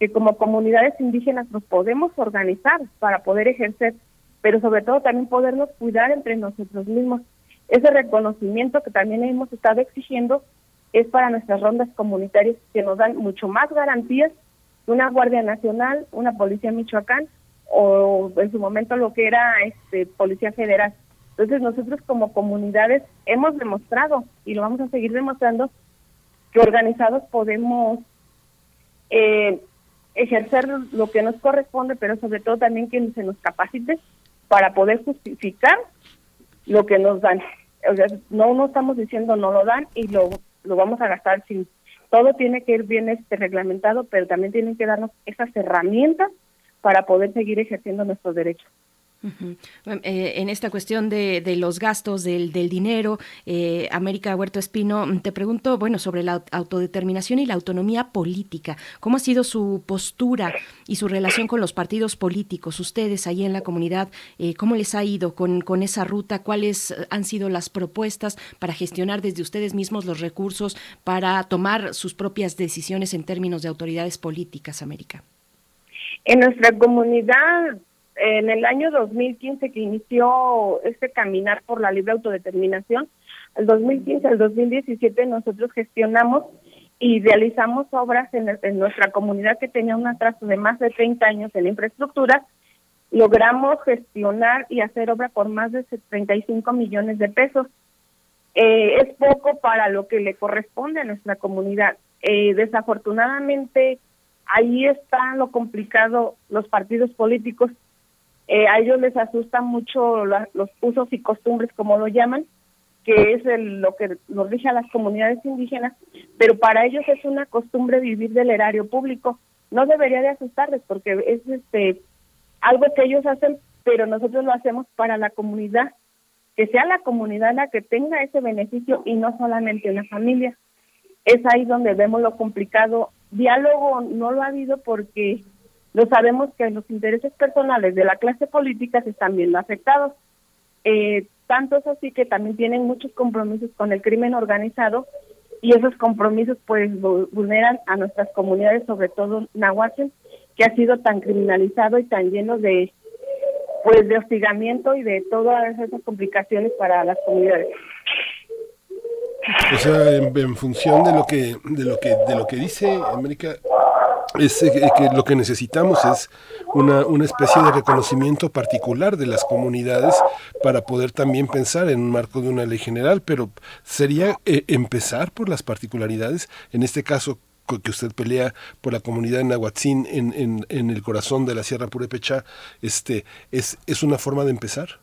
S16: que como comunidades indígenas nos podemos organizar para poder ejercer, pero sobre todo también podernos cuidar entre nosotros mismos. Ese reconocimiento que también hemos estado exigiendo es para nuestras rondas comunitarias que nos dan mucho más garantías que una Guardia Nacional, una Policía Michoacán o en su momento lo que era este Policía Federal. Entonces nosotros como comunidades hemos demostrado y lo vamos a seguir demostrando que organizados podemos eh, ejercer lo que nos corresponde, pero sobre todo también que se nos capacite para poder justificar lo que nos dan. O sea, no, no estamos diciendo no lo dan y lo lo vamos a gastar sin todo tiene que ir bien este reglamentado, pero también tienen que darnos esas herramientas para poder seguir ejerciendo nuestros derechos.
S1: Eh, en esta cuestión de, los gastos del, dinero, eh, América Huerto Espino, te pregunto, bueno, sobre la autodeterminación y la autonomía política. ¿Cómo ha sido su postura y su relación con los partidos políticos? Ustedes ahí en la comunidad, eh, ¿cómo les ha ido con esa ruta? ¿Cuáles han sido las propuestas para gestionar desde ustedes mismos los recursos para tomar sus propias decisiones en términos de autoridades políticas, América?
S16: En nuestra comunidad en el año 2015 que inició este caminar por la libre autodeterminación, el 2015 al 2017 nosotros gestionamos y realizamos obras en, nuestra comunidad que tenía un atraso de más de 30 años en infraestructura. Logramos gestionar y hacer obra por más de 35 millones de pesos. Eh, es poco para lo que le corresponde a nuestra comunidad. Eh, desafortunadamente, ahí está lo complicado, los partidos políticos eh, a ellos les asustan mucho los usos y costumbres, como lo llaman, que es lo que nos rige a las comunidades indígenas, pero para ellos es una costumbre vivir del erario público. No debería de asustarles porque es este algo que ellos hacen, pero nosotros lo hacemos para la comunidad, que sea la comunidad la que tenga ese beneficio y no solamente una familia. Es ahí donde vemos lo complicado. Diálogo no lo ha habido porque lo sabemos que los intereses personales de la clase política se están viendo afectados. Eh, tanto es así que también tienen muchos compromisos con el crimen organizado y esos compromisos pues vulneran a nuestras comunidades, sobre todo Nahuatl, que ha sido tan criminalizado y tan lleno de pues de hostigamiento y de todas esas complicaciones para las comunidades.
S2: O sea, en, en, función de lo que de lo que de lo que dice América es eh, que lo que necesitamos es una, una, especie de reconocimiento particular de las comunidades para poder también pensar en un marco de una ley general, pero sería eh, empezar por las particularidades, en este caso que usted pelea por la comunidad de Nahuatzin en, en, en el corazón de la Sierra Purepecha, este, es, ¿es una forma de empezar?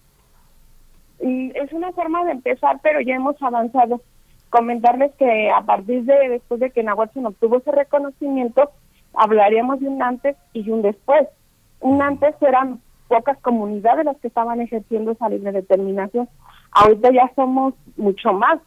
S16: Es una forma de empezar, pero ya hemos avanzado. Comentarles que a partir de después de que Nahuatzin obtuvo ese reconocimiento, hablaríamos de un antes y un después. Un antes eran pocas comunidades las que estaban ejerciendo esa libre determinación. Ahorita ya somos mucho más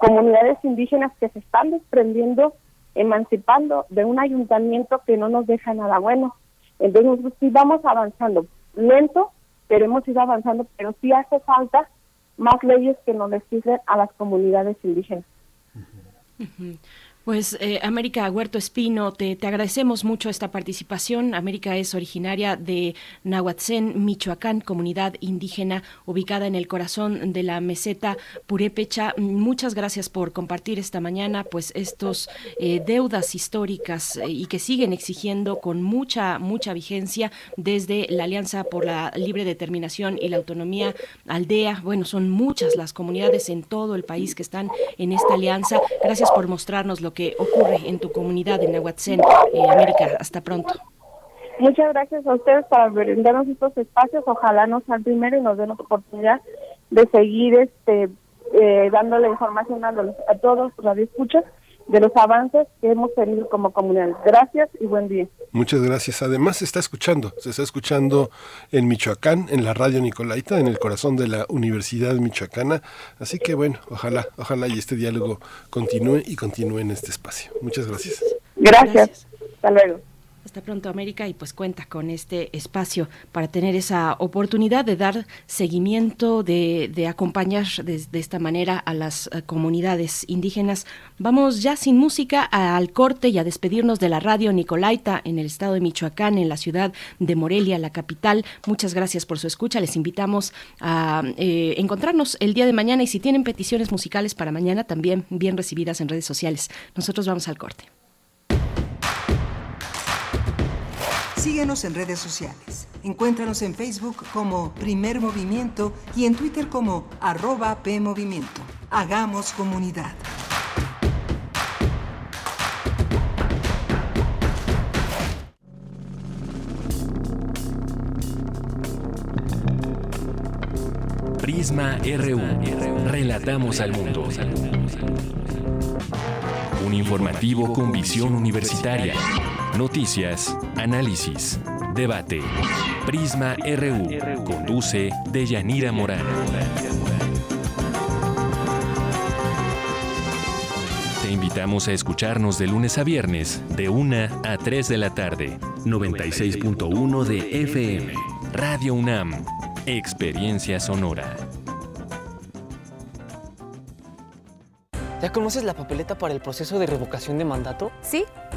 S16: comunidades indígenas que se están desprendiendo, emancipando de un ayuntamiento que no nos deja nada bueno. Entonces, sí vamos avanzando, lento, pero hemos ido avanzando, pero sí hace falta más leyes que nos legislen a las comunidades indígenas.
S1: Pues eh, América Huerto Espino, te, agradecemos mucho esta participación. América es originaria de Nahuatzén, Michoacán, comunidad indígena ubicada en el corazón de la meseta Purépecha. Muchas gracias por compartir esta mañana pues estos eh, deudas históricas eh, y que siguen exigiendo con mucha, mucha vigencia desde la Alianza por la Libre Determinación y la Autonomía Aldea. Bueno, son muchas las comunidades en todo el país que están en esta alianza. Gracias por mostrarnos lo que ocurre en tu comunidad en Nahuatzén, eh, América. Hasta pronto.
S16: Muchas gracias a ustedes por brindarnos estos espacios. Ojalá nos sean primero y nos den la oportunidad de seguir este eh, dándole información a, los, a todos los escuchas de los avances que hemos tenido como comunidad. Gracias y buen día.
S2: Muchas gracias. Además se está escuchando, se está escuchando en Michoacán, en la radio Nicolaita, en el corazón de la Universidad Michoacana. Así que bueno, ojalá, ojalá y este diálogo continúe y continúe en este espacio. Muchas gracias.
S16: Gracias. Hasta luego.
S1: Hasta pronto América y pues cuenta con este espacio para tener esa oportunidad de dar seguimiento, de, acompañar de, esta manera a las eh, comunidades indígenas. Vamos ya sin música al corte y a despedirnos de la radio Nicolaita en el estado de Michoacán, en la ciudad de Morelia, la capital. Muchas gracias por su escucha. Les invitamos a eh, encontrarnos el día de mañana y si tienen peticiones musicales para mañana también bien recibidas en redes sociales. Nosotros vamos al corte.
S9: Síguenos en redes sociales. Encuéntranos en Facebook como Primer Movimiento y en Twitter como arroba PMovimiento. Hagamos comunidad.
S11: Prisma RU. Relatamos al mundo. Un informativo con visión universitaria Noticias, análisis, debate. Prisma RU. Conduce Deyanira Morán. Te invitamos a escucharnos de lunes a viernes, de 1 a 3 de la tarde. 96.1 de FM. Radio UNAM. Experiencia sonora.
S17: ¿Ya conoces la papeleta para el proceso de revocación de mandato?
S18: Sí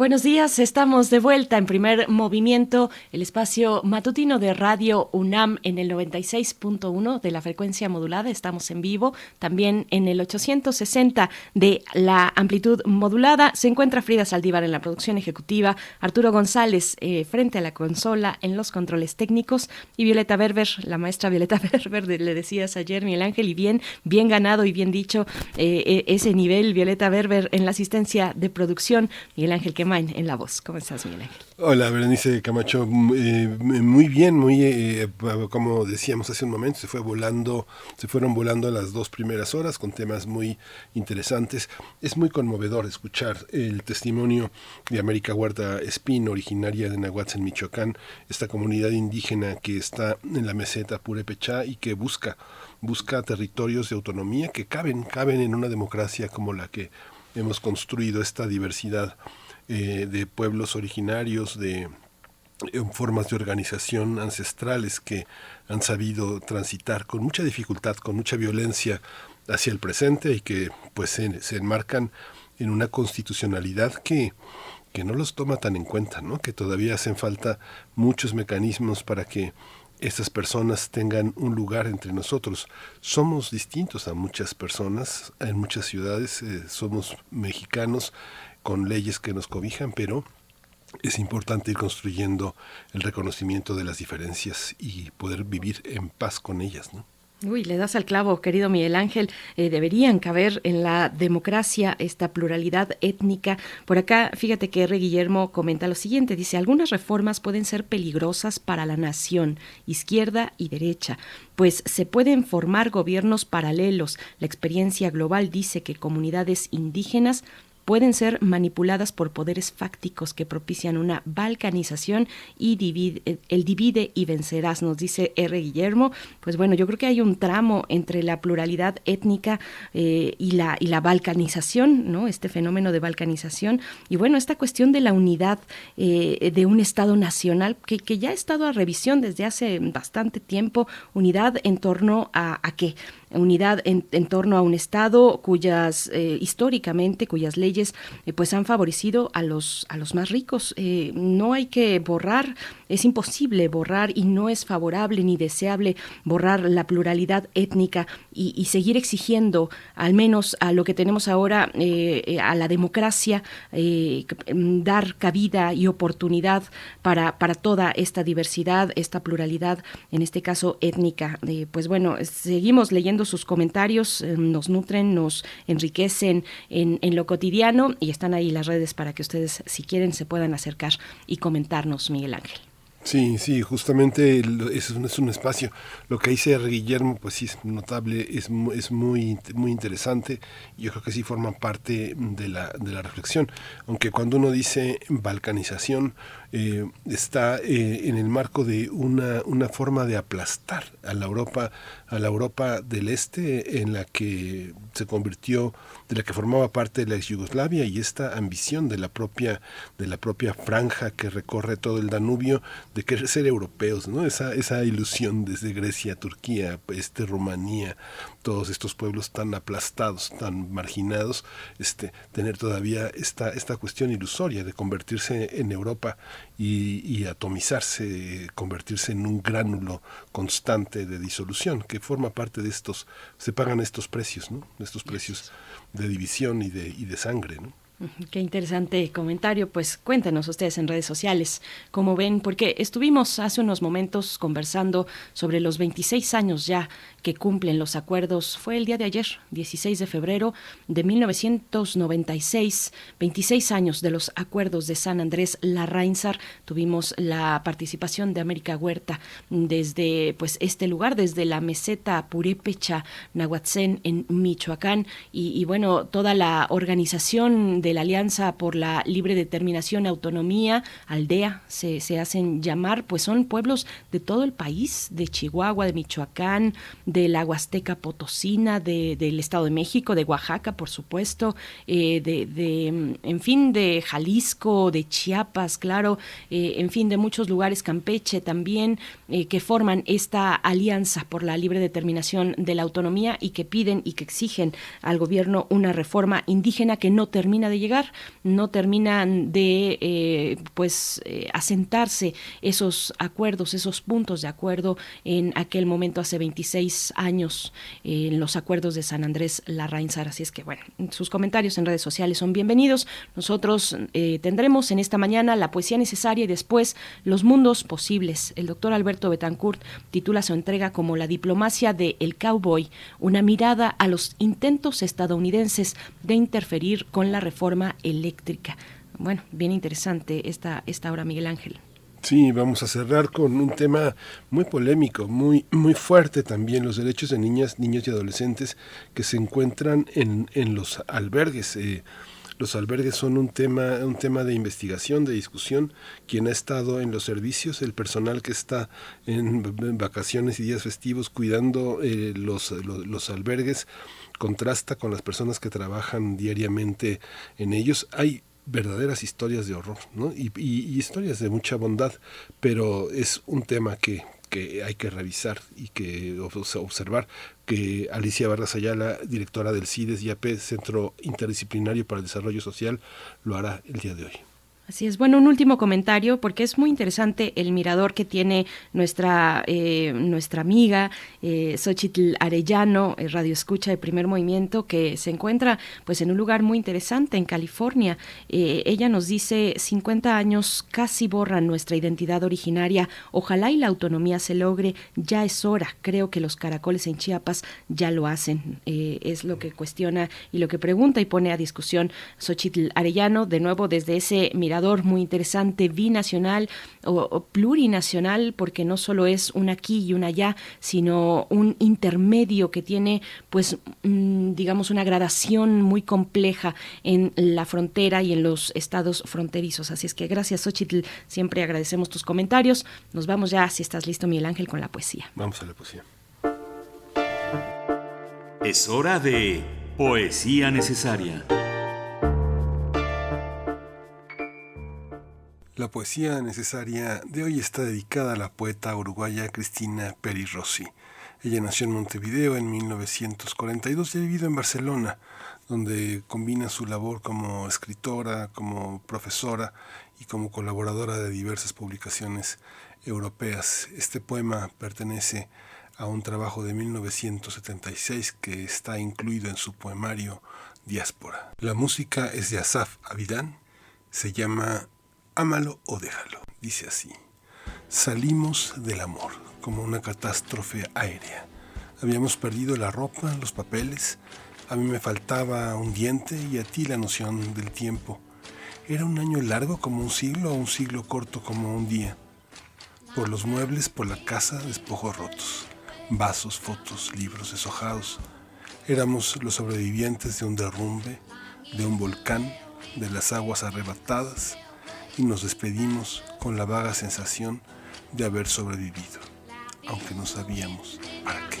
S1: Buenos días, estamos de vuelta en primer movimiento, el espacio matutino de Radio UNAM en el 96.1 de la frecuencia modulada, estamos en vivo, también en el 860 de la amplitud modulada. Se encuentra Frida Saldívar en la producción ejecutiva, Arturo González eh, frente a la consola en los controles técnicos y Violeta Berber, la maestra Violeta [laughs] Berber, le decías ayer Miguel Ángel, y bien, bien ganado y bien dicho eh, eh, ese nivel, Violeta Berber en la asistencia de producción, Miguel Ángel en la voz. ¿Cómo estás, Miguel Ángel?
S2: Hola, Berenice Camacho. Eh, muy bien, muy, eh, como decíamos hace un momento, se fue volando, se fueron volando las dos primeras horas con temas muy interesantes. Es muy conmovedor escuchar el testimonio de América Huerta Espín, originaria de Nahuatl, Michoacán, esta comunidad indígena que está en la meseta Purépechá y que busca busca territorios de autonomía que caben, caben en una democracia como la que hemos construido esta diversidad eh, de pueblos originarios, de eh, formas de organización ancestrales que han sabido transitar con mucha dificultad, con mucha violencia hacia el presente y que pues se, enmarcan en una constitucionalidad que, que no los toma tan en cuenta, ¿no? que todavía hacen falta muchos mecanismos para que estas personas tengan un lugar entre nosotros. Somos distintos a muchas personas, en muchas ciudades, eh, somos mexicanos con leyes que nos cobijan, pero es importante ir construyendo el reconocimiento de las diferencias y poder vivir en paz con ellas, ¿no?
S1: Uy, le das al clavo, querido Miguel Ángel. Eh, deberían caber en la democracia esta pluralidad étnica. Por acá, fíjate que R. Guillermo comenta lo siguiente. Dice, algunas reformas pueden ser peligrosas para la nación, izquierda y derecha, pues se pueden formar gobiernos paralelos. La experiencia global dice que comunidades indígenas pueden ser manipuladas por poderes fácticos que propician una balcanización y divide, eh, el divide y vencerás, nos dice R. Guillermo. Pues bueno, yo creo que hay un tramo entre la pluralidad étnica eh, y, la, y la balcanización, ¿no? Este fenómeno de balcanización. Y bueno, esta cuestión de la unidad eh, de un Estado nacional que, que, ya ha estado a revisión desde hace bastante tiempo, unidad en torno a, a qué? Unidad en, torno a un Estado cuyas, eh, históricamente, cuyas leyes eh, pues han favorecido a los, a los más ricos. Eh, no hay que borrar, es imposible borrar y no es favorable ni deseable borrar la pluralidad étnica y, seguir exigiendo, al menos a lo que tenemos ahora, a la democracia, dar cabida y oportunidad para, para toda esta diversidad, esta pluralidad, en este caso étnica. pues bueno, seguimos leyendo sus comentarios, eh, nos nutren, nos enriquecen en, lo cotidiano y están ahí las redes para que ustedes, si quieren, se puedan acercar y comentarnos, Miguel Ángel.
S2: Sí, sí, justamente es un, es un espacio. Lo que dice Guillermo, pues sí es notable, es, es muy, muy interesante. Yo creo que sí forma parte de la, de la reflexión. Aunque cuando uno dice balcanización, eh, está eh, en el marco de una, una forma de aplastar a la Europa, a la Europa del Este, en la que se convirtió, de la que formaba parte de la ex Yugoslavia, y esta ambición de la propia, de la propia franja que recorre todo el Danubio, de querer ser europeos, ¿no? Esa, esa ilusión desde Grecia, Turquía, este, Rumanía, todos estos pueblos tan aplastados, tan marginados, este, tener todavía esta, esta cuestión ilusoria de convertirse en Europa y, atomizarse, convertirse en un gránulo constante de disolución, que forma parte de estos, se pagan estos precios, ¿no? estos precios de división y de, y de sangre. ¿no?
S1: Qué interesante comentario. Pues cuéntenos ustedes en redes sociales cómo ven, porque estuvimos hace unos momentos conversando sobre los 26 años ya que cumplen los acuerdos. Fue el día de ayer, 16 de febrero de 1996, 26 años de los acuerdos de San Andrés Larrainzar. Tuvimos la participación de América Huerta desde pues este lugar, desde la meseta Purépecha, Nahuatzén en Michoacán y, y bueno, toda la organización de la Alianza por la Libre Determinación Autonomía, Aldea, se, se hacen llamar, pues son pueblos de todo el país, de Chihuahua, de Michoacán, de la Huasteca Potosina, de, del Estado de México, de Oaxaca, por supuesto, eh, de, en fin, de Jalisco, de Chiapas, claro, eh, en fin, de muchos lugares, Campeche también, eh, que forman esta alianza por la libre determinación de la autonomía y que piden y que exigen al gobierno una reforma indígena que no termina de llegar. No terminan de eh, pues eh, asentarse esos acuerdos, esos puntos de acuerdo en aquel momento hace 26 años en los acuerdos de San Andrés Larrainzar. Así es que bueno, sus comentarios en redes sociales son bienvenidos. Nosotros tendremos en esta mañana la poesía necesaria y después los mundos posibles. El doctor Alberto Betancourt titula su entrega como La diplomacia de El Cowboy, una mirada a los intentos estadounidenses de interferir con la reforma eléctrica. Bueno, bien interesante esta, esta hora, Miguel Ángel.
S2: Sí, vamos a cerrar con un tema muy polémico, muy, muy fuerte también, los derechos de niñas, niños y adolescentes que se encuentran en, en los albergues. Eh, los albergues son un tema, un tema de investigación, de discusión. Quien ha estado en los servicios, el personal que está en, vacaciones y días festivos cuidando eh, los, los, albergues, contrasta con las personas que trabajan diariamente en ellos. Hay verdaderas historias de horror ¿no? y, y, historias de mucha bondad, pero es un tema que, que hay que revisar y que observar que Alicia Vargas Ayala, directora del CIDES IAP, Centro Interdisciplinario para el Desarrollo Social, lo hará el día de hoy.
S1: Así es. Bueno, un último comentario, porque es muy interesante el mirador que tiene nuestra, eh, nuestra amiga eh, Xochitl Arellano, eh, Radio Escucha de Primer Movimiento, que se encuentra pues en un lugar muy interesante en California. Eh, ella nos dice, 50 años casi borran nuestra identidad originaria. Ojalá y la autonomía se logre. Ya es hora. Creo que los caracoles en Chiapas ya lo hacen. es lo que cuestiona y lo que pregunta y pone a discusión Xochitl Arellano, de nuevo desde ese mirador muy interesante, binacional o, plurinacional, porque no solo es un aquí y un allá, sino un intermedio que tiene, pues, mm, digamos, una gradación muy compleja en la frontera y en los estados fronterizos. Así es que gracias, Xochitl, siempre agradecemos tus comentarios. Nos vamos ya, si estás listo, Miguel Ángel, con la poesía.
S2: Vamos a la poesía.
S7: Es hora de poesía necesaria.
S2: La poesía necesaria de hoy está dedicada a la poeta uruguaya Cristina Peri Rossi. Ella nació en Montevideo en 1942 y ha vivido en Barcelona, donde combina su labor como escritora, como profesora y como colaboradora de diversas publicaciones europeas. Este poema pertenece a un trabajo de 1976 que está incluido en su poemario Diáspora. La música es de Asaf Abidán, se llama Ámalo o déjalo, dice así. Salimos del amor como una catástrofe aérea. Habíamos perdido la ropa, los papeles, a mí me faltaba un diente y a ti la noción del tiempo. Era un año largo como un siglo o un siglo corto como un día. Por los muebles, por la casa, despojos rotos, vasos, fotos, libros deshojados. Éramos los sobrevivientes de un derrumbe, de un volcán, de las aguas arrebatadas, y nos despedimos con la vaga sensación de haber sobrevivido, aunque no sabíamos para qué.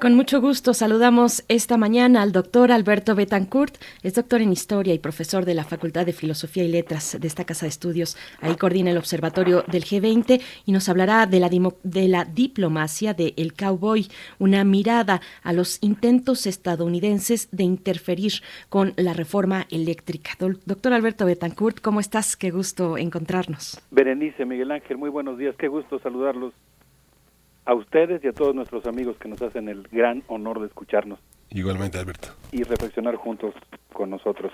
S1: Con mucho gusto saludamos esta mañana al doctor Alberto Betancourt, es doctor en Historia y profesor de la Facultad de Filosofía y Letras de esta Casa de Estudios. Ahí coordina el Observatorio del G20 y nos hablará de la, de la diplomacia de El Cowboy, una mirada a los intentos estadounidenses de interferir con la reforma eléctrica. doctor Alberto Betancourt, ¿cómo estás? Qué gusto encontrarnos.
S19: Berenice, Miguel Ángel, muy buenos días, qué gusto saludarlos a ustedes y a todos nuestros amigos que nos hacen el gran honor de escucharnos.
S2: Igualmente, Alberto.
S19: Y reflexionar juntos con nosotros.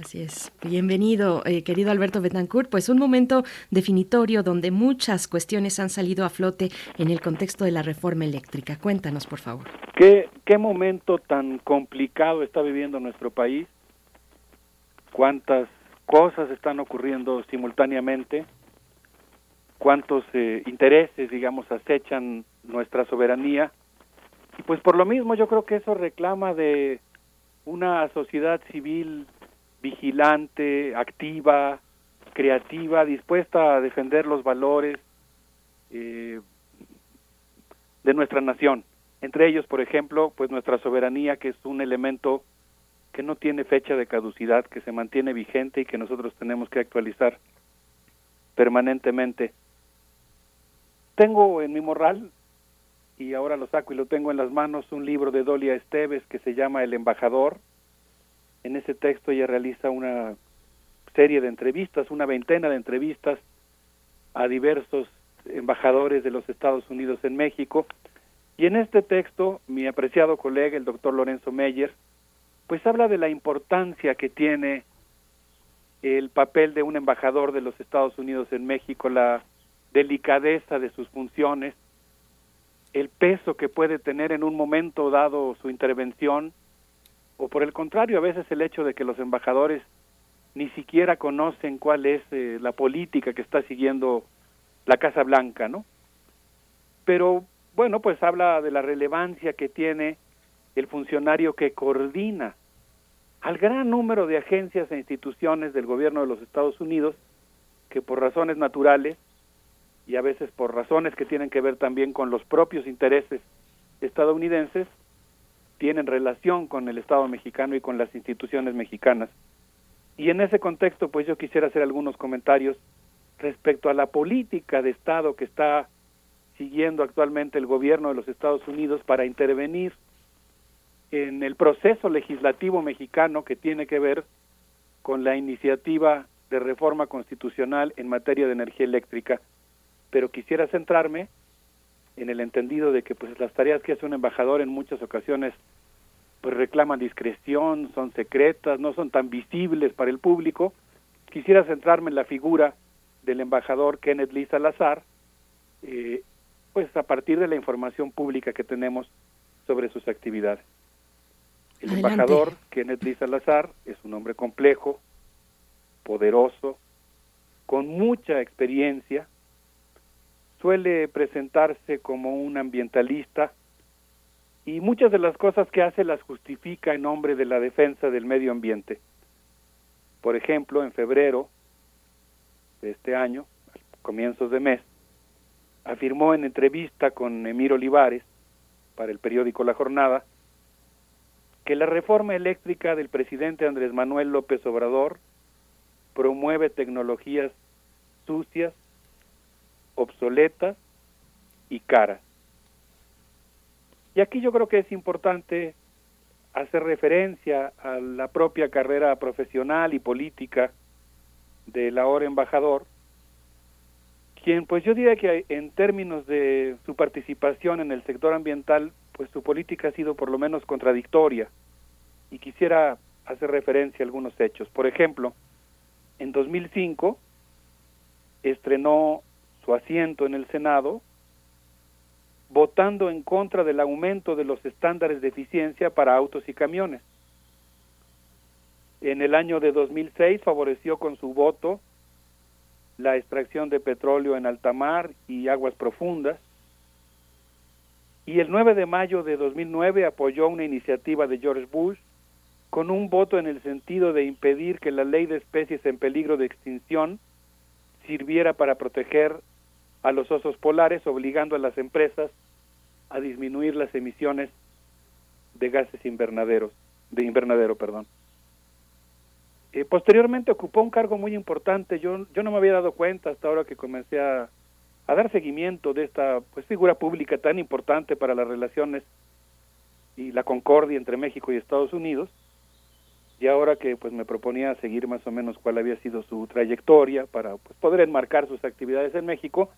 S1: Así es. Bienvenido, eh, querido Alberto Betancourt. Pues un momento definitorio donde muchas cuestiones han salido a flote en el contexto de la reforma eléctrica. Cuéntanos, por favor.
S19: ¿Qué, qué momento tan complicado está viviendo nuestro país? ¿Cuántas cosas están ocurriendo simultáneamente? Cuántos eh, intereses, digamos, acechan nuestra soberanía. Y pues por lo mismo yo creo que eso reclama de una sociedad civil vigilante, activa, creativa, dispuesta a defender los valores eh, de nuestra nación. Entre ellos, por ejemplo, pues nuestra soberanía, que es un elemento que no tiene fecha de caducidad, que se mantiene vigente y que nosotros tenemos que actualizar permanentemente. Tengo en mi morral, y ahora lo saco y lo tengo en las manos, un libro de Dolia Esteves que se llama El embajador. En ese texto ella realiza una serie de entrevistas, una veintena de entrevistas a diversos embajadores de los Estados Unidos en México. Y en este texto, mi apreciado colega, el doctor Lorenzo Meyer, pues habla de la importancia que tiene el papel de un embajador de los Estados Unidos en México, la delicadeza de sus funciones, el peso que puede tener en un momento dado su intervención, o por el contrario, a veces el hecho de que los embajadores ni siquiera conocen cuál es eh, la política que está siguiendo la Casa Blanca, ¿no? Pero bueno, pues habla de la relevancia que tiene el funcionario que coordina al gran número de agencias e instituciones del gobierno de los Estados Unidos que por razones naturales y a veces por razones que tienen que ver también con los propios intereses estadounidenses, tienen relación con el Estado mexicano y con las instituciones mexicanas. Y en ese contexto, pues yo quisiera hacer algunos comentarios respecto a la política de Estado que está siguiendo actualmente el gobierno de los Estados Unidos para intervenir en el proceso legislativo mexicano que tiene que ver con la iniciativa de reforma constitucional en materia de energía eléctrica pero quisiera centrarme en el entendido de que pues las tareas que hace un embajador en muchas ocasiones pues reclaman discreción, son secretas, no son tan visibles para el público. Quisiera centrarme en la figura del embajador Kenneth Lee Salazar, eh, pues a partir de la información pública que tenemos sobre sus actividades. El embajador Kenneth Lee Salazar es un hombre complejo, poderoso, con mucha experiencia, suele presentarse como un ambientalista y muchas de las cosas que hace las justifica en nombre de la defensa del medio ambiente. Por ejemplo, en febrero de este año, comienzos de mes, afirmó en entrevista con Emir Olivares para el periódico La Jornada que la reforma eléctrica del presidente Andrés Manuel López Obrador promueve tecnologías sucias, obsoleta y cara. Y aquí yo creo que es importante hacer referencia a la propia carrera profesional y política del ahora embajador, quien pues yo diría que en términos de su participación en el sector ambiental, pues su política ha sido por lo menos contradictoria y quisiera hacer referencia a algunos hechos. Por ejemplo, en 2005 estrenó su asiento en el Senado, votando en contra del aumento de los estándares de eficiencia para autos y camiones. En el año de 2006 favoreció con su voto la extracción de petróleo en alta mar y aguas profundas. Y el 9 de mayo de 2009 apoyó una iniciativa de George Bush con un voto en el sentido de impedir que la ley de especies en peligro de extinción sirviera para proteger a los osos polares, obligando a las empresas a disminuir las emisiones de gases invernaderos, de invernadero, perdón. Eh, posteriormente ocupó un cargo muy importante. Yo, yo no me había dado cuenta hasta ahora que comencé a, a dar seguimiento de esta pues, figura pública tan importante para las relaciones y la concordia entre México y Estados Unidos y ahora que pues me proponía seguir más o menos cuál había sido su trayectoria para pues, poder enmarcar sus actividades en México,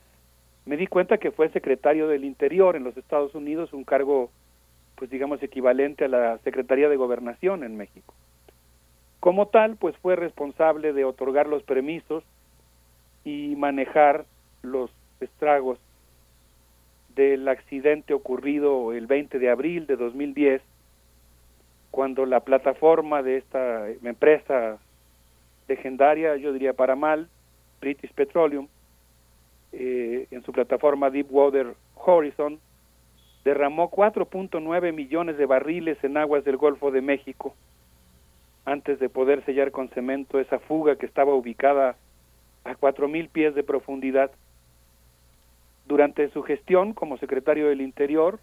S19: me di cuenta que fue secretario del Interior en los Estados Unidos, un cargo pues digamos equivalente a la Secretaría de Gobernación en México. Como tal, pues fue responsable de otorgar los permisos y manejar los estragos del accidente ocurrido el 20 de abril de 2010 cuando la plataforma de esta empresa legendaria, yo diría para mal, British Petroleum, eh, en su plataforma Deepwater Horizon, derramó 4.9 millones de barriles en aguas del Golfo de México antes de poder sellar con cemento esa fuga que estaba ubicada a 4.000 pies de profundidad. Durante su gestión como secretario del Interior,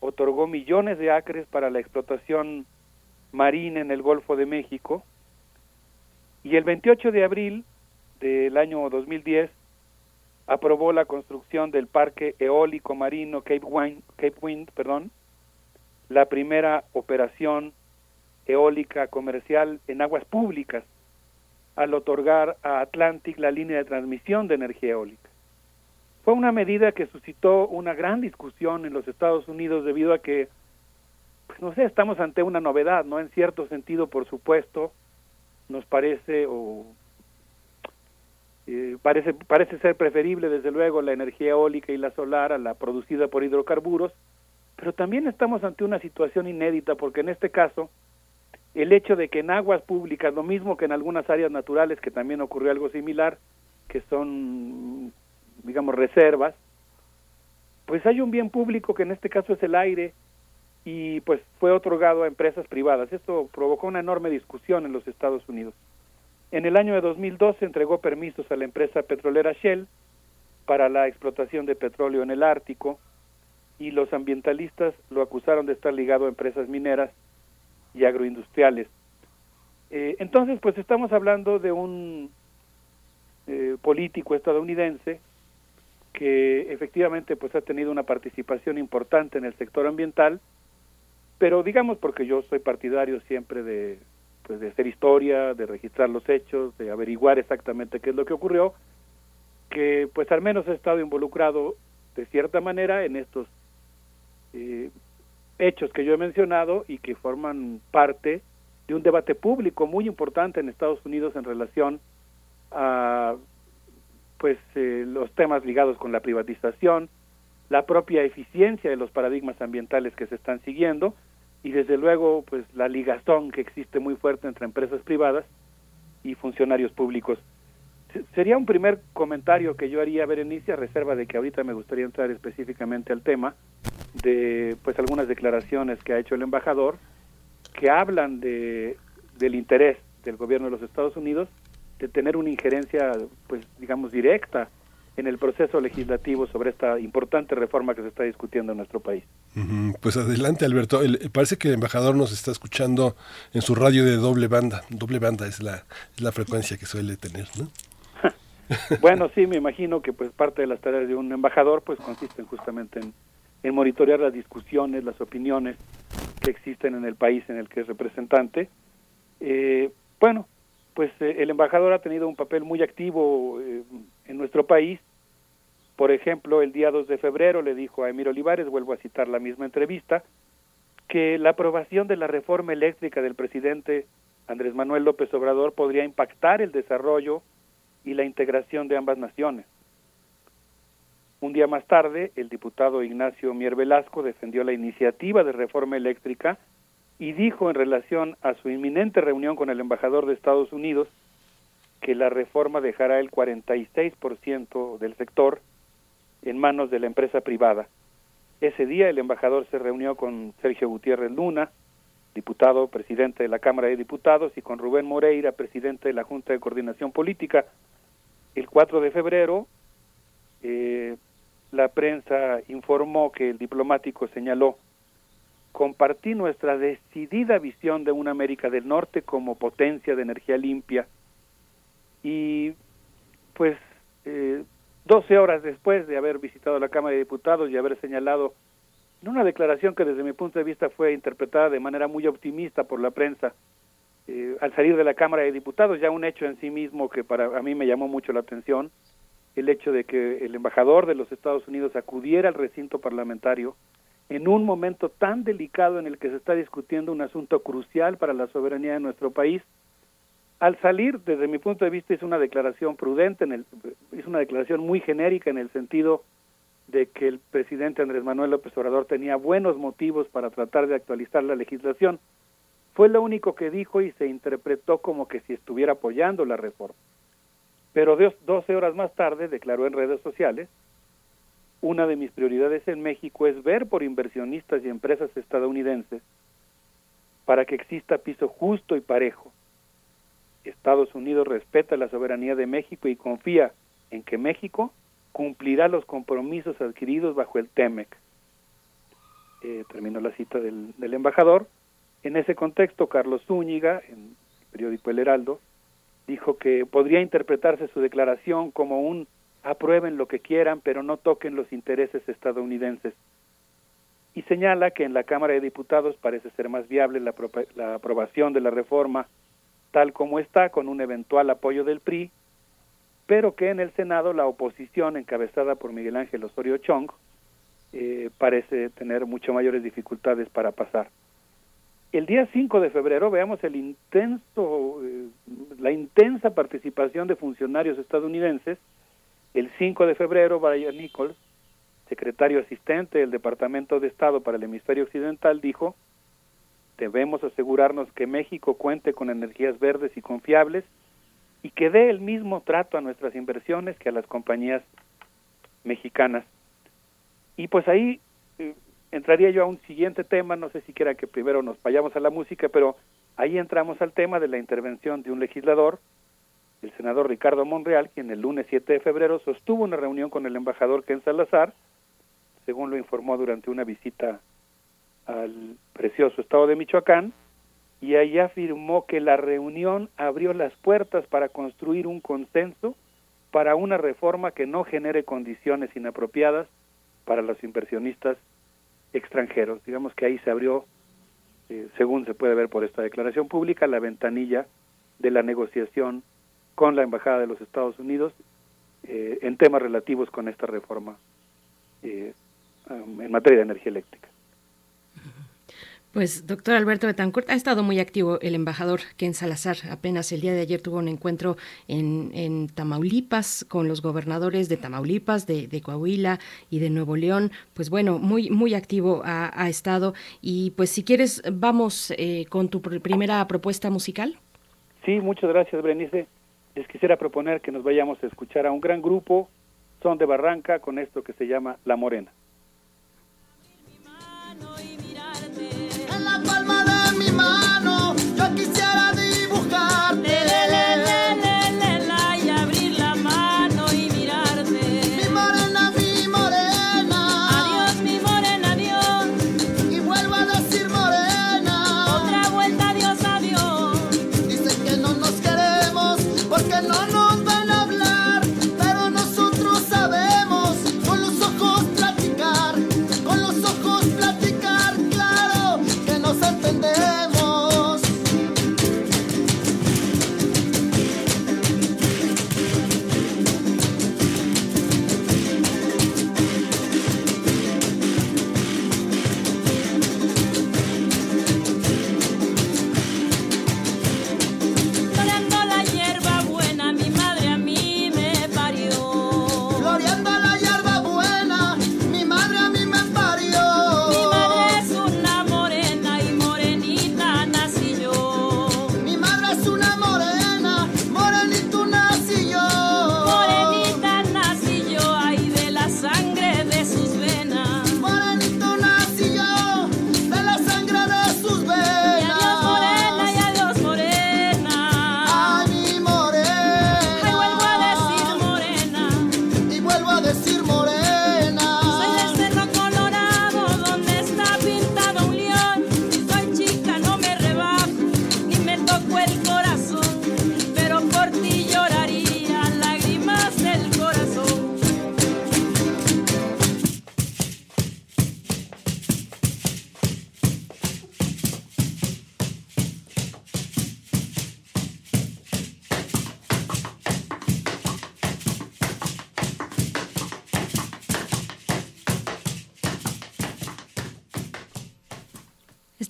S19: otorgó millones de acres para la explotación marina en el Golfo de México y el 28 de abril del año 2010 aprobó la construcción del parque eólico marino Cape Wind, Cape Wind perdón, la primera operación eólica comercial en aguas públicas al otorgar a Atlantic la línea de transmisión de energía eólica. Fue una medida que suscitó una gran discusión en los Estados Unidos debido a que, pues no sé, estamos ante una novedad, ¿no? En cierto sentido, por supuesto, nos parece o parece parece ser preferible desde luego la energía eólica y la solar a la producida por hidrocarburos, pero también estamos ante una situación inédita porque en este caso el hecho de que en aguas públicas, lo mismo que en algunas áreas naturales que también ocurrió algo similar, que son digamos, reservas, pues hay un bien público que en este caso es el aire y pues fue otorgado a empresas privadas. Esto provocó una enorme discusión en los Estados Unidos. En el año de 2012 entregó permisos a la empresa petrolera Shell para la explotación de petróleo en el Ártico y los ambientalistas lo acusaron de estar ligado a empresas mineras y agroindustriales. Eh, entonces, pues estamos hablando de un eh, político estadounidense que efectivamente pues ha tenido una participación importante en el sector ambiental, pero digamos porque yo soy partidario siempre de pues de hacer historia, de registrar los hechos, de averiguar exactamente qué es lo que ocurrió, que pues al menos ha estado involucrado de cierta manera en estos eh, hechos que yo he mencionado y que forman parte de un debate público muy importante en Estados Unidos en relación a pues eh, los temas ligados con la privatización, la propia eficiencia de los paradigmas ambientales que se están siguiendo y desde luego pues la ligazón que existe muy fuerte entre empresas privadas y funcionarios públicos. sería un primer comentario que yo haría, Berenice, a reserva de que ahorita me gustaría entrar específicamente al tema de pues algunas declaraciones que ha hecho el embajador que hablan de del interés del gobierno de los Estados Unidos de tener una injerencia, pues digamos, directa en el proceso legislativo sobre esta importante reforma que se está discutiendo en nuestro país.
S2: Pues adelante, Alberto. parece que el embajador nos está escuchando en su radio de doble banda. Doble banda es la, es la frecuencia que suele tener, ¿no? [laughs]
S19: bueno, sí, me imagino que pues parte de las tareas de un embajador pues consisten justamente en, en monitorear las discusiones, las opiniones que existen en el país en el que es representante. Eh, bueno, pues eh, el embajador ha tenido un papel muy activo eh, en nuestro país. Por ejemplo, el día 2 de febrero le dijo a Emir Olivares, vuelvo a citar la misma entrevista, que la aprobación de la reforma eléctrica del presidente Andrés Manuel López Obrador podría impactar el desarrollo y la integración de ambas naciones. Un día más tarde, el diputado Ignacio Mier Velasco defendió la iniciativa de reforma eléctrica y dijo en relación a su inminente reunión con el embajador de Estados Unidos que la reforma dejará el 46% del sector en manos de la empresa privada. Ese día el embajador se reunió con Sergio Gutiérrez Luna, diputado, presidente de la Cámara de Diputados, y con Rubén Moreira, presidente de la Junta de Coordinación Política. El 4 de febrero, eh, la prensa informó que el diplomático señaló compartí nuestra decidida visión de una América del Norte como potencia de energía limpia y pues eh, 12 horas después de haber visitado la Cámara de Diputados y haber señalado en una declaración que desde mi punto de vista fue interpretada de manera muy optimista por la prensa, eh, al salir de la Cámara de Diputados, ya un hecho en sí mismo que para a mí me llamó mucho la atención, el hecho de que el embajador de los Estados Unidos acudiera al recinto parlamentario en un momento tan delicado en el que se está discutiendo un asunto crucial para la soberanía de nuestro país, al salir, desde mi punto de vista, es una declaración prudente, en el, es una declaración muy genérica en el sentido de que el presidente Andrés Manuel López Obrador tenía buenos motivos para tratar de actualizar la legislación. Fue lo único que dijo y se interpretó como que si estuviera apoyando la reforma. Pero 12 horas más tarde declaró en redes sociales, una de mis prioridades en México es ver por inversionistas y empresas estadounidenses para que exista piso justo y parejo Estados Unidos respeta la soberanía de México y confía en que México cumplirá los compromisos adquiridos bajo el TEMEC. Eh, terminó la cita del, del, embajador. En ese contexto, Carlos Zúñiga, en el periódico El Heraldo, dijo que podría interpretarse su declaración como un aprueben lo que quieran, pero no toquen los intereses estadounidenses. Y señala que en la Cámara de Diputados parece ser más viable la, la aprobación de la reforma tal como está, con un eventual apoyo del PRI, pero que en el Senado la oposición, encabezada por Miguel Ángel Osorio Chong, eh, parece tener mucho mayores dificultades para pasar. El día 5 de febrero veamos el intenso, eh, la intensa participación de funcionarios estadounidenses. El 5 de febrero, Brian Nichols, secretario asistente del Departamento de Estado para el Hemisferio Occidental, dijo Debemos asegurarnos que México cuente con energías verdes y confiables y que dé el mismo trato a nuestras inversiones que a las compañías mexicanas. Y pues ahí eh, entraría yo a un siguiente tema, no sé si quiera que primero nos vayamos a la música, pero ahí entramos al tema de la intervención de un legislador, el senador Ricardo Monreal, quien el lunes 7 de febrero sostuvo una reunión con el embajador Ken Salazar, según lo informó durante una visita al precioso estado de Michoacán y ahí afirmó que la reunión abrió las puertas para construir un consenso para una reforma que no genere condiciones inapropiadas para los inversionistas extranjeros. Digamos que ahí se abrió, eh, según se puede ver por esta declaración pública, la ventanilla de la negociación con la Embajada de los Estados Unidos eh, en temas relativos con esta reforma eh, en materia de energía eléctrica.
S1: Pues, doctor Alberto Betancourt, ha estado muy activo el embajador Ken Salazar. Apenas el día de ayer tuvo un encuentro en, Tamaulipas con los gobernadores de Tamaulipas, de, Coahuila y de Nuevo León. Pues bueno, muy, muy activo ha, estado. Y pues si quieres, vamos eh, con tu primera propuesta musical.
S19: Sí, muchas gracias, Berenice. Les quisiera proponer que nos vayamos a escuchar a un gran grupo, Son de Barranca, con esto que se llama La Morena.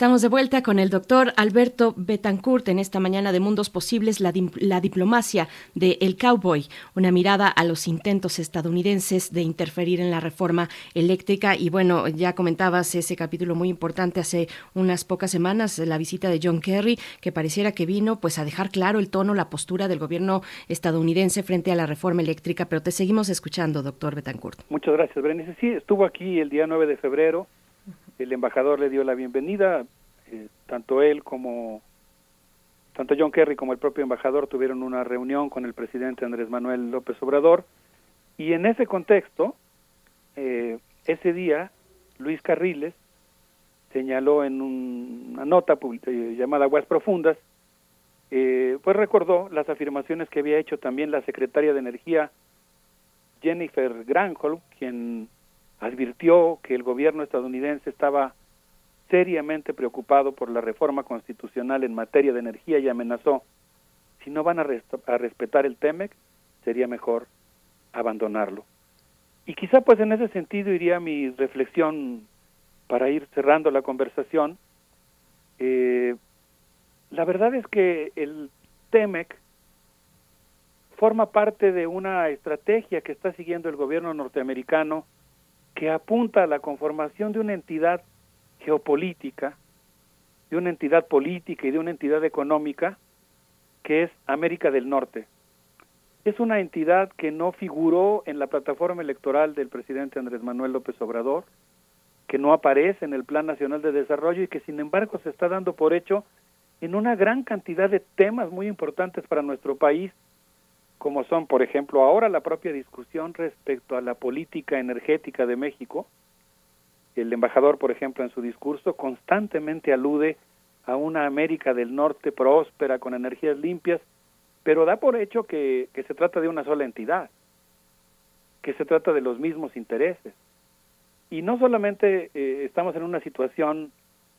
S1: Estamos de vuelta con el doctor Alberto Betancourt en esta mañana de Mundos Posibles, la, diplomacia de El Cowboy, una mirada a los intentos estadounidenses de interferir en la reforma eléctrica. Y bueno, ya comentabas ese capítulo muy importante hace unas pocas semanas, la visita de John Kerry, que pareciera que vino pues a dejar claro el tono, la postura del gobierno estadounidense frente a la reforma eléctrica. Pero te seguimos escuchando, doctor Betancourt.
S19: Muchas gracias, Berenice. Sí, estuvo aquí el día 9 de febrero el embajador le dio la bienvenida, tanto él como tanto John Kerry como el propio embajador tuvieron una reunión con el presidente Andrés Manuel López Obrador. Y en ese contexto, eh, ese día, Luis Carriles señaló en una nota eh, llamada Aguas Profundas, pues recordó las afirmaciones que había hecho también la secretaria de Energía Jennifer Granholm, quien advirtió que el gobierno estadounidense estaba seriamente preocupado por la reforma constitucional en materia de energía y amenazó, si no van a, respetar el TEMEC, sería mejor abandonarlo. Y quizá pues en ese sentido iría mi reflexión para ir cerrando la conversación. Eh, la verdad es que el TEMEC forma parte de una estrategia que está siguiendo el gobierno norteamericano que apunta a la conformación de una entidad geopolítica, de una entidad política y de una entidad económica que es América del Norte. Es una entidad que no figuró en la plataforma electoral del presidente Andrés Manuel López Obrador, que no aparece en el Plan Nacional de Desarrollo y que sin embargo se está dando por hecho en una gran cantidad de temas muy importantes para nuestro país como son, por ejemplo, ahora la propia discusión respecto a la política energética de México. El embajador, por ejemplo, en su discurso constantemente alude a una América del Norte próspera con energías limpias, pero da por hecho que, se trata de una sola entidad, que se trata de los mismos intereses. Y no solamente eh, estamos en una situación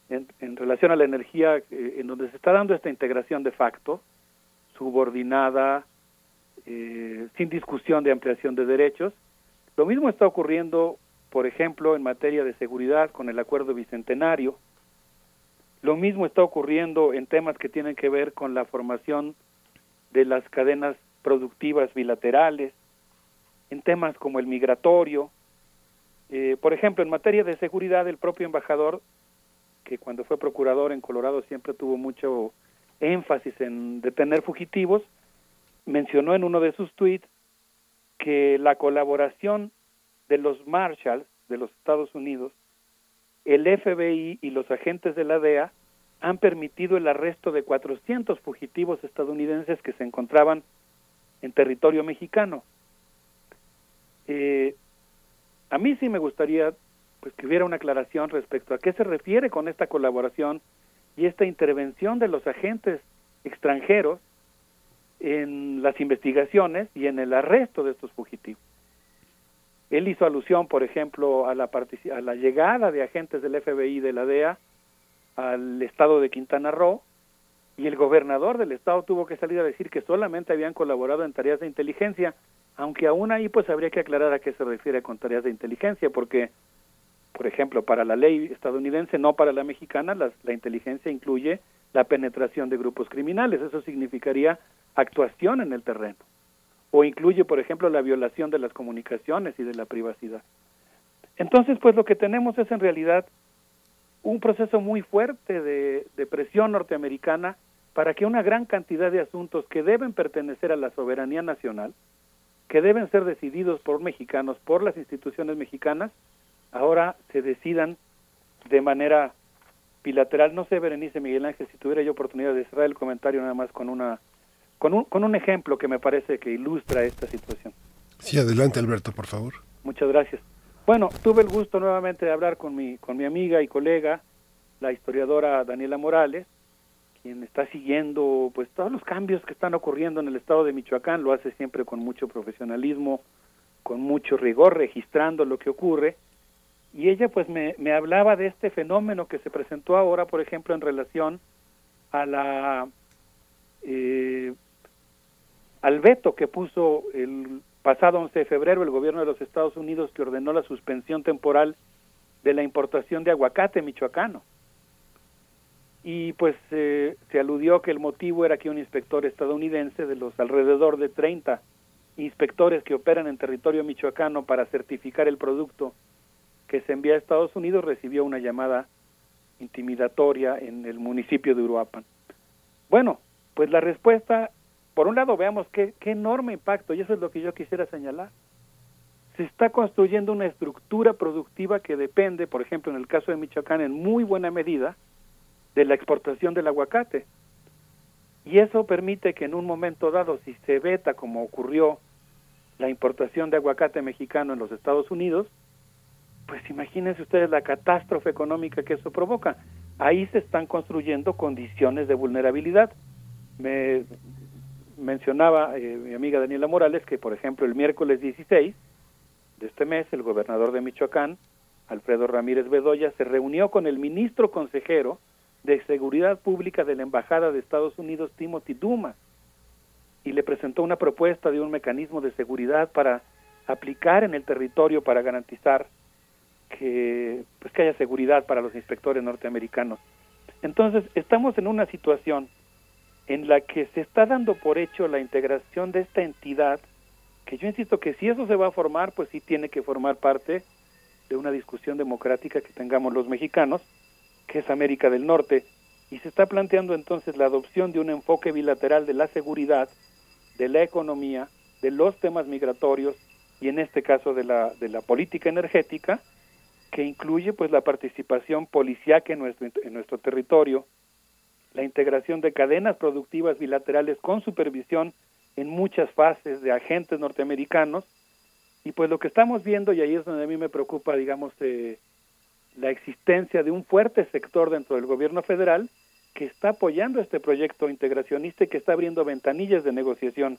S19: en, relación a la energía eh, en donde se está dando esta integración de facto, subordinada, eh, sin discusión de ampliación de derechos. Lo mismo está ocurriendo, por ejemplo, en materia de seguridad con el acuerdo bicentenario. Lo mismo está ocurriendo en temas que tienen que ver con la formación de las cadenas productivas bilaterales, en temas como el migratorio. Eh, por ejemplo, en materia de seguridad, el propio embajador, que cuando fue procurador en Colorado siempre tuvo mucho énfasis en detener fugitivos, mencionó en uno de sus tweets que la colaboración de los Marshalls de los Estados Unidos, el FBI y los agentes de la DEA han permitido el arresto de 400 fugitivos estadounidenses que se encontraban en territorio mexicano. Eh, a mí sí me gustaría pues que hubiera una aclaración respecto a qué se refiere con esta colaboración y esta intervención de los agentes extranjeros en las investigaciones y en el arresto de estos fugitivos. Él hizo alusión, por ejemplo, a la, a la llegada de agentes del FBI y de la DEA al estado de Quintana Roo, y el gobernador del estado tuvo que salir a decir que solamente habían colaborado en tareas de inteligencia, aunque aún ahí pues habría que aclarar a qué se refiere con tareas de inteligencia, porque, por ejemplo, para la ley estadounidense, no para la mexicana, la inteligencia incluye la penetración de grupos criminales. Eso significaría actuación en el terreno. O incluye, por ejemplo, la violación de las comunicaciones y de la privacidad. Entonces, pues lo que tenemos es en realidad un proceso muy fuerte de, de presión norteamericana para que una gran cantidad de asuntos que deben pertenecer a la soberanía nacional, que deben ser decididos por mexicanos, por las instituciones mexicanas, ahora se decidan de manera bilateral. No sé, Berenice Miguel Ángel, si tuviera yo oportunidad de cerrar el comentario nada más con una con un, con un ejemplo que me parece que ilustra esta situación.
S2: Sí, adelante Alberto, por favor.
S19: Muchas gracias. Bueno, tuve el gusto nuevamente de hablar con mi, con mi amiga y colega, la historiadora Daniela Morales, quien está siguiendo pues todos los cambios que están ocurriendo en el estado de Michoacán, lo hace siempre con mucho profesionalismo, con mucho rigor, registrando lo que ocurre. Y ella pues me, me hablaba de este fenómeno que se presentó ahora, por ejemplo, en relación a la eh, al veto que puso el pasado 11 de febrero el gobierno de los Estados Unidos que ordenó la suspensión temporal de la importación de aguacate michoacano. y pues eh, se aludió que el motivo era que un inspector estadounidense de los alrededor de 30 inspectores que operan en territorio michoacano para certificar el producto que se envía a Estados Unidos recibió una llamada intimidatoria en el municipio de Uruapan. Bueno, pues la respuesta, por un lado veamos qué, enorme impacto, y eso es lo que yo quisiera señalar. Se está construyendo una estructura productiva que depende, por ejemplo, en el caso de Michoacán, en muy buena medida, de la exportación del aguacate. Y eso permite que en un momento dado, si se veta, como ocurrió la importación de aguacate mexicano en los Estados Unidos, pues imagínense ustedes la catástrofe económica que eso provoca. Ahí se están construyendo condiciones de vulnerabilidad. Me mencionaba eh, mi amiga Daniela Morales que, por ejemplo, el miércoles 16 de este mes, el gobernador de Michoacán, Alfredo Ramírez Bedoya, se reunió con el ministro consejero de Seguridad Pública de la Embajada de Estados Unidos, Timothy Dumas, y le presentó una propuesta de un mecanismo de seguridad para aplicar en el territorio para garantizar que pues que haya seguridad para los inspectores norteamericanos. Entonces, estamos en una situación en la que se está dando por hecho la integración de esta entidad, que yo insisto que si eso se va a formar, pues sí tiene que formar parte de una discusión democrática que tengamos los mexicanos, que es América del Norte, y se está planteando entonces la adopción de un enfoque bilateral de la seguridad, de la economía, de los temas migratorios y en este caso de la, de la política energética, que incluye pues la participación policiaca en nuestro, en nuestro territorio, la integración de cadenas productivas bilaterales con supervisión en muchas fases de agentes norteamericanos y pues lo que estamos viendo y ahí es donde a mí me preocupa digamos eh, la existencia de un fuerte sector dentro del gobierno federal que está apoyando este proyecto integracionista y que está abriendo ventanillas de negociación.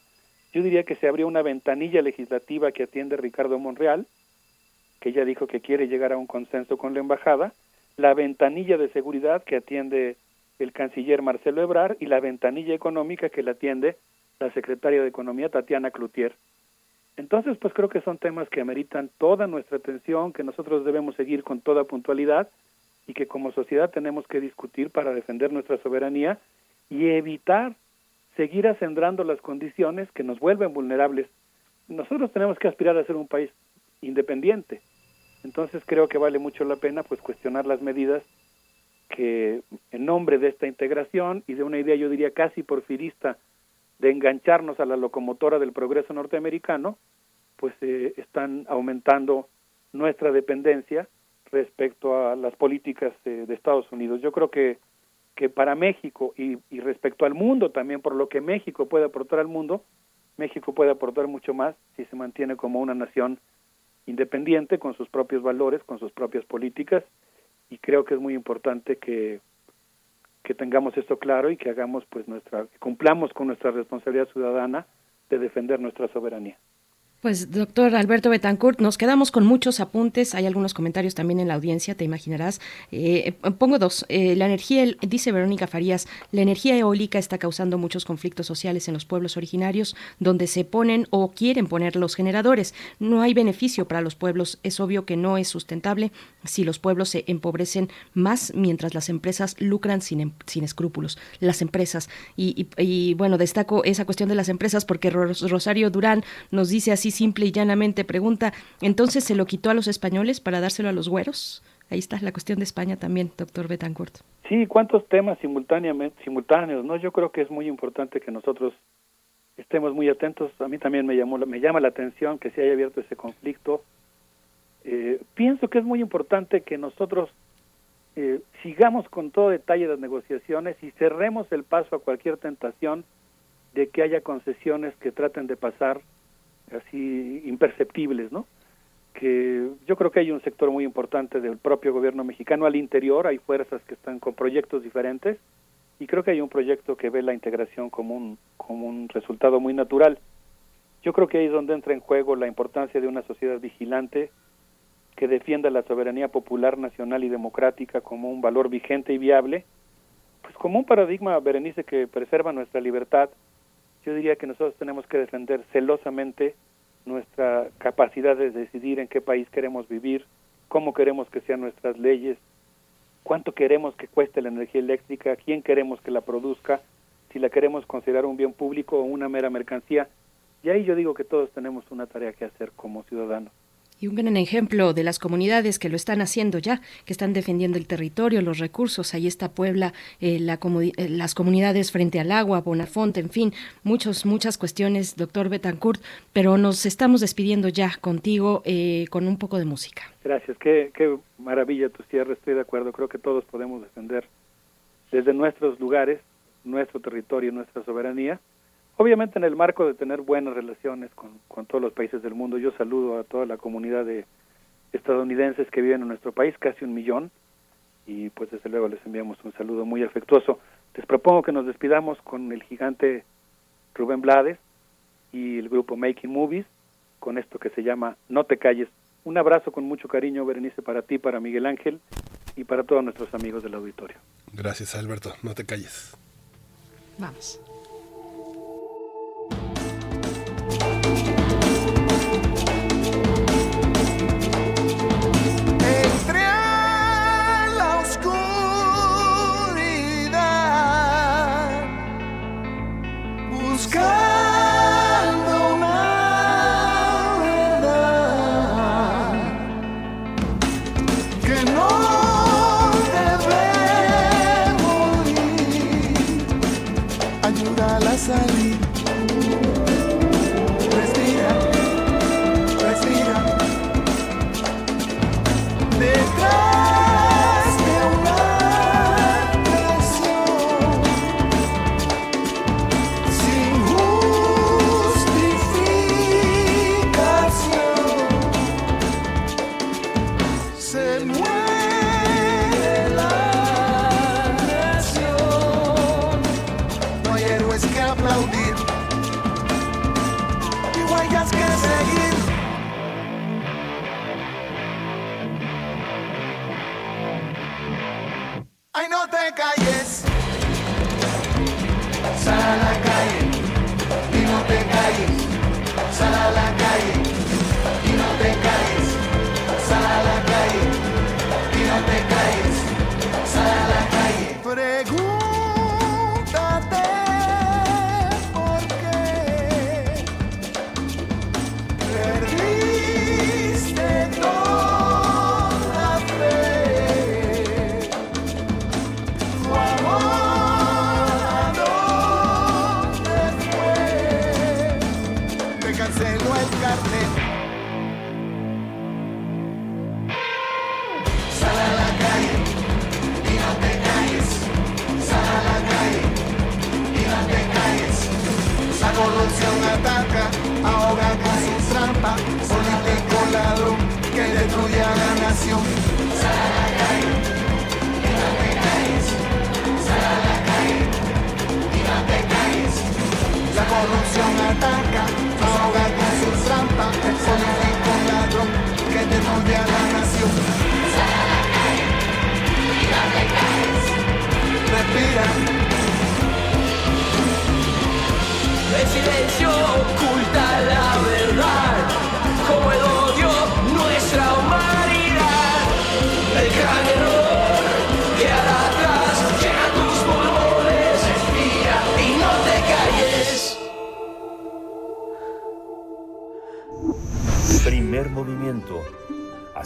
S19: Yo diría que se abrió una ventanilla legislativa que atiende Ricardo Monreal, que ya dijo que quiere llegar a un consenso con la embajada, la ventanilla de seguridad que atiende el canciller Marcelo Ebrard y la ventanilla económica que la atiende la secretaria de Economía Tatiana Cloutier. Entonces, pues creo que son temas que ameritan toda nuestra atención, que nosotros debemos seguir con toda puntualidad y que como sociedad tenemos que discutir para defender nuestra soberanía y evitar seguir acendrando las condiciones que nos vuelven vulnerables. Nosotros tenemos que aspirar a ser un país independiente. Entonces creo que vale mucho la pena pues cuestionar las medidas que en nombre de esta integración y de una idea yo diría casi porfirista de engancharnos a la locomotora del progreso norteamericano, pues eh, están aumentando nuestra dependencia respecto a las políticas de, Estados Unidos. Yo creo que, que para México y, y, respecto al mundo también, por lo que México puede aportar al mundo, México puede aportar mucho más si se mantiene como una nación independiente, con sus propios valores, con sus propias políticas, y creo que es muy importante que que tengamos esto claro y que hagamos pues nuestra cumplamos con nuestra responsabilidad ciudadana de defender nuestra soberanía.
S1: Pues doctor Alberto Betancourt, nos quedamos con muchos apuntes, hay algunos comentarios también en la audiencia, te imaginarás. Eh, pongo dos, eh, la energía, dice Verónica Farías, la energía eólica está causando muchos conflictos sociales en los pueblos originarios, donde se ponen o quieren poner los generadores. No hay beneficio para los pueblos, es obvio que no es sustentable si los pueblos se empobrecen más mientras las empresas lucran sin, em, sin escrúpulos. Las empresas, y, y bueno, destaco esa cuestión de las empresas porque Rosario Durán nos dice así, simple y llanamente pregunta, entonces se lo quitó a los españoles para dárselo a los güeros? Ahí está la cuestión de España también, doctor Betancourt.
S19: Sí, cuántos temas simultáneamente, simultáneos, ¿no? Yo creo que es muy importante que nosotros estemos muy atentos. A mí también me llamó, me llama la atención que se haya abierto ese conflicto. Eh, pienso que es muy importante que nosotros eh, sigamos con todo detalle las negociaciones y cerremos el paso a cualquier tentación de que haya concesiones que traten de pasar así imperceptibles, ¿no? Que yo creo que hay un sector muy importante del propio gobierno mexicano al interior, hay fuerzas que están con proyectos diferentes y creo que hay un proyecto que ve la integración como un, como un resultado muy natural. Yo creo que ahí es donde entra en juego la importancia de una sociedad vigilante que defienda la soberanía popular, nacional y democrática como un valor vigente y viable, pues como un paradigma, Berenice, que preserva nuestra libertad, yo diría que nosotros tenemos que defender celosamente nuestra capacidad de decidir en qué país queremos vivir, cómo queremos que sean nuestras leyes, cuánto queremos que cueste la energía eléctrica, quién queremos que la produzca, si la queremos considerar un bien público o una mera mercancía. Y ahí yo digo que todos tenemos una tarea que hacer como ciudadanos.
S20: Y un gran ejemplo de las comunidades que lo están haciendo ya, que están defendiendo el territorio, los recursos. Ahí está Puebla, eh, la eh, las comunidades frente al agua, Bonafonte, en fin, muchos, muchas cuestiones, doctor Betancourt. Pero nos estamos despidiendo ya contigo eh, con un poco de música.
S19: Gracias, qué, qué maravilla tu cierre, estoy de acuerdo. Creo que todos podemos defender desde nuestros lugares, nuestro territorio, nuestra soberanía Obviamente en el marco de tener buenas relaciones con, con todos los países del mundo, yo saludo a toda la comunidad de estadounidenses que viven en nuestro país, casi un millón, y pues desde luego les enviamos un saludo muy afectuoso. Les propongo que nos despidamos con el gigante Rubén Blades y el grupo Making Movies, con esto que se llama No te calles. Un abrazo con mucho cariño, Berenice, para ti, para Miguel Ángel y para todos nuestros amigos del auditorio.
S2: Gracias, Alberto. No te calles.
S20: Vamos. Thank you.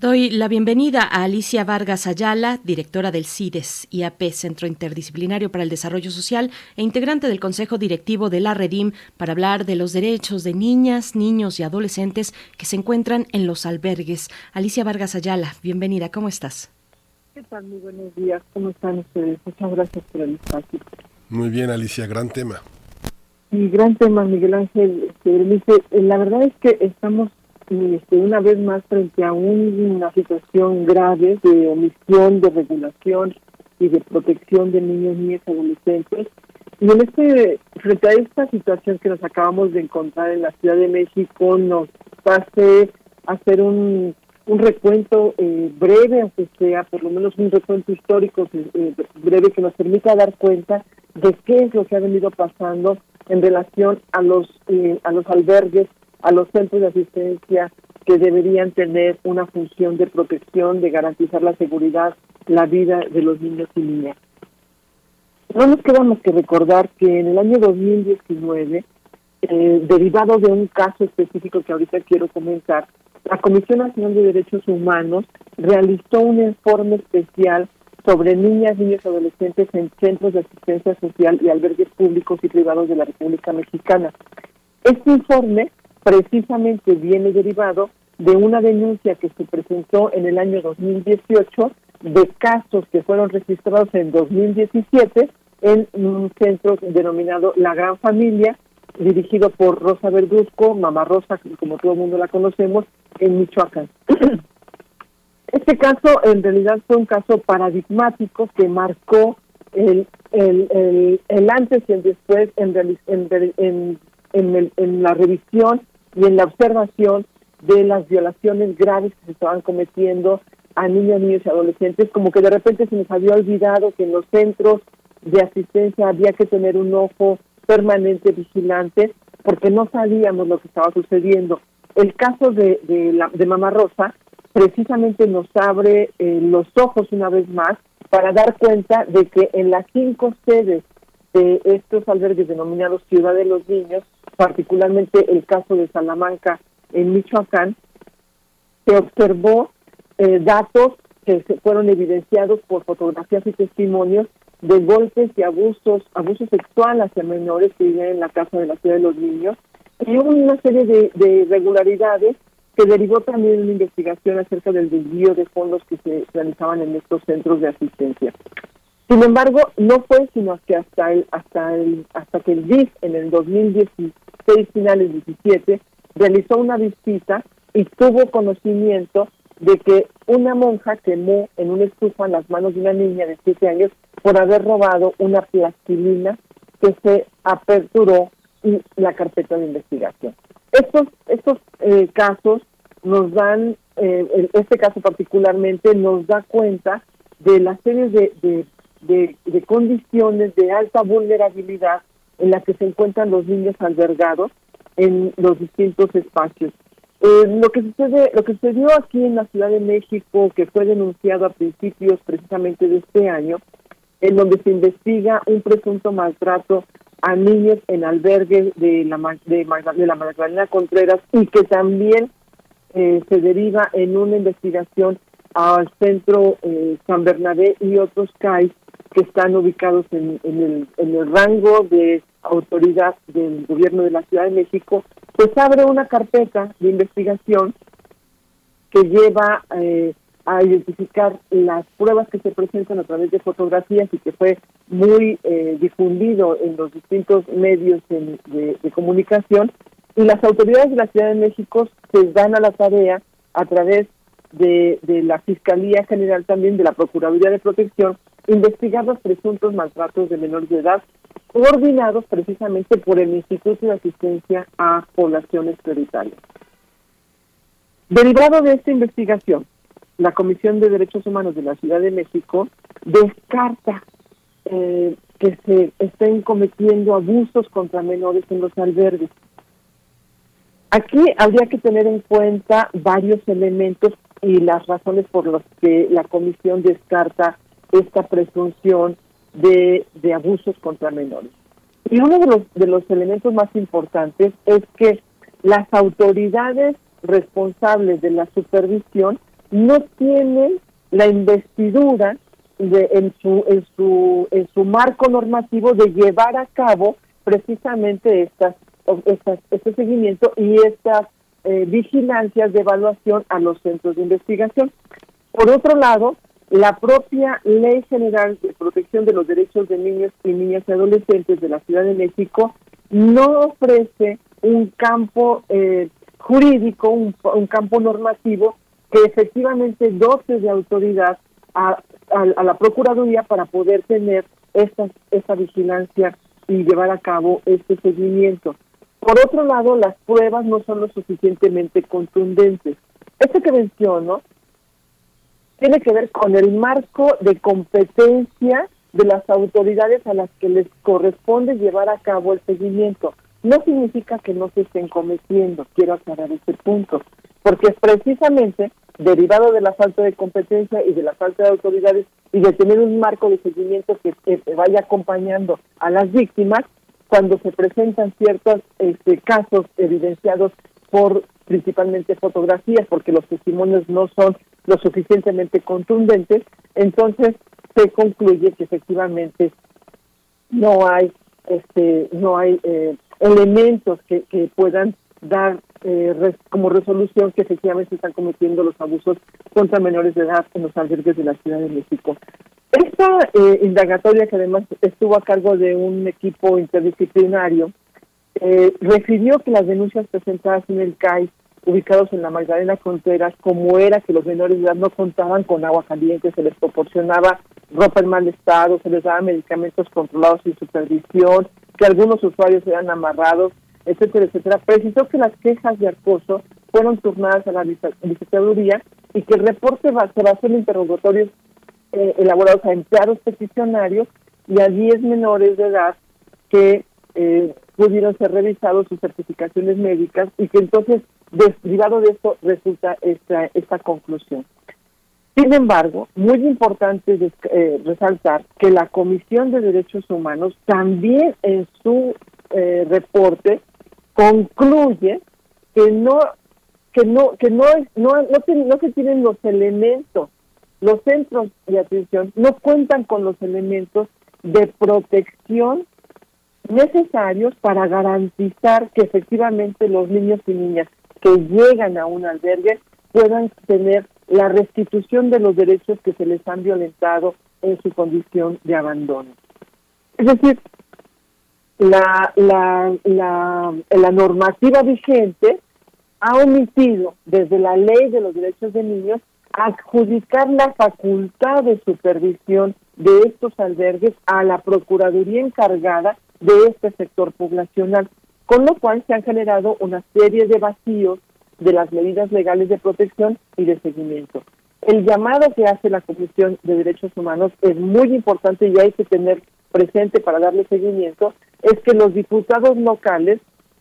S20: Doy la bienvenida a Alicia Vargas Ayala, directora del CIDES, IAP, Centro Interdisciplinario para el Desarrollo Social, e integrante del Consejo Directivo de la Redim, para hablar de los derechos de niñas, niños y adolescentes que se encuentran en los albergues. Alicia Vargas Ayala, bienvenida, ¿cómo estás?
S6: ¿Qué tal? Muy buenos días, ¿cómo están ustedes? Muchas gracias por el espacio.
S2: Muy bien, Alicia, gran tema.
S6: Y gran tema, Miguel Ángel. Este, la verdad es que estamos este, una vez más frente a una situación grave de omisión de regulación y de protección de niños, niñas adolescentes. Y en este, frente a esta situación que nos acabamos de encontrar en la Ciudad de México, nos hace hacer un, un recuento eh, breve, aunque sea por lo menos un recuento histórico eh, breve que nos permita dar cuenta de qué es lo que ha venido pasando en relación a los eh, a los albergues, a los centros de asistencia que deberían tener una función de protección, de garantizar la seguridad, la vida de los niños y niñas. No nos queda más que recordar que en el año 2019, eh, derivado de un caso específico que ahorita quiero comentar, la Comisión Nacional de Derechos Humanos realizó un informe especial sobre niñas, niños y adolescentes en centros de asistencia social y albergues públicos y privados de la República Mexicana. Este informe precisamente viene derivado de una denuncia que se presentó en el año 2018 de casos que fueron registrados en 2017 en un centro denominado La Gran Familia, dirigido por Rosa Verduzco, Mamá Rosa, como todo el mundo la conocemos, en Michoacán. [clears throat] Este caso en realidad fue un caso paradigmático que marcó el, el, el, antes y el después en, en, en, en la revisión y en la observación de las violaciones graves que se estaban cometiendo a niños, niños y adolescentes, como que de repente se nos había olvidado que en los centros de asistencia había que tener un ojo permanente vigilante porque no sabíamos lo que estaba sucediendo. El caso de, de, la, de Mamá Rosa precisamente nos abre eh, los ojos una vez más para dar cuenta de que en las cinco sedes de estos albergues denominados Ciudad de los Niños, particularmente el caso de Salamanca en Michoacán, se observó eh, datos que se fueron evidenciados por fotografías y testimonios de golpes y abusos, abuso sexual hacia menores que viven en la casa de la ciudad de los niños, y hubo una serie de, de irregularidades que derivó también una investigación acerca del desvío de fondos que se realizaban en estos centros de asistencia. Sin embargo, no fue sino que hasta el, hasta el, hasta que el DIF en el 2016 finales 17 realizó una visita y tuvo conocimiento de que una monja quemó en una estufa las manos de una niña de 7 años por haber robado una plastilina que se aperturó y la carpeta de investigación. Estos, estos eh, casos nos dan, eh, este caso particularmente, nos da cuenta de las series de, de, de, condiciones de alta vulnerabilidad en las que se encuentran los niños albergados en los distintos espacios. Eh, lo que sucede, lo que sucedió aquí en la Ciudad de México, que fue denunciado a principios precisamente de este año, en donde se investiga un presunto maltrato a niños en albergues de la de, de la Magdalena Contreras y que también eh, se deriva en una investigación al centro eh, San Bernabé y otros CAIs que están ubicados en, el, en el rango de autoridad del gobierno de la Ciudad de México, pues abre una carpeta de investigación que lleva eh, a identificar las pruebas que se presentan a través de fotografías y que fue muy eh, difundido en los distintos medios de, comunicación. Y las autoridades de la Ciudad de México se dan a la tarea a través de, de la Fiscalía General también de la Procuraduría de Protección investigar los presuntos maltratos de menores de edad coordinados precisamente por el Instituto de Asistencia a Poblaciones Prioritarias. Derivado de esta investigación, la Comisión de Derechos Humanos de la Ciudad de México descarta eh, que se estén cometiendo abusos contra menores en los albergues. Aquí habría que tener en cuenta varios elementos y las razones por las que la comisión descarta esta presunción de, de abusos contra menores. Y uno de los, de los elementos más importantes es que las autoridades responsables de la supervisión no tienen la investidura de, en, su, en, su, en su marco normativo de llevar a cabo precisamente estas, estas este seguimiento y estas eh, vigilancias de evaluación a los centros de investigación. Por otro lado, la propia Ley General de Protección de los Derechos de Niños y Niñas y Adolescentes de la Ciudad de México no ofrece un campo eh, jurídico, un, campo normativo que efectivamente dote de autoridad a, la Procuraduría para poder tener esta, esta vigilancia y llevar a cabo este seguimiento. Por otro lado, las pruebas no son lo suficientemente contundentes. Esto que menciono tiene que ver con el marco de competencia de las autoridades a las que les corresponde llevar a cabo el seguimiento. No significa que no se estén cometiendo, quiero aclarar este punto, porque es precisamente derivado de la falta de competencia y de la falta de autoridades y de tener un marco de seguimiento que, vaya acompañando a las víctimas cuando se presentan ciertos este, casos evidenciados por principalmente fotografías, porque los testimonios no son lo suficientemente contundentes, entonces se concluye que efectivamente no hay este no hay eh, elementos que, que puedan dar eh, como resolución que efectivamente están cometiendo los abusos contra menores de edad en los albergues de la Ciudad de México. Esta eh, indagatoria, que además estuvo a cargo de un equipo interdisciplinario, eh, refirió que las denuncias presentadas en el CAI, ubicados en la Magdalena Contreras, como era que los menores de edad no contaban con agua caliente, se les proporcionaba ropa en mal estado, se les daba medicamentos controlados sin supervisión, que algunos usuarios eran amarrados, etcétera, etcétera, precisó que las quejas de acoso fueron turnadas a la licitaduría y que el reporte se basó en interrogatorios eh, elaborados a empleados peticionarios y a 10 menores de edad que eh, pudieron ser revisados sus certificaciones médicas y que entonces, derivado de esto, resulta esta, esta conclusión. Sin embargo, muy importante eh, resaltar que la Comisión de Derechos Humanos también en su eh, reporte concluye que no que no que no no no, se tienen los elementos los centros de atención no cuentan con los elementos de protección necesarios para garantizar que efectivamente los niños y niñas que llegan a un albergue puedan tener la restitución de los derechos que se les han violentado en su condición de abandono. Es decir, la, la, la, normativa vigente ha omitido desde la ley de los derechos de niños adjudicar la facultad de supervisión de estos albergues a la Procuraduría encargada de este sector poblacional, con lo cual se han generado una serie de vacíos de las medidas legales de protección y de seguimiento. El llamado que hace la Comisión de Derechos Humanos es muy importante y hay que tener presente para darle seguimiento, es que los diputados locales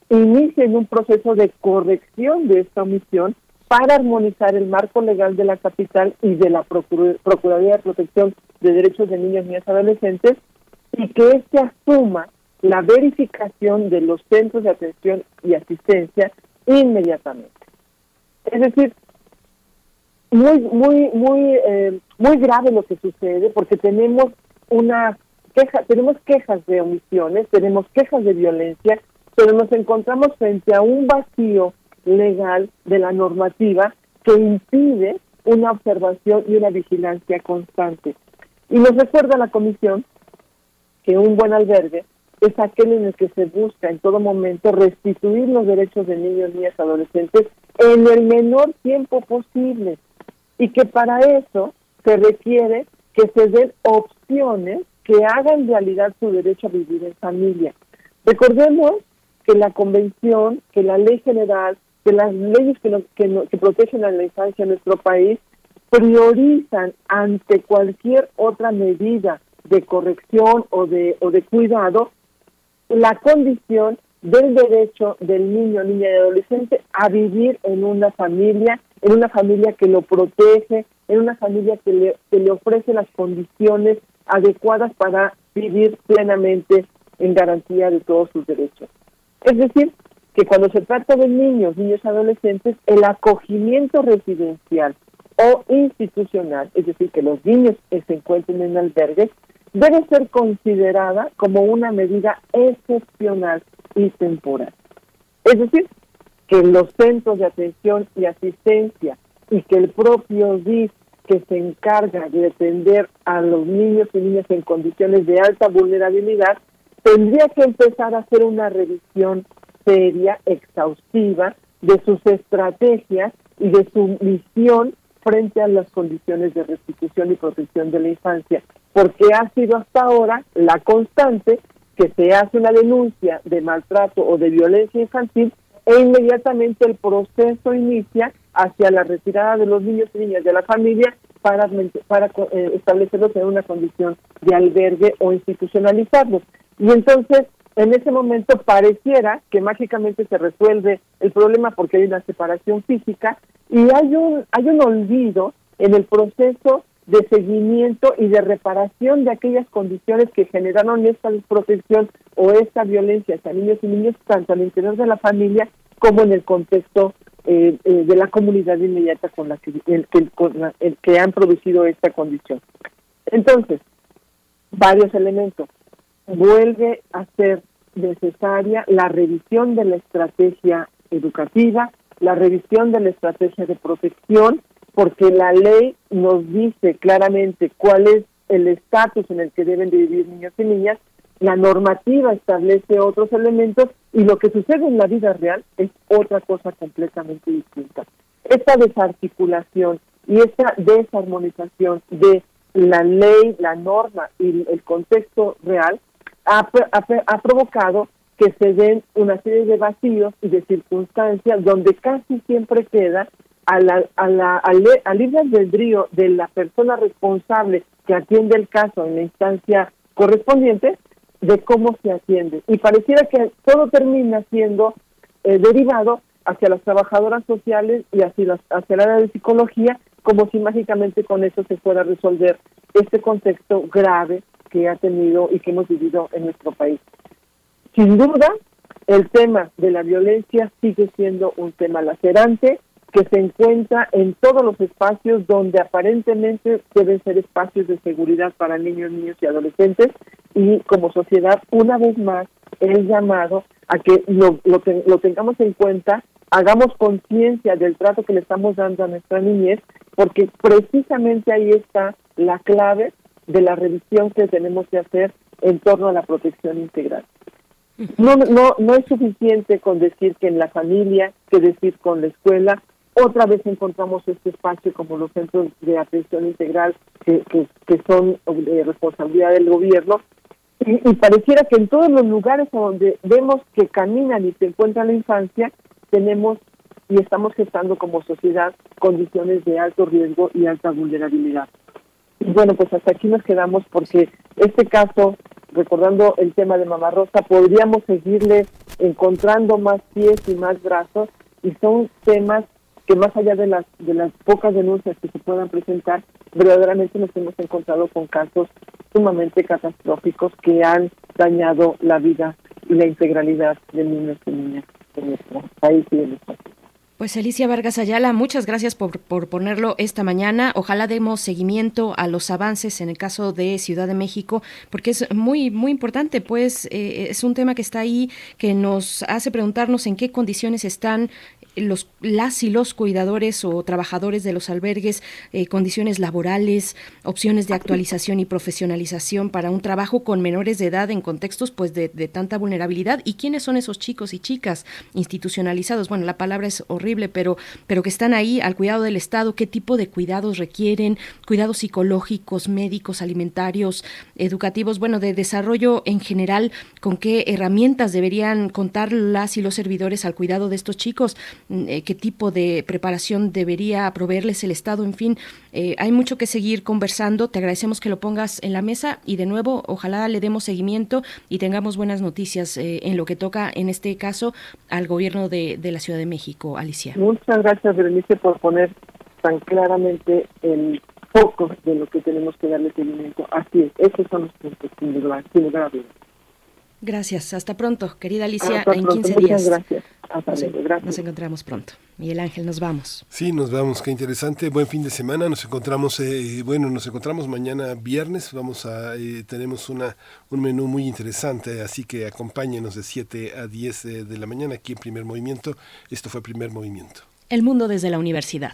S6: inicien un proceso de corrección de esta omisión para armonizar el marco legal de la capital y de la Procuraduría de Protección de Derechos de Niños, Niñas y Adolescentes y que éste asuma la verificación de los centros de atención y asistencia inmediatamente. Es decir, muy muy muy eh, muy grave lo que sucede porque tenemos una queja, tenemos quejas de omisiones, tenemos quejas de violencia, pero nos encontramos frente a un vacío legal de la normativa que impide una observación y una vigilancia constante. Y nos recuerda la comisión que un buen albergue es aquel en el que se busca en todo momento restituir los derechos de niños, niñas, adolescentes en el menor tiempo posible y que para eso se requiere que se den opciones que hagan realidad su derecho a vivir en familia. Recordemos que la convención, que la ley general, que las leyes que, que, protegen a la infancia en nuestro país priorizan ante cualquier otra medida de corrección o de, o de cuidado la condición del derecho del niño, niña y adolescente a vivir en una familia, en una familia que lo protege, en una familia que le, que le ofrece las condiciones adecuadas para vivir plenamente en garantía de todos sus derechos. Es decir, que cuando se trata de niños, niños adolescentes, el acogimiento residencial o institucional, es decir, que los niños se encuentren en albergues, debe ser considerada como una medida excepcional y temporal. Es decir, que los centros de atención y asistencia y que el propio DIF que se encarga de atender a los niños y niñas en condiciones de alta vulnerabilidad, tendría que empezar a hacer una revisión seria, exhaustiva, de sus estrategias y de su misión frente a las condiciones de restitución y protección de la infancia, porque ha sido hasta ahora la constante que se hace una denuncia de maltrato o de violencia infantil e inmediatamente el proceso inicia hacia la retirada de los niños y niñas de la familia para, para eh, establecerlos en una condición de albergue o institucionalizarlos. Y entonces, en ese momento pareciera que mágicamente se resuelve el problema porque hay una separación física y hay un, hay un olvido en el proceso de seguimiento y de reparación de aquellas condiciones que generaron esta desprotección o esta violencia hacia niños y niños, tanto al interior de la familia como en el contexto eh, eh, de la comunidad inmediata con la que, el, el que han producido esta condición. Entonces, varios elementos. Vuelve a ser necesaria la revisión de la estrategia educativa, la revisión de la estrategia de protección, porque la ley nos dice claramente cuál es el estatus en el que deben de vivir niños y niñas, la normativa establece otros elementos y lo que sucede en la vida real es otra cosa completamente distinta. Esta desarticulación y esta desarmonización de la ley, la norma y el contexto real ha, ha provocado que se den una serie de vacíos y de circunstancias donde casi siempre queda a la, a la, al, libre albedrío de la persona responsable que atiende el caso en la instancia correspondiente de cómo se atiende. Y pareciera que todo termina siendo eh, derivado hacia las trabajadoras sociales y hacia, las, hacia el área de psicología, como si mágicamente con eso se fuera a resolver este contexto grave que ha tenido y que hemos vivido en nuestro país. Sin duda, el tema de la violencia sigue siendo un tema lacerante, que se encuentra en todos los espacios donde aparentemente deben ser espacios de seguridad para niños, niños y adolescentes y como sociedad una vez más el llamado a que lo, lo, lo tengamos en cuenta, hagamos conciencia del trato que le estamos dando a nuestra niñez, porque precisamente ahí está la clave de la revisión que tenemos que hacer en torno a la protección integral. No, no, no es suficiente con decir que en la familia, que decir con la escuela, otra vez encontramos este espacio como los centros de atención integral que, que, son de responsabilidad del gobierno. Y, pareciera que en todos los lugares donde vemos que caminan y se encuentra la infancia, tenemos y estamos gestando como sociedad condiciones de alto riesgo y alta vulnerabilidad. Y bueno, pues hasta aquí nos quedamos porque este caso, recordando el tema de Mamá Rosa, podríamos seguirle encontrando más pies y más brazos y son temas que más allá de las de las pocas denuncias que se puedan presentar, verdaderamente nos hemos encontrado con casos sumamente catastróficos que han dañado la vida y la integralidad de niños y niñas en nuestro país y en nuestro país.
S1: Pues Alicia Vargas Ayala, muchas gracias por, por, ponerlo esta mañana. Ojalá demos seguimiento a los avances en el caso de Ciudad de México, porque es muy, muy importante, pues eh, es un tema que está ahí, que nos hace preguntarnos en qué condiciones están los, las y los cuidadores o trabajadores de los albergues, eh, condiciones laborales, opciones de actualización y profesionalización para un trabajo con menores de edad en contextos pues de, tanta vulnerabilidad y quiénes son esos chicos y chicas institucionalizados. Bueno, la palabra es horrible, pero, pero que están ahí al cuidado del Estado, qué tipo de cuidados requieren, cuidados psicológicos, médicos, alimentarios, educativos, bueno, de desarrollo en general, con qué herramientas deberían contar las y los servidores al cuidado de estos chicos. Eh, qué tipo de preparación debería proveerles el Estado, en fin, eh, hay mucho que seguir conversando. Te agradecemos que lo pongas en la mesa y de nuevo, ojalá le demos seguimiento y tengamos buenas noticias eh, en lo que toca, en este caso, al gobierno de, de la Ciudad de México, Alicia.
S6: Muchas gracias, Berenice, por poner tan claramente el foco de lo que tenemos que darle seguimiento. Así es, esos son los puntos, sin lugar, sin lugar a dudas.
S1: Gracias. Hasta pronto, querida Alicia, en 15 días.
S6: gracias. Hasta luego. Gracias.
S1: Nos encontramos pronto. Miguel Ángel, nos vamos.
S2: Sí, nos vamos. Qué interesante. Buen fin de semana. Nos encontramos, eh, bueno, nos encontramos mañana viernes. Vamos a, eh, tenemos una, un menú muy interesante, así que acompáñenos de 7 a 10 eh, de la mañana aquí en Primer Movimiento. Esto fue Primer Movimiento.
S1: El mundo desde la universidad.